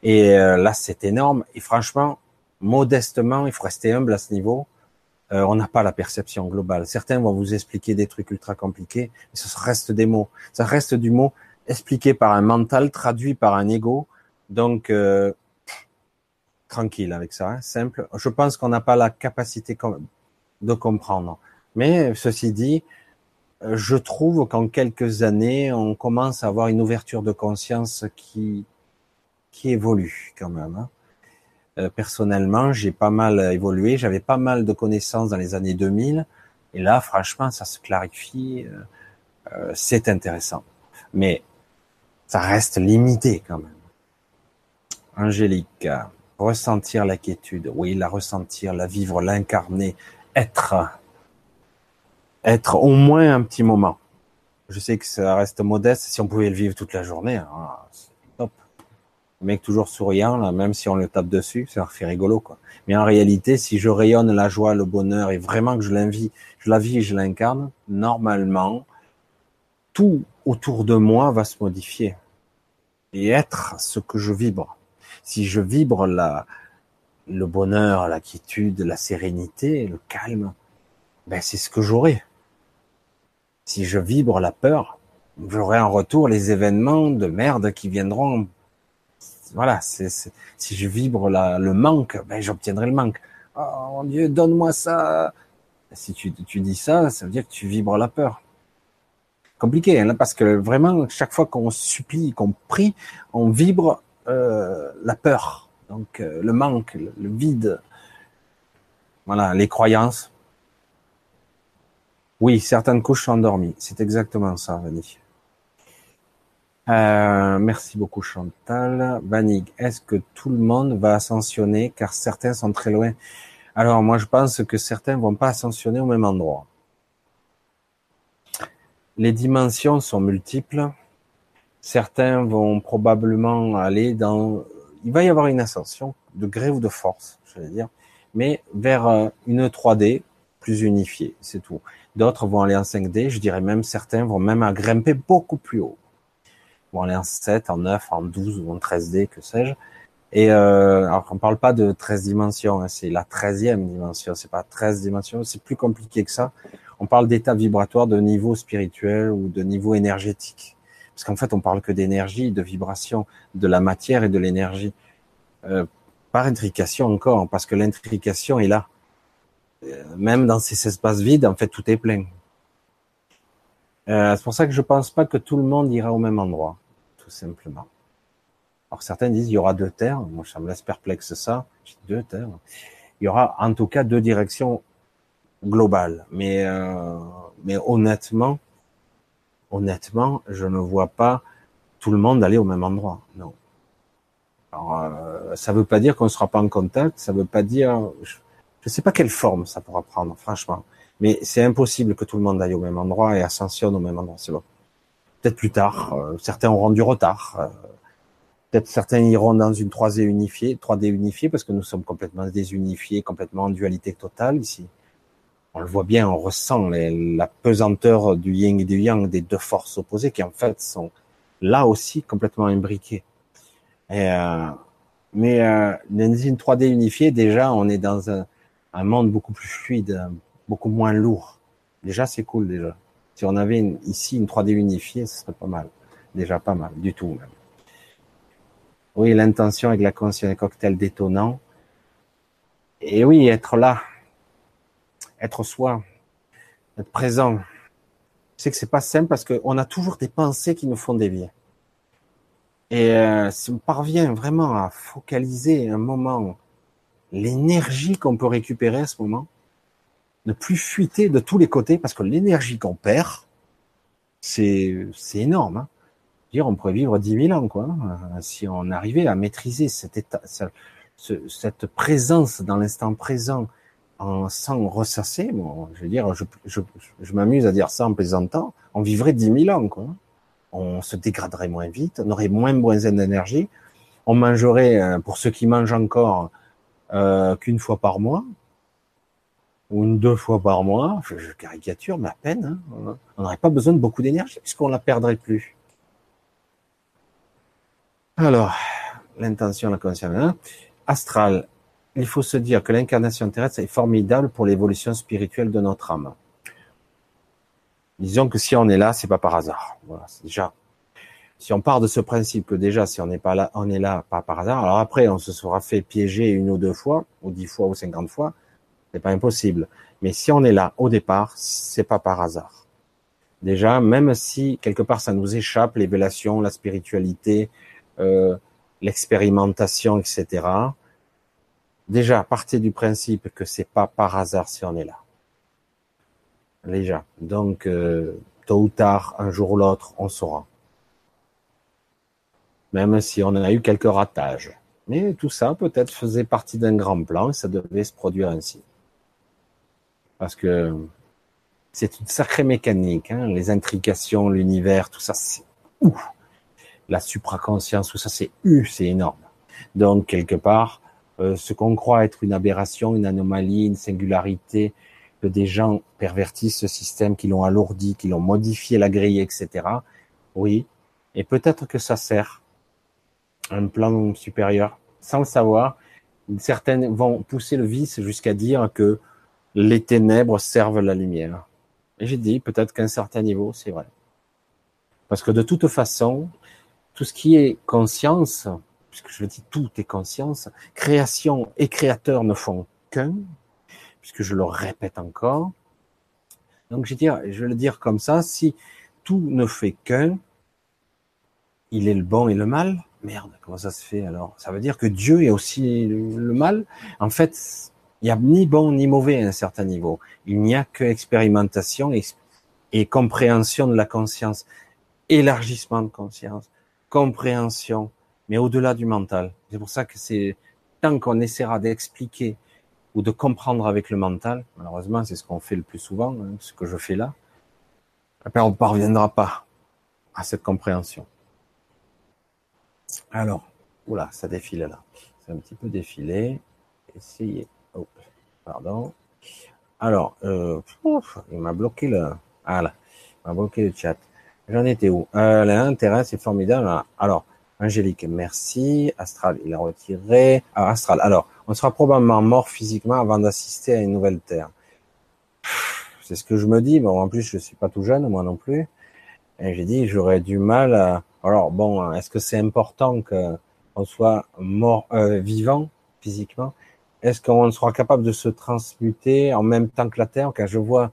S1: Et euh, là, c'est énorme. Et franchement, modestement, il faut rester humble à ce niveau. Euh, on n'a pas la perception globale. Certains vont vous expliquer des trucs ultra compliqués, mais ça reste des mots. Ça reste du mot expliqué par un mental, traduit par un ego. Donc, euh, tranquille avec ça, hein, simple. Je pense qu'on n'a pas la capacité de comprendre. Mais ceci dit, je trouve qu'en quelques années, on commence à avoir une ouverture de conscience qui qui évolue quand même. Hein. Euh, personnellement, j'ai pas mal évolué, j'avais pas mal de connaissances dans les années 2000, et là, franchement, ça se clarifie, euh, euh, c'est intéressant. Mais ça reste limité quand même. Angélique, ressentir la quiétude, oui, la ressentir, la vivre, l'incarner, être, être au moins un petit moment. Je sais que ça reste modeste, si on pouvait le vivre toute la journée, hein, mec toujours souriant, là, même si on le tape dessus, ça fait rigolo, quoi. Mais en réalité, si je rayonne la joie, le bonheur, et vraiment que je l'invite, je la vis et je l'incarne, normalement, tout autour de moi va se modifier. Et être ce que je vibre. Si je vibre la, le bonheur, la quiétude, la sérénité, le calme, ben c'est ce que j'aurai. Si je vibre la peur, j'aurai en retour les événements de merde qui viendront voilà, c'est, si je vibre la, le manque, ben j'obtiendrai le manque. Oh mon Dieu, donne-moi ça. Si tu, tu dis ça, ça veut dire que tu vibres la peur. Compliqué, hein, parce que vraiment, chaque fois qu'on supplie, qu'on prie, on vibre euh, la peur. Donc euh, le manque, le, vide. Voilà, les croyances. Oui, certaines couches sont endormies. C'est exactement ça, Vanny. Euh, merci beaucoup Chantal. Vanig, est-ce que tout le monde va ascensionner? Car certains sont très loin Alors moi je pense que certains vont pas ascensionner au même endroit. Les dimensions sont multiples. Certains vont probablement aller dans... Il va y avoir une ascension de gré ou de force, je vais dire, mais vers euh, une 3D plus unifiée, c'est tout. D'autres vont aller en 5D, je dirais même certains vont même grimper beaucoup plus haut aller en 7, en 9, en 12 ou en 13D, que sais-je. Et euh, alors on parle pas de 13 dimensions, hein, c'est la 13e dimension, c'est pas 13 dimensions, c'est plus compliqué que ça. On parle d'état vibratoire de niveau spirituel ou de niveau énergétique. Parce qu'en fait, on parle que d'énergie, de vibration, de la matière et de l'énergie. Euh, par intrication encore, parce que l'intrication est là. Euh, même dans ces espaces vides, en fait, tout est plein. Euh, c'est pour ça que je pense pas que tout le monde ira au même endroit tout simplement. Alors certains disent il y aura deux terres, moi ça me laisse perplexe ça, deux terres. Il y aura en tout cas deux directions globales, mais euh, mais honnêtement, honnêtement, je ne vois pas tout le monde aller au même endroit. Non. Alors, euh, ça veut pas dire qu'on ne sera pas en contact. Ça veut pas dire, je ne sais pas quelle forme ça pourra prendre, franchement. Mais c'est impossible que tout le monde aille au même endroit et ascensionne au même endroit. C'est bon. Peut-être plus tard. Euh, certains auront du retard. Euh, peut-être certains iront dans une 3D unifiée, 3D unifiée, parce que nous sommes complètement désunifiés, complètement en dualité totale ici on le voit bien, on ressent la pesanteur du yin et du yang, des deux forces opposées qui en fait sont là aussi complètement imbriquées. Euh, mais dans une 3D unifiée, déjà, on est dans un, monde beaucoup plus fluide, beaucoup moins lourd. Déjà, c'est cool déjà. Si on avait ici une 3D unifiée, ce serait pas mal. Déjà pas mal, du tout même. Oui, l'intention avec la conscience, des cocktail détonnant. Et oui, être là, être soi, être présent. Je sais que c'est pas simple parce qu'on a toujours des pensées qui nous font dévier. Et euh, si on parvient vraiment à focaliser un moment l'énergie qu'on peut récupérer à ce moment, ne plus fuiter de tous les côtés, parce que l'énergie qu'on perd, c'est c'est énorme. Hein. Dire, on pourrait vivre 10 000 ans, quoi, euh, si on arrivait à maîtriser cet état, cette présence dans l'instant présent, en, sans ressasser, bon, je veux dire, je, je, m'amuse à dire ça en plaisantant, on vivrait dix mille ans, quoi. On se dégraderait moins vite, on aurait moins besoin d'énergie, on mangerait, euh, pour ceux qui mangent encore, euh, qu'une fois par mois, ou une deux fois par mois, je, caricature, mais à peine, hein. on n'aurait pas besoin de beaucoup d'énergie, puisqu'on la perdrait plus. Alors, l'intention, la conscience, hein. astral, il faut se dire que l'incarnation terrestre est formidable pour l'évolution spirituelle de notre âme. Disons que si on est là, c'est pas par hasard. Déjà. Si on part de ce principe que déjà, si on n'est pas là, on est là pas par hasard. Alors après, on se sera fait piéger une ou deux fois, ou dix fois, ou cinquante fois. C'est pas impossible. Mais si on est là au départ, c'est pas par hasard. Déjà, même si quelque part ça nous échappe, l'évélation, la spiritualité, euh, l'expérimentation, etc déjà partez du principe que c'est pas par hasard si on est là. Déjà. Donc, euh, tôt ou tard, un jour ou l'autre, on saura. Même si on a eu quelques ratages. Mais tout ça, peut-être, faisait partie d'un grand plan et ça devait se produire ainsi. Parce que c'est une sacrée mécanique, hein, les intrications, l'univers, tout ça, c'est ouf. La supraconscience, tout ça, c'est u, c'est énorme. Donc, quelque part, euh, ce qu'on croit être une aberration, une anomalie, une singularité, que des gens pervertissent ce système, qui l'ont alourdi, qui l'ont modifié la grille, etc. Oui, et peut-être que ça sert un plan supérieur, sans le savoir. Certaines vont pousser le vice jusqu'à dire que les ténèbres servent la lumière. Et j'ai dit, peut-être qu'à un certain niveau, c'est vrai. Parce que de toute façon, tout ce qui est conscience, puisque je le dis, tout est conscience. Création et créateur ne font qu'un, puisque je le répète encore. Donc je dire, je vais le dire comme ça, si tout ne fait qu'un, il est le bon et le mal. Merde, comment ça se fait alors? Ça veut dire que Dieu est aussi le mal. En fait, il n'y a ni bon ni mauvais à un certain niveau. Il n'y a que expérimentation et, compréhension de la conscience, élargissement de conscience, compréhension, mais au-delà du mental. C'est pour ça que c'est tant qu'on essaiera d'expliquer ou de comprendre avec le mental, malheureusement c'est ce qu'on fait le plus souvent, hein, ce que je fais là, après on ne parviendra pas à cette compréhension. Alors, oula, ça défile là. C'est un petit peu défilé. Essayez. Pardon. Alors, euh, il m'a bloqué le. Ah là, m'a bloqué le chat. J'en étais où? Euh, L'intérêt, c'est formidable. Alors, Angélique, merci. Astral, il a retiré. Ah, Astral. Alors, on sera probablement mort physiquement avant d'assister à une nouvelle Terre. C'est ce que je me dis. Bon, en plus, je suis pas tout jeune, moi non plus. Et j'ai dit, j'aurais du mal. Alors, bon, est-ce que c'est important qu'on soit mort, euh, vivant physiquement? Est-ce qu'on sera capable de se transmuter en même temps que la Terre? Quand je vois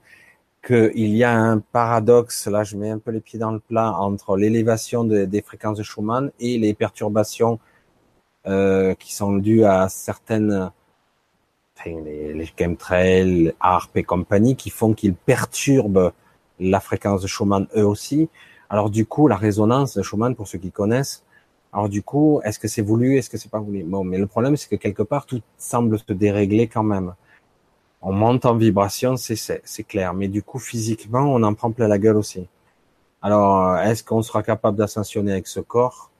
S1: qu'il y a un paradoxe, là je mets un peu les pieds dans le plat, entre l'élévation des fréquences de Schumann et les perturbations euh, qui sont dues à certaines, enfin, les, les chemtrails, et compagnie, qui font qu'ils perturbent la fréquence de Schumann eux aussi. Alors du coup, la résonance de Schumann, pour ceux qui connaissent, alors du coup, est-ce que c'est voulu, est-ce que c'est pas voulu? Bon, mais le problème, c'est que quelque part, tout semble se dérégler quand même. On monte en vibration, c'est clair, mais du coup, physiquement, on en prend plein la gueule aussi. Alors, est-ce qu'on sera capable d'ascensionner avec ce corps?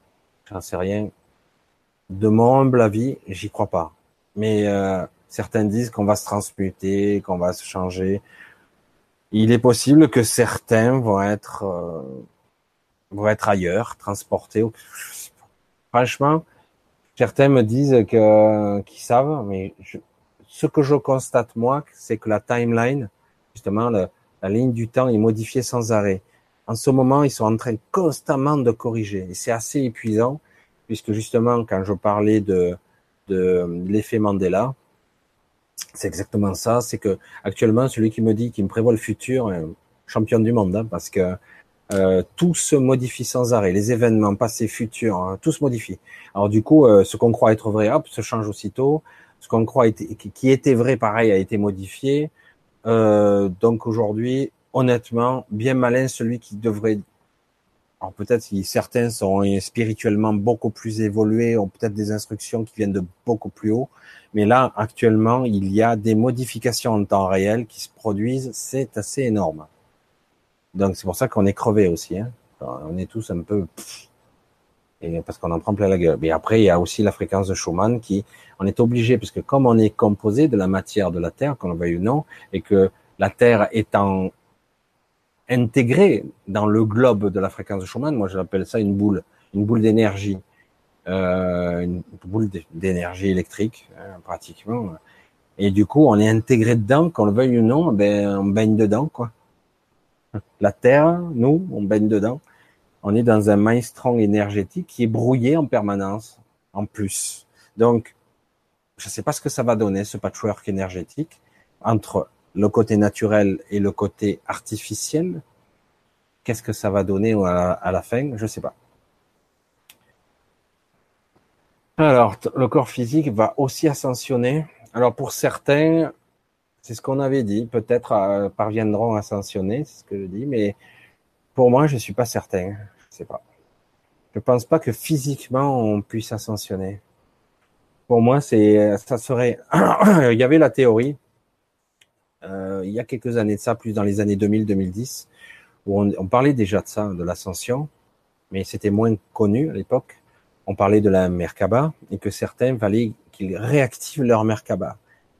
S1: J'en sais rien. De mon humble avis, j'y crois pas. Mais euh, certains disent qu'on va se transmuter, qu'on va se changer. Il est possible que certains vont être euh, vont être ailleurs, transportés. Franchement, certains me disent que qu'ils savent, mais ce que je constate moi, c'est que la timeline, justement, la ligne du temps est modifiée sans arrêt. En ce moment, ils sont en train constamment de corriger, et c'est assez épuisant, puisque justement, quand je parlais de de l'effet Mandela, c'est exactement ça. C'est que actuellement, celui qui me dit, qui me prévoit le futur, champion du monde, hein, parce que euh, tout se modifie sans arrêt. Les événements passés, futurs, hein, tout se modifie. Alors du coup, euh, ce qu'on croit être vrai, hop, se change aussitôt. Ce qu'on croit qui était vrai, pareil, a été modifié. Euh, donc aujourd'hui, honnêtement, bien malin celui qui devrait. Alors peut-être certains sont spirituellement beaucoup plus évolués, ont peut-être des instructions qui viennent de beaucoup plus haut. Mais là, actuellement, il y a des modifications en temps réel qui se produisent. C'est assez énorme. Donc c'est pour ça qu'on est crevé aussi. Hein. On est tous un peu et parce qu'on en prend plein la gueule. Mais après, il y a aussi la fréquence de Schumann qui, on est obligé, puisque comme on est composé de la matière de la Terre, qu'on le veuille ou non, et que la Terre étant intégrée dans le globe de la fréquence de Schumann, moi j'appelle ça une boule, une boule d'énergie, euh, une boule d'énergie électrique hein, pratiquement. Et du coup, on est intégré dedans, qu'on le veuille ou non, ben on baigne dedans quoi. La Terre, nous, on baigne dedans. On est dans un maelstrom énergétique qui est brouillé en permanence, en plus. Donc, je ne sais pas ce que ça va donner, ce patchwork énergétique, entre le côté naturel et le côté artificiel. Qu'est-ce que ça va donner à la, fin? Je ne sais pas. Alors, le corps physique va aussi ascensionner. Alors, pour certains, c'est ce qu'on avait dit. Peut-être euh, parviendront à ascensionner, c'est ce que je dis, mais pour moi, je suis pas certain. Je sais pas. Je pense pas que physiquement on puisse ascensionner. Pour moi, c'est, ça serait. il y avait la théorie. Euh, il y a quelques années de ça, plus dans les années 2000-2010, où on, on, parlait déjà de ça, de l'ascension, mais c'était moins connu à l'époque. On parlait de la Merkaba et que certains fallait qu'ils réactivent leur Merkaba.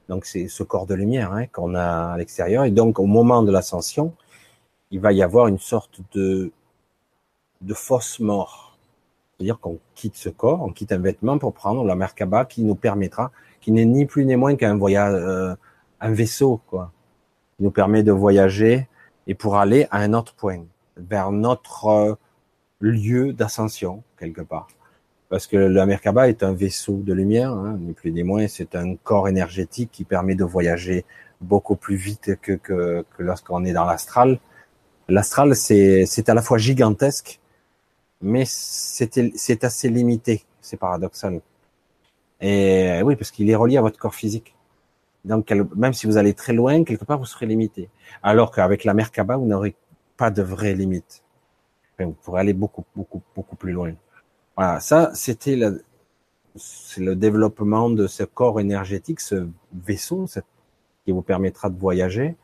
S1: Donc c'est ce corps de lumière hein, qu'on a à l'extérieur. Et donc au moment de l'ascension, il va y avoir une sorte de, de fausse mort. C'est-à-dire qu'on quitte ce corps, on quitte un vêtement pour prendre la Merkaba qui nous permettra, qui n'est ni plus ni moins qu'un voyage, euh, un vaisseau, quoi, qui nous permet de voyager et pour aller à un autre point, vers notre euh, lieu d'ascension quelque part parce que la Merkaba est un vaisseau de lumière, hein, ni plus ni moins, c'est un corps énergétique qui permet de voyager beaucoup plus vite que, que, que lorsqu'on est dans l'astral. L'astral, c'est, à la fois gigantesque, mais c'est, assez limité, c'est paradoxal. Et oui, parce qu'il est relié à votre corps physique. Donc, même si vous allez très loin, quelque part, vous serez limité. Alors qu'avec la Merkaba, vous n'aurez pas de vraie limite. vous pourrez aller beaucoup, beaucoup, beaucoup plus loin. Voilà, ça, c'était le, c'est le développement de ce corps énergétique, ce vaisseau qui vous permettra de voyager.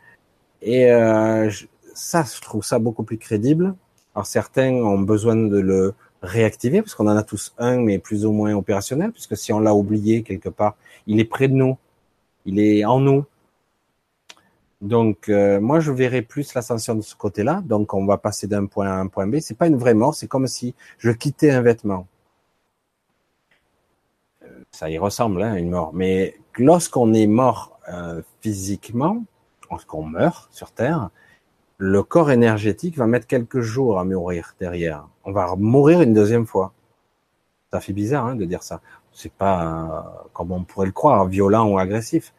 S1: Et euh, ça, je trouve ça beaucoup plus crédible. Alors certains ont besoin de le réactiver parce qu'on en a tous un, mais plus ou moins opérationnel, puisque si on l'a oublié quelque part, il est près de nous, il est en nous. Donc euh, moi je verrais plus l'ascension de ce côté-là. Donc on va passer d'un point A à un point B. C'est pas une vraie mort, c'est comme si je quittais un vêtement. Euh, ça y ressemble, hein, une mort. Mais lorsqu'on est mort euh, physiquement, lorsqu'on meurt sur Terre, le corps énergétique va mettre quelques jours à mourir derrière. On va mourir une deuxième fois. Ça fait bizarre hein, de dire ça. C'est pas comme on pourrait le croire, violent ou agressif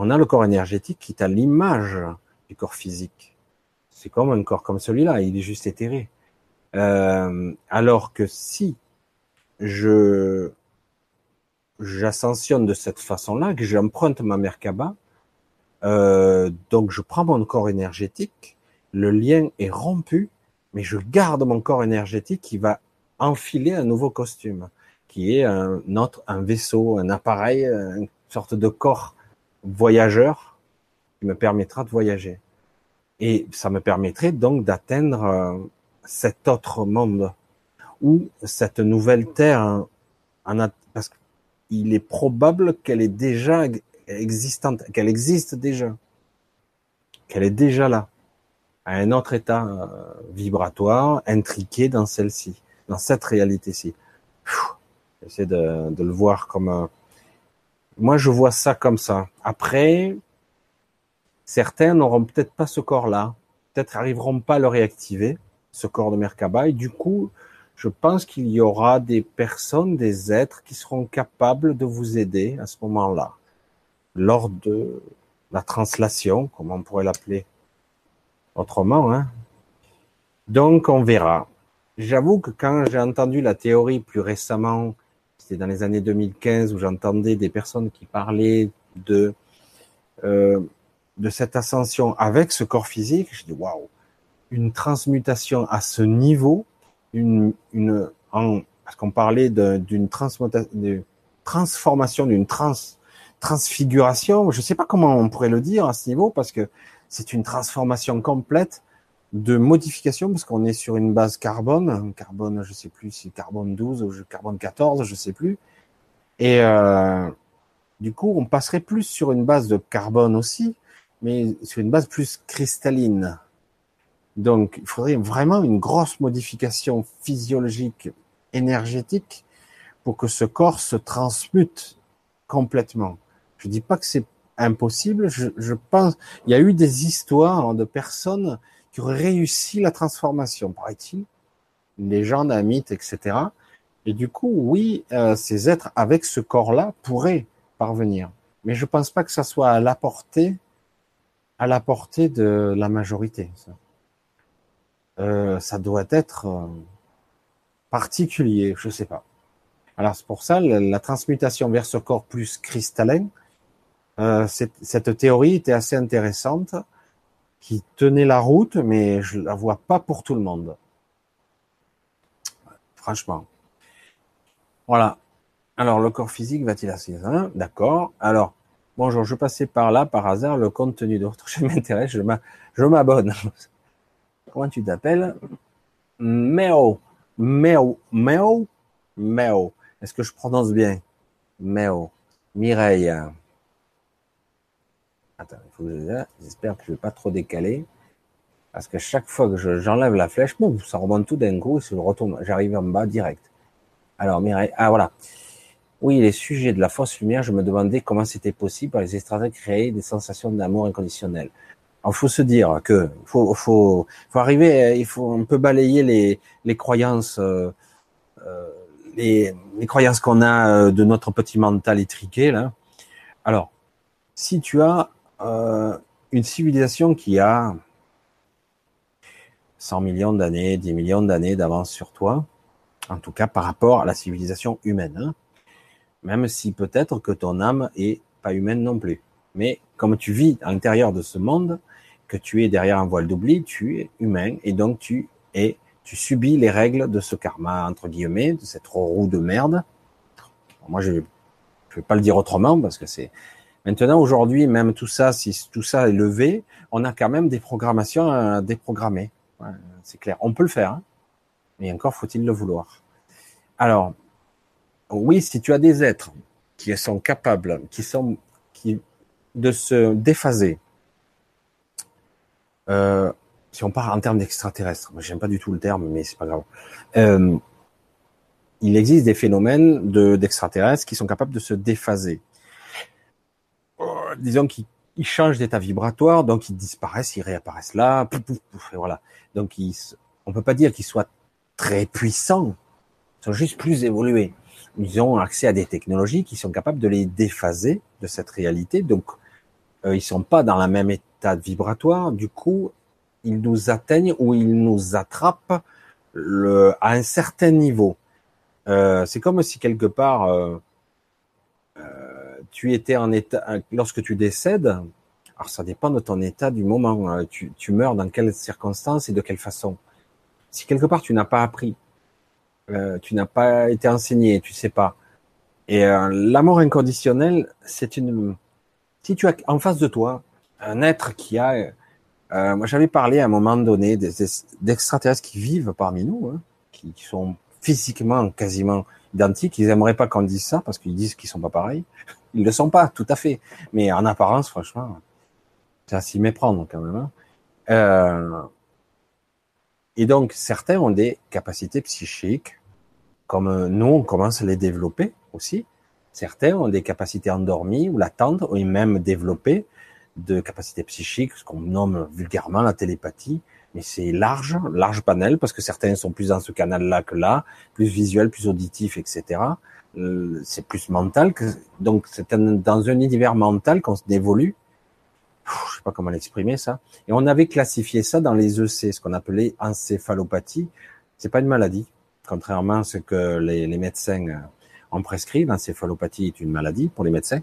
S1: on a le corps énergétique qui est à l'image du corps physique. C'est comme un corps comme celui-là, il est juste éthéré. Euh, alors que si je j'ascensionne de cette façon-là, que j'emprunte ma Merkaba, euh, donc je prends mon corps énergétique, le lien est rompu mais je garde mon corps énergétique qui va enfiler un nouveau costume, qui est un un vaisseau, un appareil, une sorte de corps voyageur qui me permettra de voyager. Et ça me permettrait donc d'atteindre euh, cet autre monde ou cette nouvelle terre en, parce qu'il est probable qu'elle est déjà existante, qu'elle existe déjà, qu'elle est déjà là, à un autre état euh, vibratoire, intriqué dans celle-ci, dans cette réalité-ci. J'essaie de, de, le voir comme. Moi, je vois ça comme ça. Après, certains n'auront peut-être pas ce corps-là, peut-être arriveront pas à le réactiver, ce corps de Merkaba, et du coup, je pense qu'il y aura des personnes, des êtres qui seront capables de vous aider à ce moment-là, lors de la translation, comme on pourrait l'appeler autrement. Hein. Donc, on verra. J'avoue que quand j'ai entendu la théorie plus récemment, c'était dans les années 2015, où j'entendais des personnes qui parlaient de euh, de cette ascension avec ce corps physique, je dis waouh, une transmutation à ce niveau, une, une parce qu'on parlait d'une transformation, d'une trans, transfiguration, je ne sais pas comment on pourrait le dire à ce niveau, parce que c'est une transformation complète de modification, parce qu'on est sur une base carbone, carbone, je sais plus si carbone 12 ou carbone 14, je sais plus. Et euh, du coup, on passerait plus sur une base de carbone aussi, mais sur une base plus cristalline. Donc, il faudrait vraiment une grosse modification physiologique, énergétique, pour que ce corps se transmute complètement. Je dis pas que c'est impossible. Je, je, pense, il y a eu des histoires de personnes qui auraient réussi la transformation, paraît-il, légende, un mythe, etc. Et du coup, oui, euh, ces êtres avec ce corps-là pourraient parvenir. Mais je pense pas que ça soit à la portée, à la portée de la majorité. Ça. Euh, doit être euh, particulier, je sais pas. Alors c'est pour ça la, transmutation vers ce corps plus cristallin. Cette, théorie était assez intéressante, qui tenait la route, mais je la vois pas pour tout le monde. Franchement. Voilà. Alors le corps physique va-t-il assez hein D'accord. Alors bonjour, je passais par là par hasard. Le contenu d'autres, je m'intéresse, je m'abonne. Comment tu t'appelles? Meo. Meo. Meo. Meo. Est-ce que je prononce bien? Meo. Mireille. Attends, j'espère que je ne vais pas trop décaler. Parce que chaque fois que j'enlève la flèche, boum, ça remonte tout d'un coup et je retourne, j'arrive en bas direct. Alors, Mireille, ah voilà. Oui, les sujets de la fausse lumière, je me demandais comment c'était possible pour les extraterrestres créer des sensations d'amour inconditionnel. Il faut se dire que faut, faut, faut arriver, il faut, on peut balayer les, les croyances, euh, euh, les, les, croyances qu'on a euh, de notre petit mental étriqué là. Alors, si tu as euh, une civilisation qui a 100 millions d'années, 10 millions d'années d'avance sur toi, en tout cas par rapport à la civilisation humaine, hein, même si peut-être que ton âme est pas humaine non plus. Mais comme tu vis à l'intérieur de ce monde, que tu es derrière un voile d'oubli, tu es humain et donc tu es, tu subis les règles de ce karma entre guillemets, de cette roue de merde. Moi, je, je vais pas le dire autrement parce que c'est maintenant aujourd'hui même tout ça, si tout ça est levé, on a quand même des programmations à déprogrammer. c'est clair, on peut le faire, hein. mais encore faut-il le vouloir. Alors, oui, si tu as des êtres qui sont capables, qui sont qui de se déphaser, euh, si on part en termes d'extraterrestres, j'aime pas du tout le terme, mais c'est pas grave. Euh, il existe des phénomènes de d'extraterrestres qui sont capables de se déphaser. Disons qu'ils changent d'état vibratoire, donc ils disparaissent, ils réapparaissent là, pouf, pouf, pouf, et voilà. Donc ils, on peut pas dire qu'ils soient très puissants, ils sont juste plus évolués. Ils ont accès à des technologies qui sont capables de les déphaser de cette réalité, donc euh, ils sont pas dans la même état vibratoire. Du coup, ils nous atteignent ou ils nous attrapent le, à un certain niveau. Euh, c'est comme si quelque part euh, euh, tu étais en état lorsque tu décèdes. Alors ça dépend de ton état du moment. Tu, tu meurs dans quelles circonstances et de quelle façon. Si quelque part tu n'as pas appris, euh, tu n'as pas été enseigné, tu sais pas. Et euh, l'amour inconditionnel, c'est une. Si tu as en face de toi un être qui a, euh, moi j'avais parlé à un moment donné d'extraterrestres qui vivent parmi nous, hein, qui, qui, sont physiquement quasiment identiques. Ils aimeraient pas qu'on dise ça parce qu'ils disent qu'ils sont pas pareils. Ils le sont pas, tout à fait. Mais en apparence, franchement, c'est à s'y méprendre quand même. Hein. Euh, et donc, certains ont des capacités psychiques, comme nous, on commence à les développer aussi. Certains ont des capacités endormies ou latentes, ou même développées de capacités psychiques, ce qu'on nomme vulgairement la télépathie. Mais c'est large, large panel, parce que certains sont plus dans ce canal-là que là, plus visuel, plus auditif, etc. Euh, c'est plus mental. Que, donc, c'est dans un univers mental qu'on se évolue je sais pas comment l'exprimer ça. Et on avait classifié ça dans les EC, ce qu'on appelait encéphalopathie. C'est pas une maladie, contrairement à ce que les, médecins euh, ont prescrit. L'encéphalopathie est une maladie pour les médecins.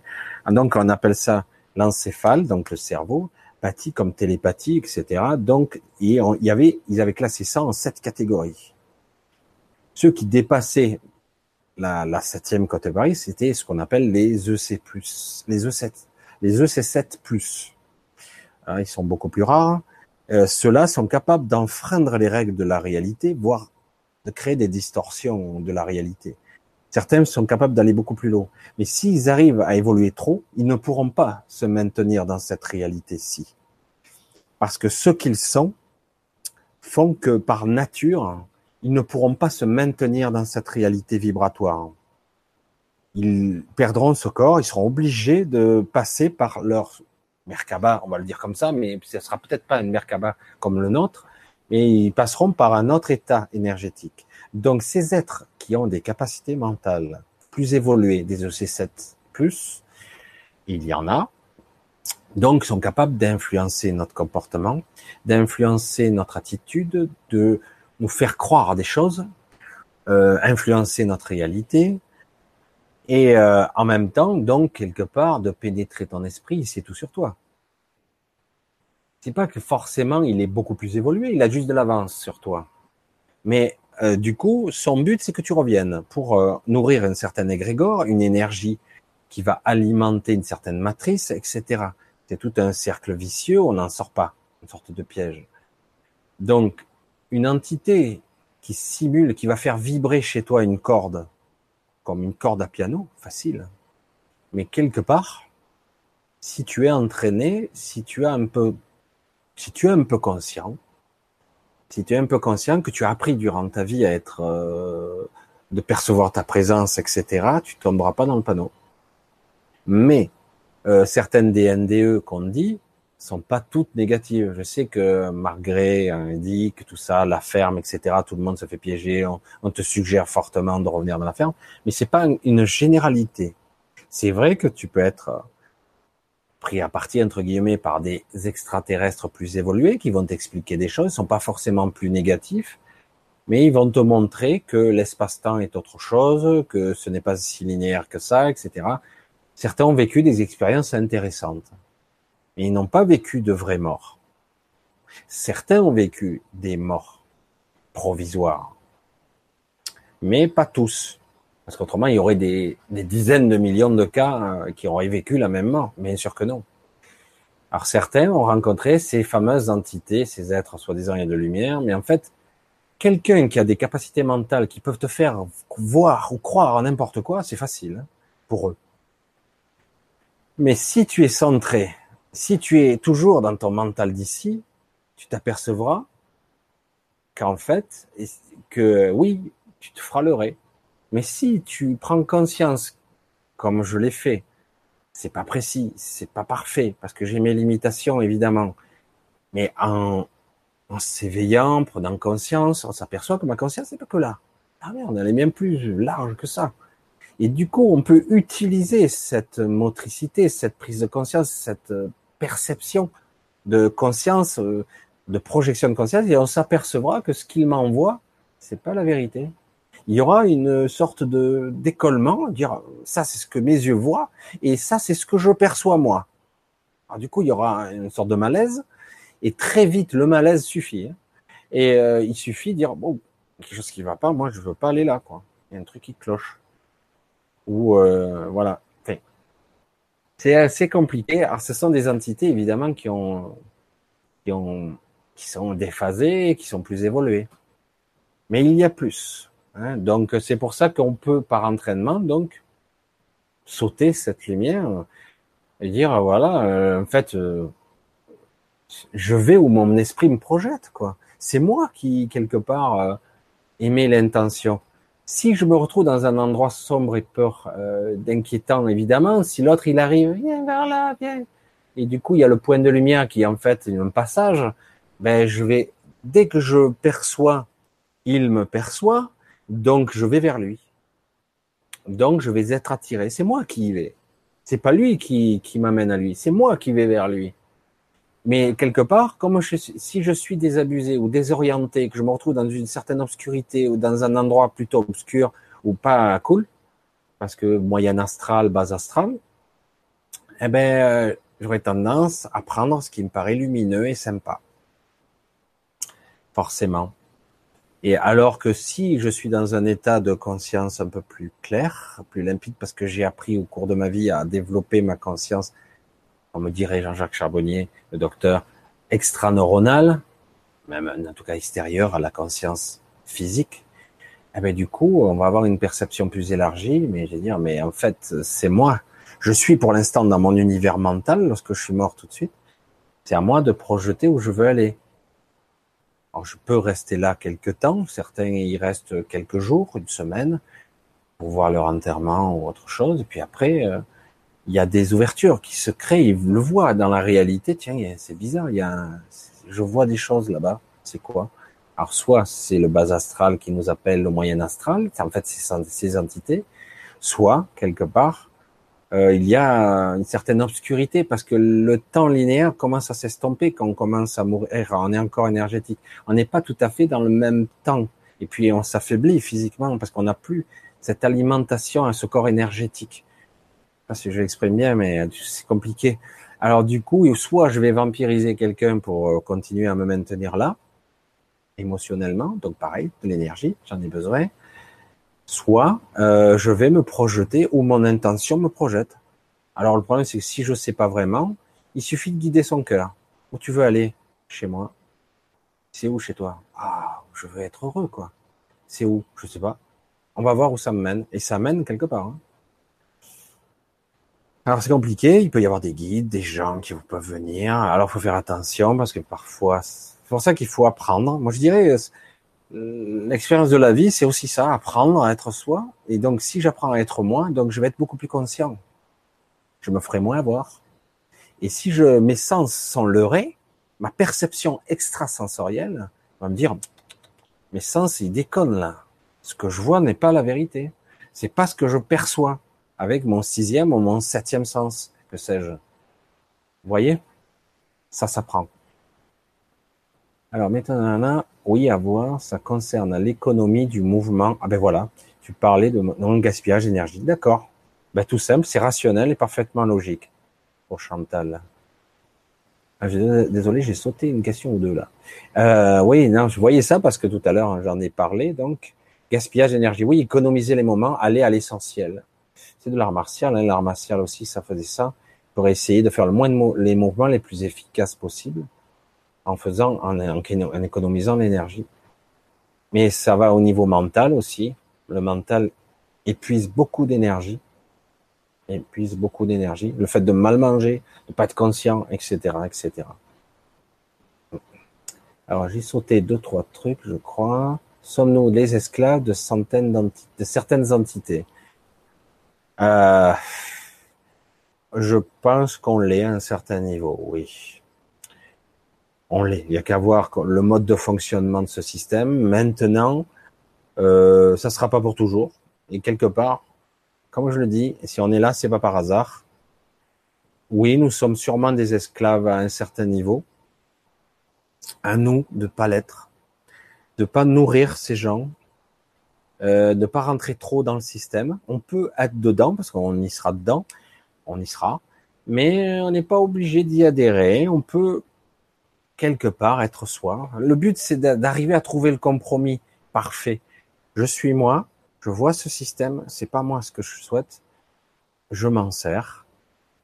S1: Donc on appelle ça l'encéphale, donc le cerveau, pathie comme télépathie, etc. Donc il y avait, ils avaient classé ça en sept catégories. Ceux qui dépassaient la, la septième catégorie, c'était ce qu'on appelle les EC+, les E7, les EC7+. Hein, ils sont beaucoup plus rares. Euh, Ceux-là sont capables d'enfreindre les règles de la réalité, voire de créer des distorsions de la réalité. Certains sont capables d'aller beaucoup plus loin. Mais s'ils arrivent à évoluer trop, ils ne pourront pas se maintenir dans cette réalité-ci. Parce que ce qu'ils sont font que par nature, ils ne pourront pas se maintenir dans cette réalité vibratoire. Ils perdront ce corps, ils seront obligés de passer par leur Merkaba, on va le dire comme ça, mais ce sera peut-être pas une Merkaba comme le nôtre, mais ils passeront par un autre état énergétique. Donc ces êtres qui ont des capacités mentales plus évoluées des EC7+, il y en a, donc sont capables d'influencer notre comportement, d'influencer notre attitude, de nous faire croire des choses, euh, influencer notre réalité, et euh, en même temps, donc, quelque part, de pénétrer ton esprit, c'est tout sur toi. C'est pas que forcément il est beaucoup plus évolué, il a juste de l'avance sur toi. Mais euh, du coup, son but, c'est que tu reviennes pour nourrir un certain égrégore, une énergie qui va alimenter une certaine matrice, etc. C'est tout un cercle vicieux, on n'en sort pas, une sorte de piège. Donc, une entité qui simule, qui va faire vibrer chez toi une corde, comme une corde à piano, facile. Mais quelque part, si tu es entraîné, si tu as un peu, si tu es un peu conscient, si tu es un peu conscient que tu as appris durant ta vie à être, euh, de percevoir ta présence, etc., tu tomberas pas dans le panneau. Mais euh, certaines des qu'on dit, sont pas toutes négatives. Je sais que Margret indique tout ça, la ferme, etc. Tout le monde se fait piéger. On, te suggère fortement de revenir dans la ferme, mais c'est pas une généralité. C'est vrai que tu peux être pris à partie entre guillemets par des extraterrestres plus évolués qui vont t'expliquer des choses, ils sont pas forcément plus négatifs, mais ils vont te montrer que l'espace-temps est autre chose, que ce n'est pas si linéaire que ça, etc. Certains ont vécu des expériences intéressantes mais ils n'ont pas vécu de vraies morts. Certains ont vécu des morts provisoires, mais pas tous. Parce qu'autrement, il y aurait des, dizaines de millions de cas euh, qui auraient vécu la même mort. Bien sûr que non. Alors certains ont rencontré ces fameuses entités, ces êtres soi-disant de lumière, mais en fait, quelqu'un qui a des capacités mentales qui peuvent te faire voir ou croire à n'importe quoi, c'est facile hein, pour eux. Mais si tu es centré si tu es toujours dans ton mental d'ici, tu t'apercevras qu'en fait, que oui, tu te feras. Mais si tu prends conscience, comme je l'ai fait, c'est pas précis, c'est pas parfait, parce que j'ai mes limitations, évidemment. Mais en, en s'éveillant, en prenant conscience, on s'aperçoit que ma conscience n'est pas que là. Ah merde, elle est bien plus large que ça. Et du coup, on peut utiliser cette motricité, cette prise de conscience, cette perception de conscience, euh, de projection de conscience, et on s'apercevra que ce qu'il m'envoie, c'est pas la vérité. Il y aura une sorte de d'écollement, dire ça c'est ce que mes yeux voient et ça c'est ce que je perçois moi. Alors du coup il y aura une sorte de malaise et très vite le malaise suffit. Hein. Et euh, il suffit de dire bon, quelque chose qui va pas, moi je veux pas aller là, quoi. Il y a un truc qui cloche. Ou euh, voilà. C'est assez compliqué. Alors, ce sont des entités évidemment qui ont, qui ont, qui sont déphasées, qui sont plus évoluées. Mais il y a plus. Hein. Donc c'est pour ça qu'on peut par entraînement donc sauter cette lumière et dire voilà euh, en fait euh, je vais où mon esprit me projette quoi. C'est moi qui quelque part euh, émets l'intention. Si je me retrouve dans un endroit sombre et peur, euh, d'inquiétant évidemment, si l'autre il arrive, viens vers là, viens, et du coup il y a le point de lumière qui est en fait un passage, ben je vais dès que je perçois, il me perçoit, donc je vais vers lui. Donc je vais être attiré. C'est moi qui y vais. C'est pas lui qui, qui m'amène à lui. C'est moi qui vais vers lui. Mais quelque part, comme je, si je suis désabusé ou désorienté, que je me retrouve dans une certaine obscurité ou dans un endroit plutôt obscur ou pas cool, parce que moyen astral, base astral, eh ben, euh, j'aurais tendance à prendre ce qui me paraît lumineux et sympa. Forcément. Et alors que si je suis dans un état de conscience un peu plus clair, plus limpide, parce que j'ai appris au cours de ma vie à développer ma conscience, on me dirait Jean-Jacques Charbonnier, le docteur, extra-neuronal, même en tout cas extérieur à la conscience physique, eh ben du coup, on va avoir une perception plus élargie, mais je vais dire, mais en fait, c'est moi. Je suis pour l'instant dans mon univers mental, lorsque je suis mort tout de suite. C'est à moi de projeter où je veux aller. Alors, je peux rester là quelques temps. Certains y restent quelques jours, une semaine, pour voir leur enterrement ou autre chose. Et puis après, euh, il y a des ouvertures qui se créent. Ils le voient dans la réalité. Tiens, c'est bizarre. Il y a, je vois des choses là-bas. C'est quoi? Alors, soit c'est le bas astral qui nous appelle le moyen astral. En fait, c'est ces entités. Soit quelque part, euh, il y a une certaine obscurité parce que le temps linéaire commence à s'estomper quand on commence à mourir. On est encore énergétique. On n'est pas tout à fait dans le même temps. Et puis on s'affaiblit physiquement parce qu'on n'a plus cette alimentation à ce corps énergétique. Pas si je l'exprime bien, mais c'est compliqué. Alors du coup, soit je vais vampiriser quelqu'un pour euh, continuer à me maintenir là, émotionnellement, donc pareil, de l'énergie, j'en ai besoin soit euh, je vais me projeter ou mon intention me projette. Alors le problème c'est que si je sais pas vraiment, il suffit de guider son cœur. Où tu veux aller? Chez moi. C'est où? Chez toi Ah, je veux être heureux quoi. C'est où? Je sais pas. On va voir où ça me mène. Et ça mène quelque part. Hein. Alors c'est compliqué, il peut y avoir des guides, des gens qui peuvent venir. Alors faut faire attention parce que parfois, c'est pour ça qu'il faut apprendre. Moi je dirais, l'expérience de la vie, c'est aussi ça, apprendre à être soi. Et donc, si j'apprends à être moi, donc je vais être beaucoup plus conscient. Je me ferai moins avoir. Et si je, mes sens sont leurrés, ma perception extrasensorielle va me dire, mes sens, ils déconnent là. Ce que je vois n'est pas la vérité. C'est pas ce que je perçois avec mon sixième ou mon septième sens, que sais-je. Vous voyez? Ça s'apprend. Alors maintenant, oui, à voir, ça concerne l'économie du mouvement. Ah ben voilà, tu parlais de non gaspillage d'énergie. D'accord. Ben tout simple, c'est rationnel et parfaitement logique. Pour Chantal. Ah, désolé, j'ai sauté une question ou deux là. Euh, oui, non, je voyais ça parce que tout à l'heure hein, j'en ai parlé. Donc, gaspillage d'énergie. Oui, économiser les moments, aller à l'essentiel. De l'art martial. Hein, l'art martial aussi, ça faisait ça pour essayer de faire le moins les mouvements les plus efficaces possibles en faisant, en, en économisant l'énergie. Mais ça va au niveau mental aussi. Le mental épuise beaucoup d'énergie, épuise beaucoup d'énergie. Le fait de mal manger, de pas être conscient, etc., etc. Alors j'ai sauté deux trois trucs, je crois. Sommes-nous les esclaves de centaines de certaines entités? Euh, Je pense qu'on l'est à un certain niveau, oui on l'est. Il n'y a qu'à voir le mode de fonctionnement de ce système. Maintenant, euh, ça sera pas pour toujours. Et quelque part, comme je le dis, si on est là, c'est pas par hasard. Oui, nous sommes sûrement des esclaves à un certain niveau. À nous de pas l'être, de pas nourrir ces gens, euh, de pas rentrer trop dans le système. On peut être dedans parce qu'on y sera dedans, on y sera, mais on n'est pas obligé d'y adhérer. On peut quelque part être soi. Le but, c'est d'arriver à trouver le compromis parfait. Je suis moi, je vois ce système, c'est pas moi ce que je souhaite, je m'en sers,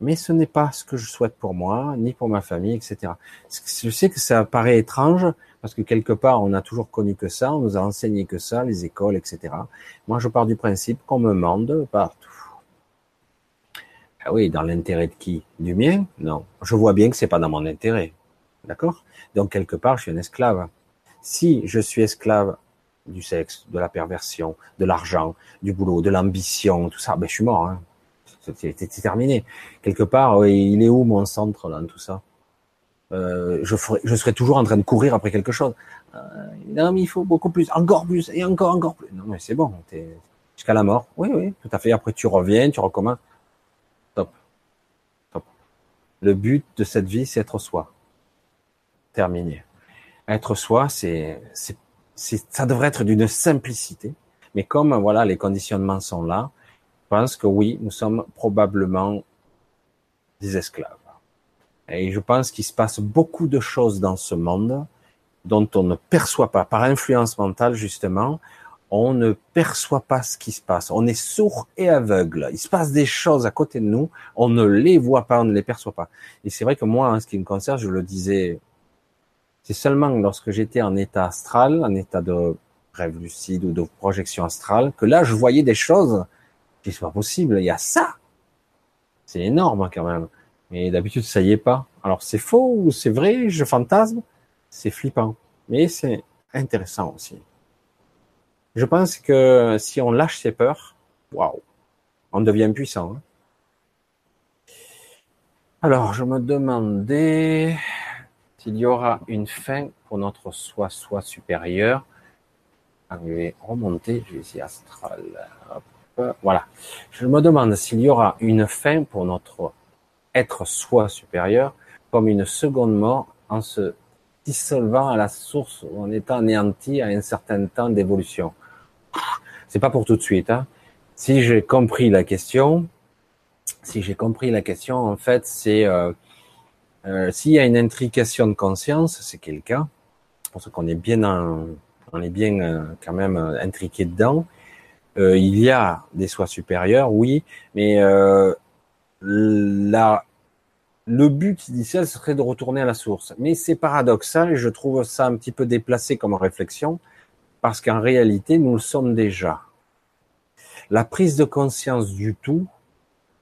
S1: mais ce n'est pas ce que je souhaite pour moi, ni pour ma famille, etc. Je sais que ça paraît étrange, parce que quelque part, on a toujours connu que ça, on nous a enseigné que ça, les écoles, etc. Moi, je pars du principe qu'on me mande partout. Ah oui, dans l'intérêt de qui? Du mien? Non. Je vois bien que c'est pas dans mon intérêt. D'accord? Donc, quelque part, je suis un esclave. Si je suis esclave du sexe, de la perversion, de l'argent, du boulot, de l'ambition, tout ça, ben, je suis mort. Hein. C'est terminé. Quelque part, il est où mon centre dans tout ça? Euh, je, ferai, je serai toujours en train de courir après quelque chose. Euh, non, mais il faut beaucoup plus, encore plus, et encore, encore plus. Non, mais c'est bon, jusqu'à la mort. Oui, oui, tout à fait. Après, tu reviens, tu recommences. Top. Top. Le but de cette vie, c'est être soi. Terminé. Être soi, c'est, c'est, ça devrait être d'une simplicité. Mais comme, voilà, les conditionnements sont là, pense que oui, nous sommes probablement des esclaves. Et je pense qu'il se passe beaucoup de choses dans ce monde dont on ne perçoit pas, par influence mentale justement, on ne perçoit pas ce qui se passe. On est sourd et aveugle. Il se passe des choses à côté de nous, on ne les voit pas, on ne les perçoit pas. Et c'est vrai que moi, en ce qui me concerne, je le disais, c'est seulement lorsque j'étais en état astral, en état de rêve lucide ou de projection astrale, que là, je voyais des choses. C'est pas possible, il y a ça. C'est énorme quand même. Mais d'habitude, ça y est pas. Alors c'est faux ou c'est vrai, je fantasme, c'est flippant. Mais c'est intéressant aussi. Je pense que si on lâche ses peurs, waouh, on devient puissant. Hein. Alors, je me demandais s'il y aura une fin pour notre soi-soi supérieur. Je vais remonter, je vais essayer astral. Voilà. Je me demande s'il y aura une fin pour notre être soi supérieur comme une seconde mort en se dissolvant à la source ou en étant anéanti à un certain temps d'évolution. C'est pas pour tout de suite. Hein. Si j'ai compris la question, si j'ai compris la question, en fait, c'est euh, euh, s'il y a une intrication de conscience, c'est quel cas qu'on est bien, on est bien euh, quand même intriqué dedans. Il y a des soins supérieurs, oui, mais la, le but initial serait de retourner à la source. Mais c'est paradoxal et je trouve ça un petit peu déplacé comme réflexion parce qu'en réalité, nous le sommes déjà. La prise de conscience du tout,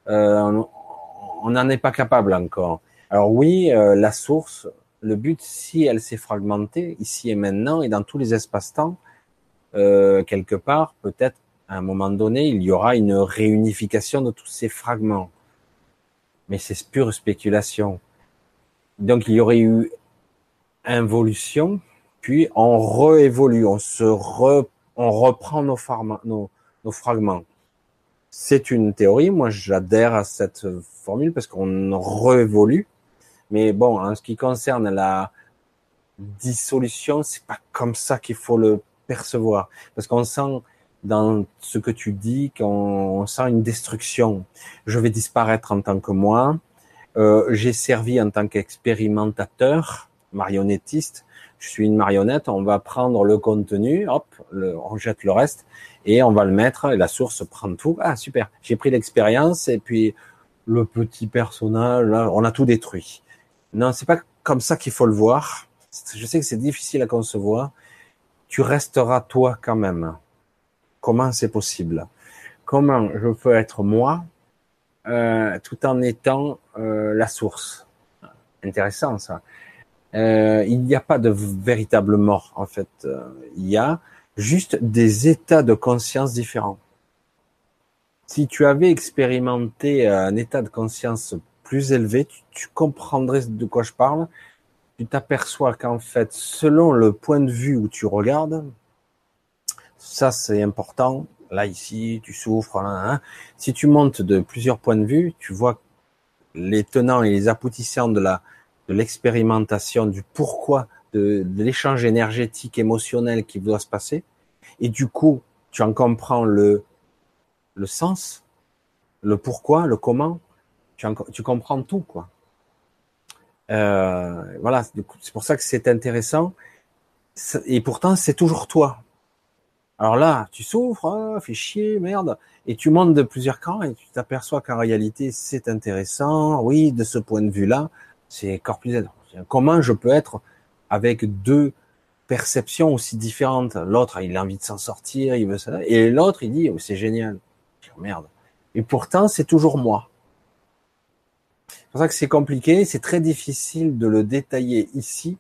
S1: euh, on n'en est pas capable encore. Alors oui, euh, la source, le but, si elle s'est fragmentée, ici et maintenant, et dans tous les espaces-temps, euh, quelque part, peut-être à un moment donné, il y aura une réunification de tous ces fragments mais c'est pure spéculation. Donc il y aurait eu involution, puis on réévolue, on se re, on reprend nos, nos, nos fragments. C'est une théorie, moi j'adhère à cette formule parce qu'on réévolue. Mais bon, en ce qui concerne la dissolution, c'est pas comme ça qu'il faut le percevoir, parce qu'on sent dans ce que tu dis qu'on sent une destruction. Je vais disparaître en tant que moi. Euh, j'ai servi en tant qu'expérimentateur, marionnettiste. Je suis une marionnette. On va prendre le contenu, hop, on jette le reste et on va le mettre. Et la source prend tout. Ah super. J'ai pris l'expérience et puis le petit personnage, là, on a tout détruit. Non, c'est pas comme ça qu'il faut le voir. Je sais que c'est difficile à concevoir. Tu resteras toi quand même. Comment c'est possible Comment je peux être moi euh, tout en étant euh, la source Intéressant ça. Euh, il n'y a pas de véritable mort en fait. il y a juste des états de conscience différents. Si tu avais expérimenté un état de conscience plus élevé, tu, tu comprendrais de quoi je parle. Tu t'aperçois qu'en fait, selon le point de vue où tu regardes, ça, c'est important. Là, ici, tu souffres. Hein, hein. Si tu montes de plusieurs points de vue, tu vois les tenants et les aboutissants de la de l'expérimentation, du pourquoi, de, l'échange énergétique, émotionnel qui doit se passer. Et du coup, tu en comprends le le sens, le pourquoi, le comment. Tu, tu comprends tout, quoi. Euh, voilà, c'est pour ça que c'est intéressant. Et pourtant, c'est toujours toi. Alors là, tu souffres, hein, fais chier, merde, et tu montes de plusieurs camps et tu t'aperçois qu'en réalité, c'est intéressant. Oui, de ce point de vue-là, c'est encore plus Comment je peux être avec deux perceptions aussi différentes L'autre, il a envie de s'en sortir, il veut ça, et l'autre, il dit, oh, c'est génial. merde. Et pourtant, c'est toujours moi. C'est pour ça que c'est compliqué, c'est très difficile de le détailler ici.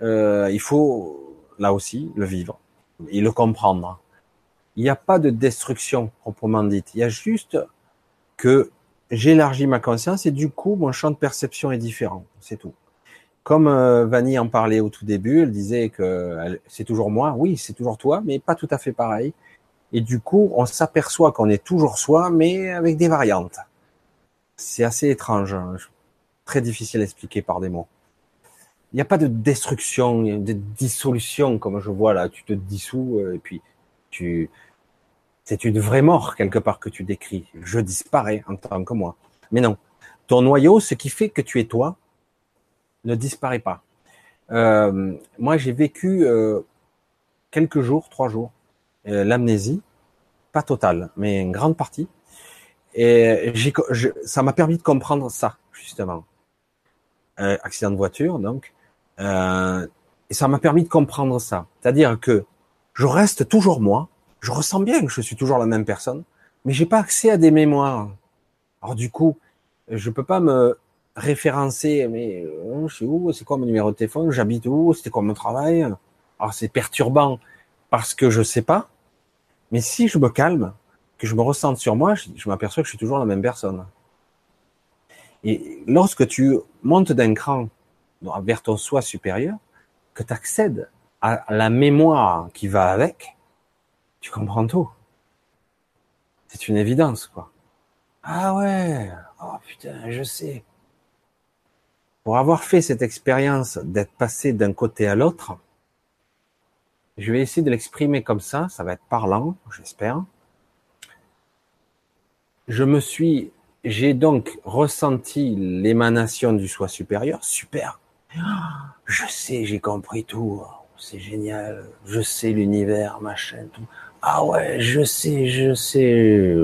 S1: Euh, il faut, là aussi, le vivre et le comprendre. Il n'y a pas de destruction proprement dite. Il y a juste que j'élargis ma conscience et du coup, mon champ de perception est différent. C'est tout. Comme euh, Vanny en parlait au tout début, elle disait que c'est toujours moi. Oui, c'est toujours toi, mais pas tout à fait pareil. Et du coup, on s'aperçoit qu'on est toujours soi, mais avec des variantes. C'est assez étrange, hein. très difficile à expliquer par des mots. Il n'y a pas de destruction, de dissolution comme je vois là. Tu te dissous euh, et puis tu, c'est une vraie mort quelque part que tu décris. Je disparais en tant que moi. Mais non, ton noyau, ce qui fait que tu es toi, ne disparaît pas. Euh, moi, j'ai vécu euh, quelques jours, trois jours, l'amnésie, pas totale, mais une grande partie. Et ça m'a permis de comprendre ça, justement. Euh, accident de voiture, donc. Euh, et ça m'a permis de comprendre ça. C'est-à-dire que je reste toujours moi, je ressens bien que je suis toujours la même personne, mais j'ai pas accès à des mémoires. Alors du coup, je peux pas me référencer, mais euh, je suis où, c'est quoi mon numéro de téléphone, j'habite où, c'était quoi mon travail? Alors c'est perturbant parce que je sais pas, mais si je me calme, que je me ressente sur moi, je, m'aperçois que je suis toujours la même personne. Et lorsque tu montes d'un cran vers ton soi supérieur, que tu accèdes à la mémoire qui va avec, tu comprends tout. C'est une évidence, quoi. Ah ouais, oh putain, je sais. Pour avoir fait cette expérience d'être passé d'un côté à l'autre, je vais essayer de l'exprimer comme ça, ça va être parlant, j'espère je me suis, j'ai donc ressenti l'émanation du soi supérieur. Super. Je sais, j'ai compris tout. C'est génial. Je sais l'univers, machin, tout. Ah ouais, je sais, je sais.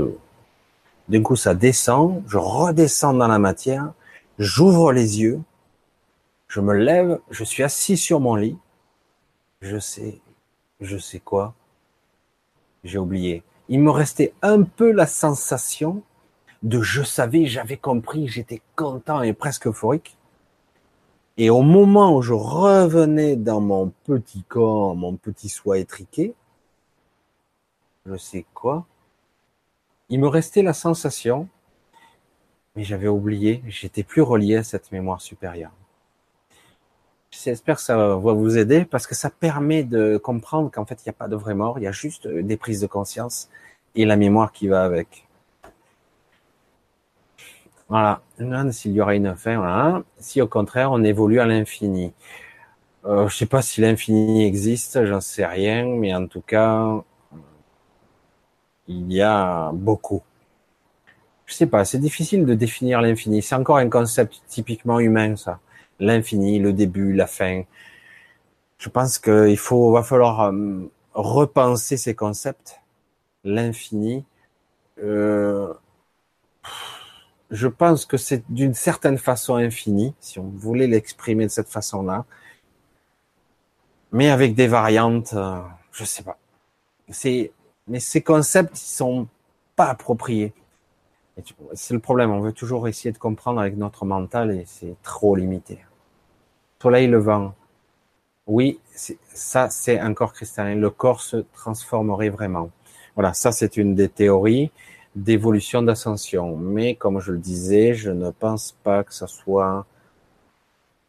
S1: D'un coup, ça descend. Je redescends dans la matière. J'ouvre les yeux. Je me lève. Je suis assis sur mon lit. Je sais, je sais quoi. J'ai oublié il me restait un peu la sensation de je savais, j'avais compris, j'étais content et presque euphorique. Et au moment où je revenais dans mon petit corps, mon petit soi étriqué, je sais quoi, il me restait la sensation, mais j'avais oublié, j'étais plus relié à cette mémoire supérieure. J'espère que ça va vous aider parce que ça permet de comprendre qu'en fait, il n'y a pas de vraie mort, il y a juste des prises de conscience et la mémoire qui va avec. Voilà. S'il y aura une fin, voilà. Si au contraire, on évolue à l'infini. Euh, je sais pas si l'infini existe, j'en sais rien, mais en tout cas, il y a beaucoup. Je sais pas, c'est difficile de définir l'infini. C'est encore un concept typiquement humain, ça l'infini, le début, la fin. Je pense qu'il faut, va falloir euh, repenser ces concepts. L'infini, euh, je pense que c'est d'une certaine façon infini, si on voulait l'exprimer de cette façon-là, mais avec des variantes, euh, je sais pas. Mais ces concepts, ils sont pas appropriés. C'est le problème. On veut toujours essayer de comprendre avec notre mental et c'est trop limité soleil levant. Oui, ça c'est un corps cristallin. Le corps se transformerait vraiment. Voilà, ça c'est une des théories d'évolution d'ascension. Mais comme je le disais, je ne pense pas que ça soit.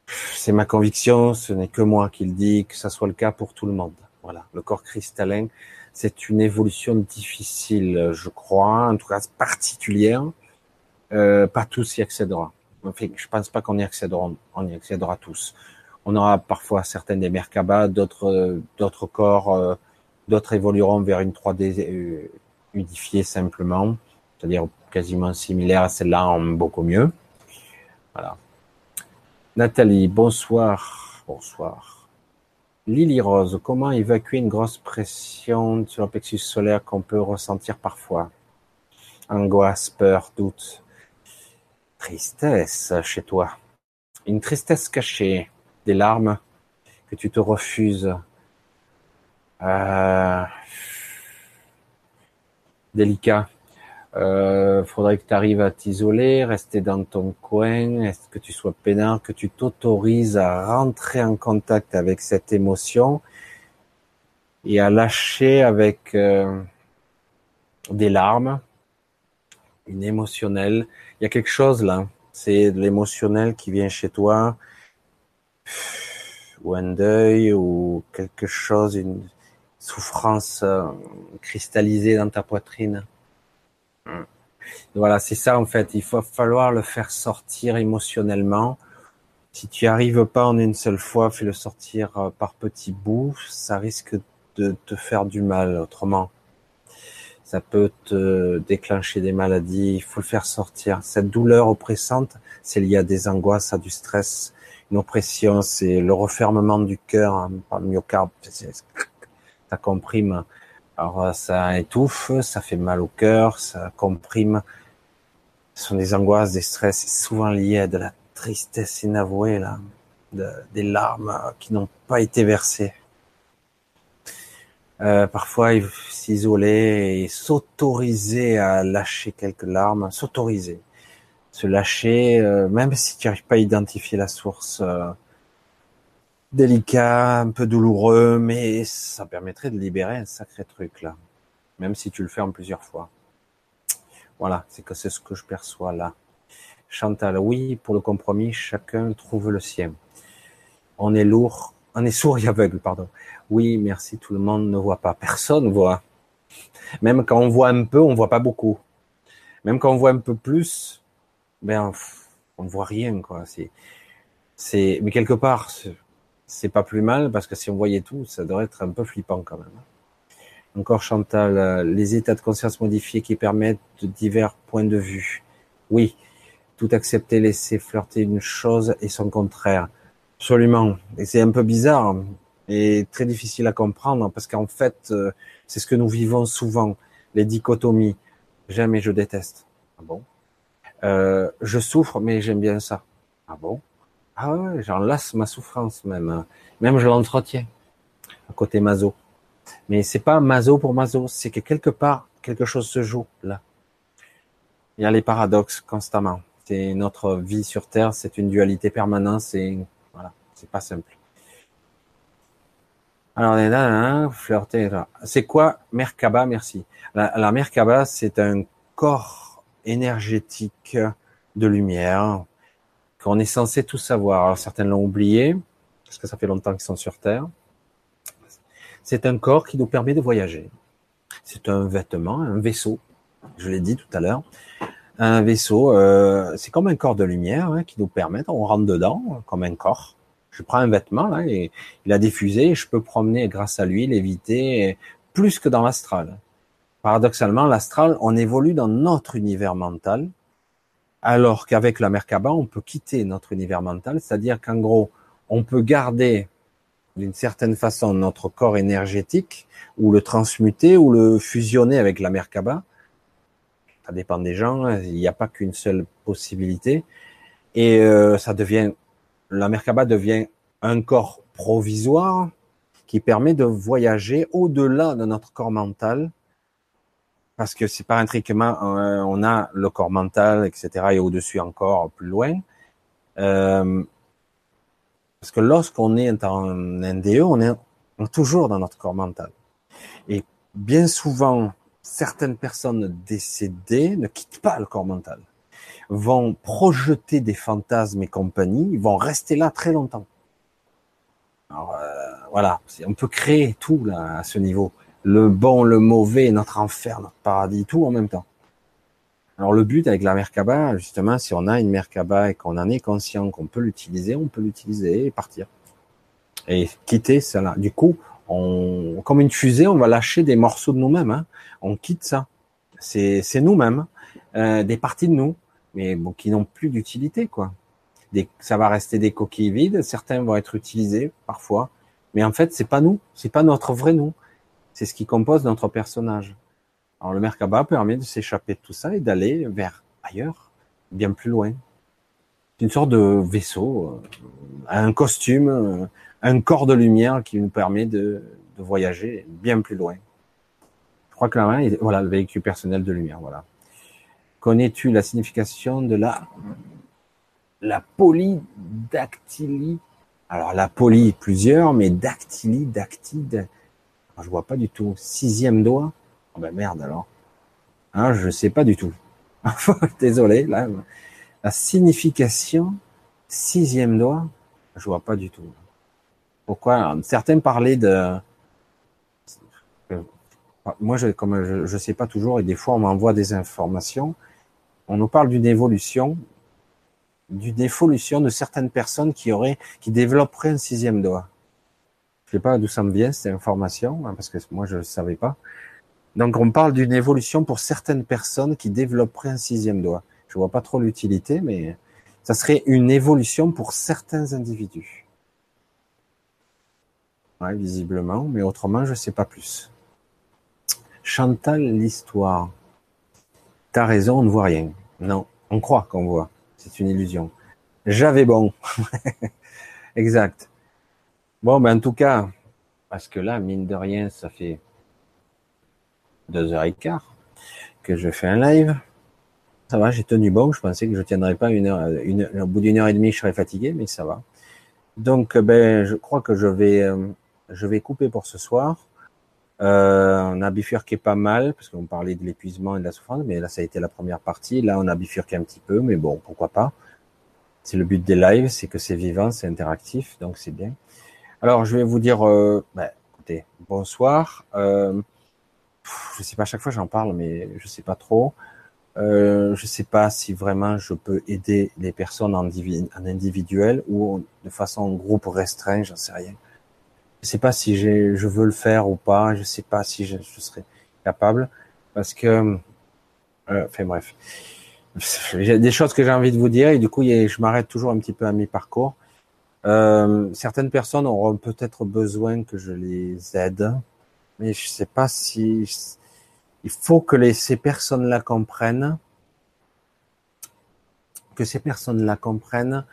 S1: C'est ma conviction, ce n'est que moi qui le dis, que ça soit le cas pour tout le monde. Voilà, le corps cristallin, c'est une évolution difficile, je crois, en tout cas particulière. Euh, pas tous y accéderont. Enfin, je pense pas qu'on y accédera, on y accédera tous. On aura parfois certains des Merkaba, d'autres, d'autres corps, euh, d'autres évolueront vers une 3D simplement, c'est-à-dire quasiment similaire à celle-là en beaucoup mieux. Voilà. Nathalie, bonsoir. Bonsoir. Lily Rose, comment évacuer une grosse pression sur le plexus solaire qu'on peut ressentir parfois? Angoisse, peur, doute, tristesse chez toi. Une tristesse cachée, des larmes que tu te refuses. Euh, délicat. Euh, faudrait que tu arrives à t'isoler, rester dans ton coin, est-ce que tu sois peinard, que tu t'autorises à rentrer en contact avec cette émotion et à lâcher avec euh, des larmes, une émotionnelle? Il y a quelque chose là, c'est de l'émotionnel qui vient chez toi, ou un deuil, ou quelque chose, une souffrance euh, cristallisée dans ta poitrine. Voilà, c'est ça en fait. Il va falloir le faire sortir émotionnellement. Si tu n'y arrives pas en une seule fois, fais-le sortir euh, par petits bouts. Ça risque de te faire du mal autrement. Ça peut te déclencher des maladies. Il faut le faire sortir. Cette douleur oppressante, c'est lié à des angoisses, à du stress. Une oppression, c'est le refermement du cœur hein, par le myocarde. Ça comprime alors euh, ça étouffe, ça fait mal au cœur, ça comprime. Ce sont des angoisses, des stress, souvent lié à de la tristesse inavouée, là, des larmes euh, qui n'ont pas été versées. Euh, parfois, s'isoler et s'autoriser à lâcher quelques larmes, s'autoriser, se lâcher, même si tu n'arrives pas à identifier la source, délicat, un peu douloureux, mais ça permettrait de libérer un sacré truc là, même si tu le fais en plusieurs fois. Voilà, c'est que c'est ce que je perçois là. Chantal, oui, pour le compromis, chacun trouve le sien. On est lourd, on est sourd et aveugle, pardon. Oui, merci, tout le monde ne voit pas. Personne voit. Même quand on voit un peu, on voit pas beaucoup. Même quand on voit un peu plus, ben, on ne voit rien, quoi. C'est, c'est, mais quelque part, pas plus mal parce que si on voyait tout, ça devrait être un peu flippant quand même. Encore Chantal, euh, les états de conscience modifiés qui permettent de divers points de vue. Oui, tout accepter, laisser flirter une chose et son contraire. Absolument. Et c'est un peu bizarre et très difficile à comprendre parce qu'en fait, euh, c'est ce que nous vivons souvent, les dichotomies. J'aime et je déteste. Ah bon? Euh, Je souffre mais j'aime bien ça. Ah bon? Ah ouais, j'en lasse ma souffrance même. Hein. Même je l'entretiens. À côté maso. Mais c'est pas maso pour maso, c'est que quelque part, quelque chose se joue là. Il y a les paradoxes constamment. C'est notre vie sur Terre, c'est une dualité permanente, c'est, voilà, c'est pas simple. Alors, est là, hein, flirter. C'est quoi Merkaba Merci. La, la Merkaba, c'est un corps énergétique de lumière qu'on est censé tout savoir. Alors certains l'ont oublié, parce que ça fait longtemps qu'ils sont sur Terre. C'est un corps qui nous permet de voyager. C'est un vêtement, un vaisseau. Je l'ai dit tout à l'heure. Un vaisseau, euh, c'est comme un corps de lumière hein, qui nous permet, on rentre dedans comme un corps. Je prends un vêtement là et il a diffusé, et je peux promener grâce à lui, l'éviter plus que dans l'astral. Paradoxalement, l'astral, on évolue dans notre univers mental, alors qu'avec la Merkaba, on peut quitter notre univers mental, c'est-à-dire qu'en gros, on peut garder d'une certaine façon notre corps énergétique, ou le transmuter, ou le fusionner avec la Merkaba. Ça dépend des gens, il n'y a pas qu'une seule possibilité. Et euh, ça devient, la Merkaba devient un corps provisoire qui permet de voyager au-delà de notre corps mental parce que c'est pas intriquement, euh, on a le corps mental, etc., et au-dessus encore plus loin. Euh, parce que lorsqu'on est en NDE, on est, toujours dans notre corps mental. Et bien souvent, certaines personnes décédées ne quittent pas le corps mental, vont projeter des fantasmes et compagnie, vont rester là très longtemps. Alors, euh, voilà, on peut créer tout là à ce niveau le bon, le mauvais, notre enfer, notre paradis, tout en même temps. Alors le but avec la Merkaba, justement, si on a une Merkaba et qu'on en est conscient qu'on peut l'utiliser, on peut l'utiliser et partir. Et quitter cela. Du coup, comme une fusée, on va lâcher des morceaux de nous-mêmes. Hein. On quitte ça. C'est nous-mêmes, euh, des parties de nous, mais qui n'ont plus d'utilité, quoi. ça va rester des coquilles vides. Certains vont être utilisés parfois, mais en fait, c'est pas nous, c'est pas notre vrai nous. C'est ce qui compose notre personnage. Alors le Merkaba permet de s'échapper de tout ça et d'aller vers ailleurs, bien plus loin. C'est une sorte de vaisseau, euh, un costume, euh, un corps de lumière qui nous permet de, de voyager bien plus loin. Je crois que la main, voilà, le véhicule personnel de lumière, voilà. Connais-tu la signification de la la polydactylie? Alors la poly, plusieurs, mais dactylie, dactide, je vois pas du tout. Sixième doigt Oh ben merde alors. Hein, je sais pas du tout. Désolé. La signification, sixième doigt, je vois pas du tout. Pourquoi? Certains parlaient de moi, je, comme je, je sais pas toujours, et des fois on m'envoie des informations, on nous parle d'une évolution, d'une évolution de certaines personnes qui auraient, qui développeraient un sixième doigt. Sais pas d'où ça me vient cette information, hein, parce que moi je ne savais pas. Donc on parle d'une évolution pour certaines personnes qui développeraient un sixième doigt. Je vois pas trop l'utilité, mais ça serait une évolution pour certains individus. Ouais, visiblement, mais autrement je sais pas plus. Chantal l'histoire. T'as raison, on ne voit rien. Non, on croit qu'on voit. C'est une illusion. J'avais bon. exact. Bon, ben en tout cas, parce que là, mine de rien, ça fait deux heures et quart que je fais un live. Ça va, j'ai tenu bon. Je pensais que je tiendrais pas une heure, une, au bout d'une heure et demie, je serais fatigué, mais ça va. Donc, ben, je crois que je vais, euh, je vais couper pour ce soir. Euh, on a bifurqué pas mal, parce qu'on parlait de l'épuisement et de la souffrance, mais là, ça a été la première partie. Là, on a bifurqué un petit peu, mais bon, pourquoi pas. C'est le but des lives, c'est que c'est vivant, c'est interactif, donc c'est bien. Alors, je vais vous dire, euh, bah, écoutez, bonsoir. Euh, je sais pas, à chaque fois j'en parle, mais je sais pas trop. Euh, je sais pas si vraiment je peux aider les personnes en, en individuel ou de façon groupe restreint, j'en sais rien. Je sais pas si je veux le faire ou pas. Je sais pas si je, je serai capable parce que, euh, enfin bref, j'ai des choses que j'ai envie de vous dire et du coup, je m'arrête toujours un petit peu à mi-parcours. Euh, certaines personnes auront peut-être besoin que je les aide, mais je sais pas si il faut que les, ces personnes-là comprennent que ces personnes-là comprennent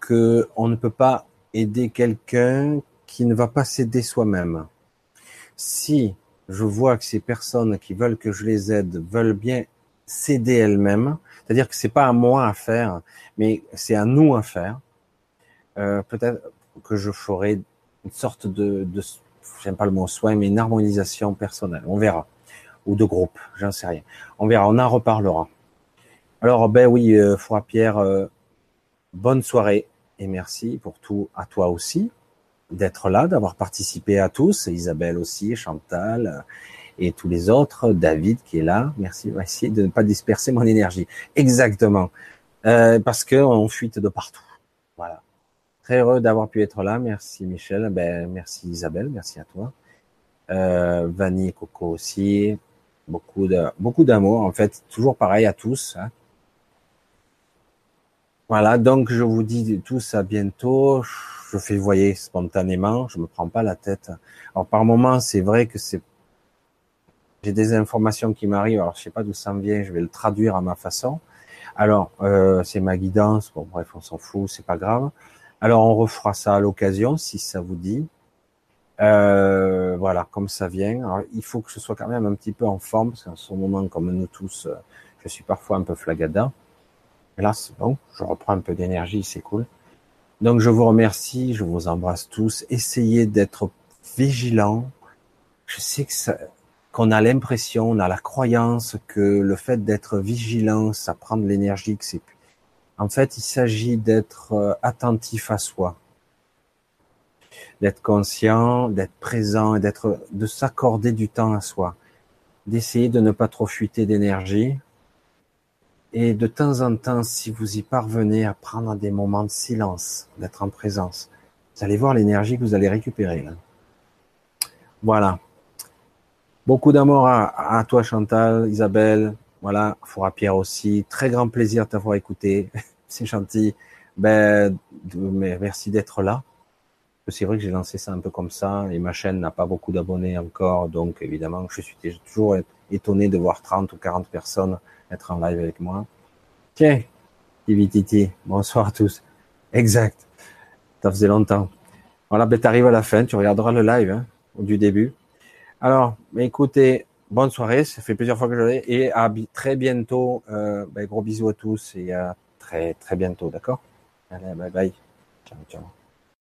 S1: que on ne peut pas aider quelqu'un qui ne va pas s'aider soi-même. Si je vois que ces personnes qui veulent que je les aide veulent bien s'aider elles-mêmes, c'est-à-dire que c'est pas à moi à faire, mais c'est à nous à faire, euh, peut-être que je ferai une sorte de, de j'aime pas le mot soin, mais une harmonisation personnelle. On verra. Ou de groupe, j'en sais rien. On verra, on en reparlera. Alors, ben oui, euh, Pierre, euh, bonne soirée et merci pour tout à toi aussi d'être là, d'avoir participé à tous, Isabelle aussi, Chantal euh, et tous les autres, David qui est là. Merci, on va essayer de ne pas disperser mon énergie. Exactement, euh, parce que on fuite de partout. Très heureux d'avoir pu être là. Merci Michel, ben merci Isabelle, merci à toi. Euh, Vanny et Coco aussi. Beaucoup de beaucoup d'amour en fait, toujours pareil à tous. Hein. Voilà, donc je vous dis tous à bientôt je fais, voyez, spontanément, je me prends pas la tête. Alors par moment, c'est vrai que c'est, j'ai des informations qui m'arrivent, alors je sais pas d'où ça vient, je vais le traduire à ma façon. Alors, euh, c'est ma guidance, bon bref, on s'en fout, c'est pas grave. Alors on refera ça à l'occasion, si ça vous dit. Euh, voilà, comme ça vient. Alors, il faut que je sois quand même un petit peu en forme, parce qu'en ce moment, comme nous tous, euh, je suis parfois un peu flagada. là, bon, je reprends un peu d'énergie, c'est cool. Donc je vous remercie, je vous embrasse tous. Essayez d'être vigilants. Je sais que ça, qu'on a l'impression, on a la croyance que le fait d'être vigilant, ça prend de l'énergie. Que c'est en fait, il s'agit d'être euh, attentif à soi, d'être conscient, d'être présent et d'être, de s'accorder du temps à soi, d'essayer de ne pas trop fuiter d'énergie, et de temps en temps, si vous y parvenez à prendre des moments de silence, d'être en présence, vous allez voir l'énergie que vous allez récupérer. Là. Voilà. Beaucoup d'amour à, à, toi Chantal, Isabelle, voilà, Fora Pierre aussi. Très grand plaisir de t'avoir écouté. C'est gentil. Ben, merci d'être là. C'est vrai que j'ai lancé ça un peu comme ça et ma chaîne n'a pas beaucoup d'abonnés encore, donc évidemment, je suis toujours étonné de voir 30 ou 40 personnes être en live avec moi. Tiens, Titi, bonsoir à tous. Exact. Ça faisait longtemps. Voilà, ben t'arrives à la fin, tu regarderas le live hein, du début. Alors, mais écoutez, bonne soirée, ça fait plusieurs fois que je l'ai, et à très bientôt. Euh, ben, gros bisous à tous et à très très bientôt, d'accord? Allez, bye bye. Ciao, ciao.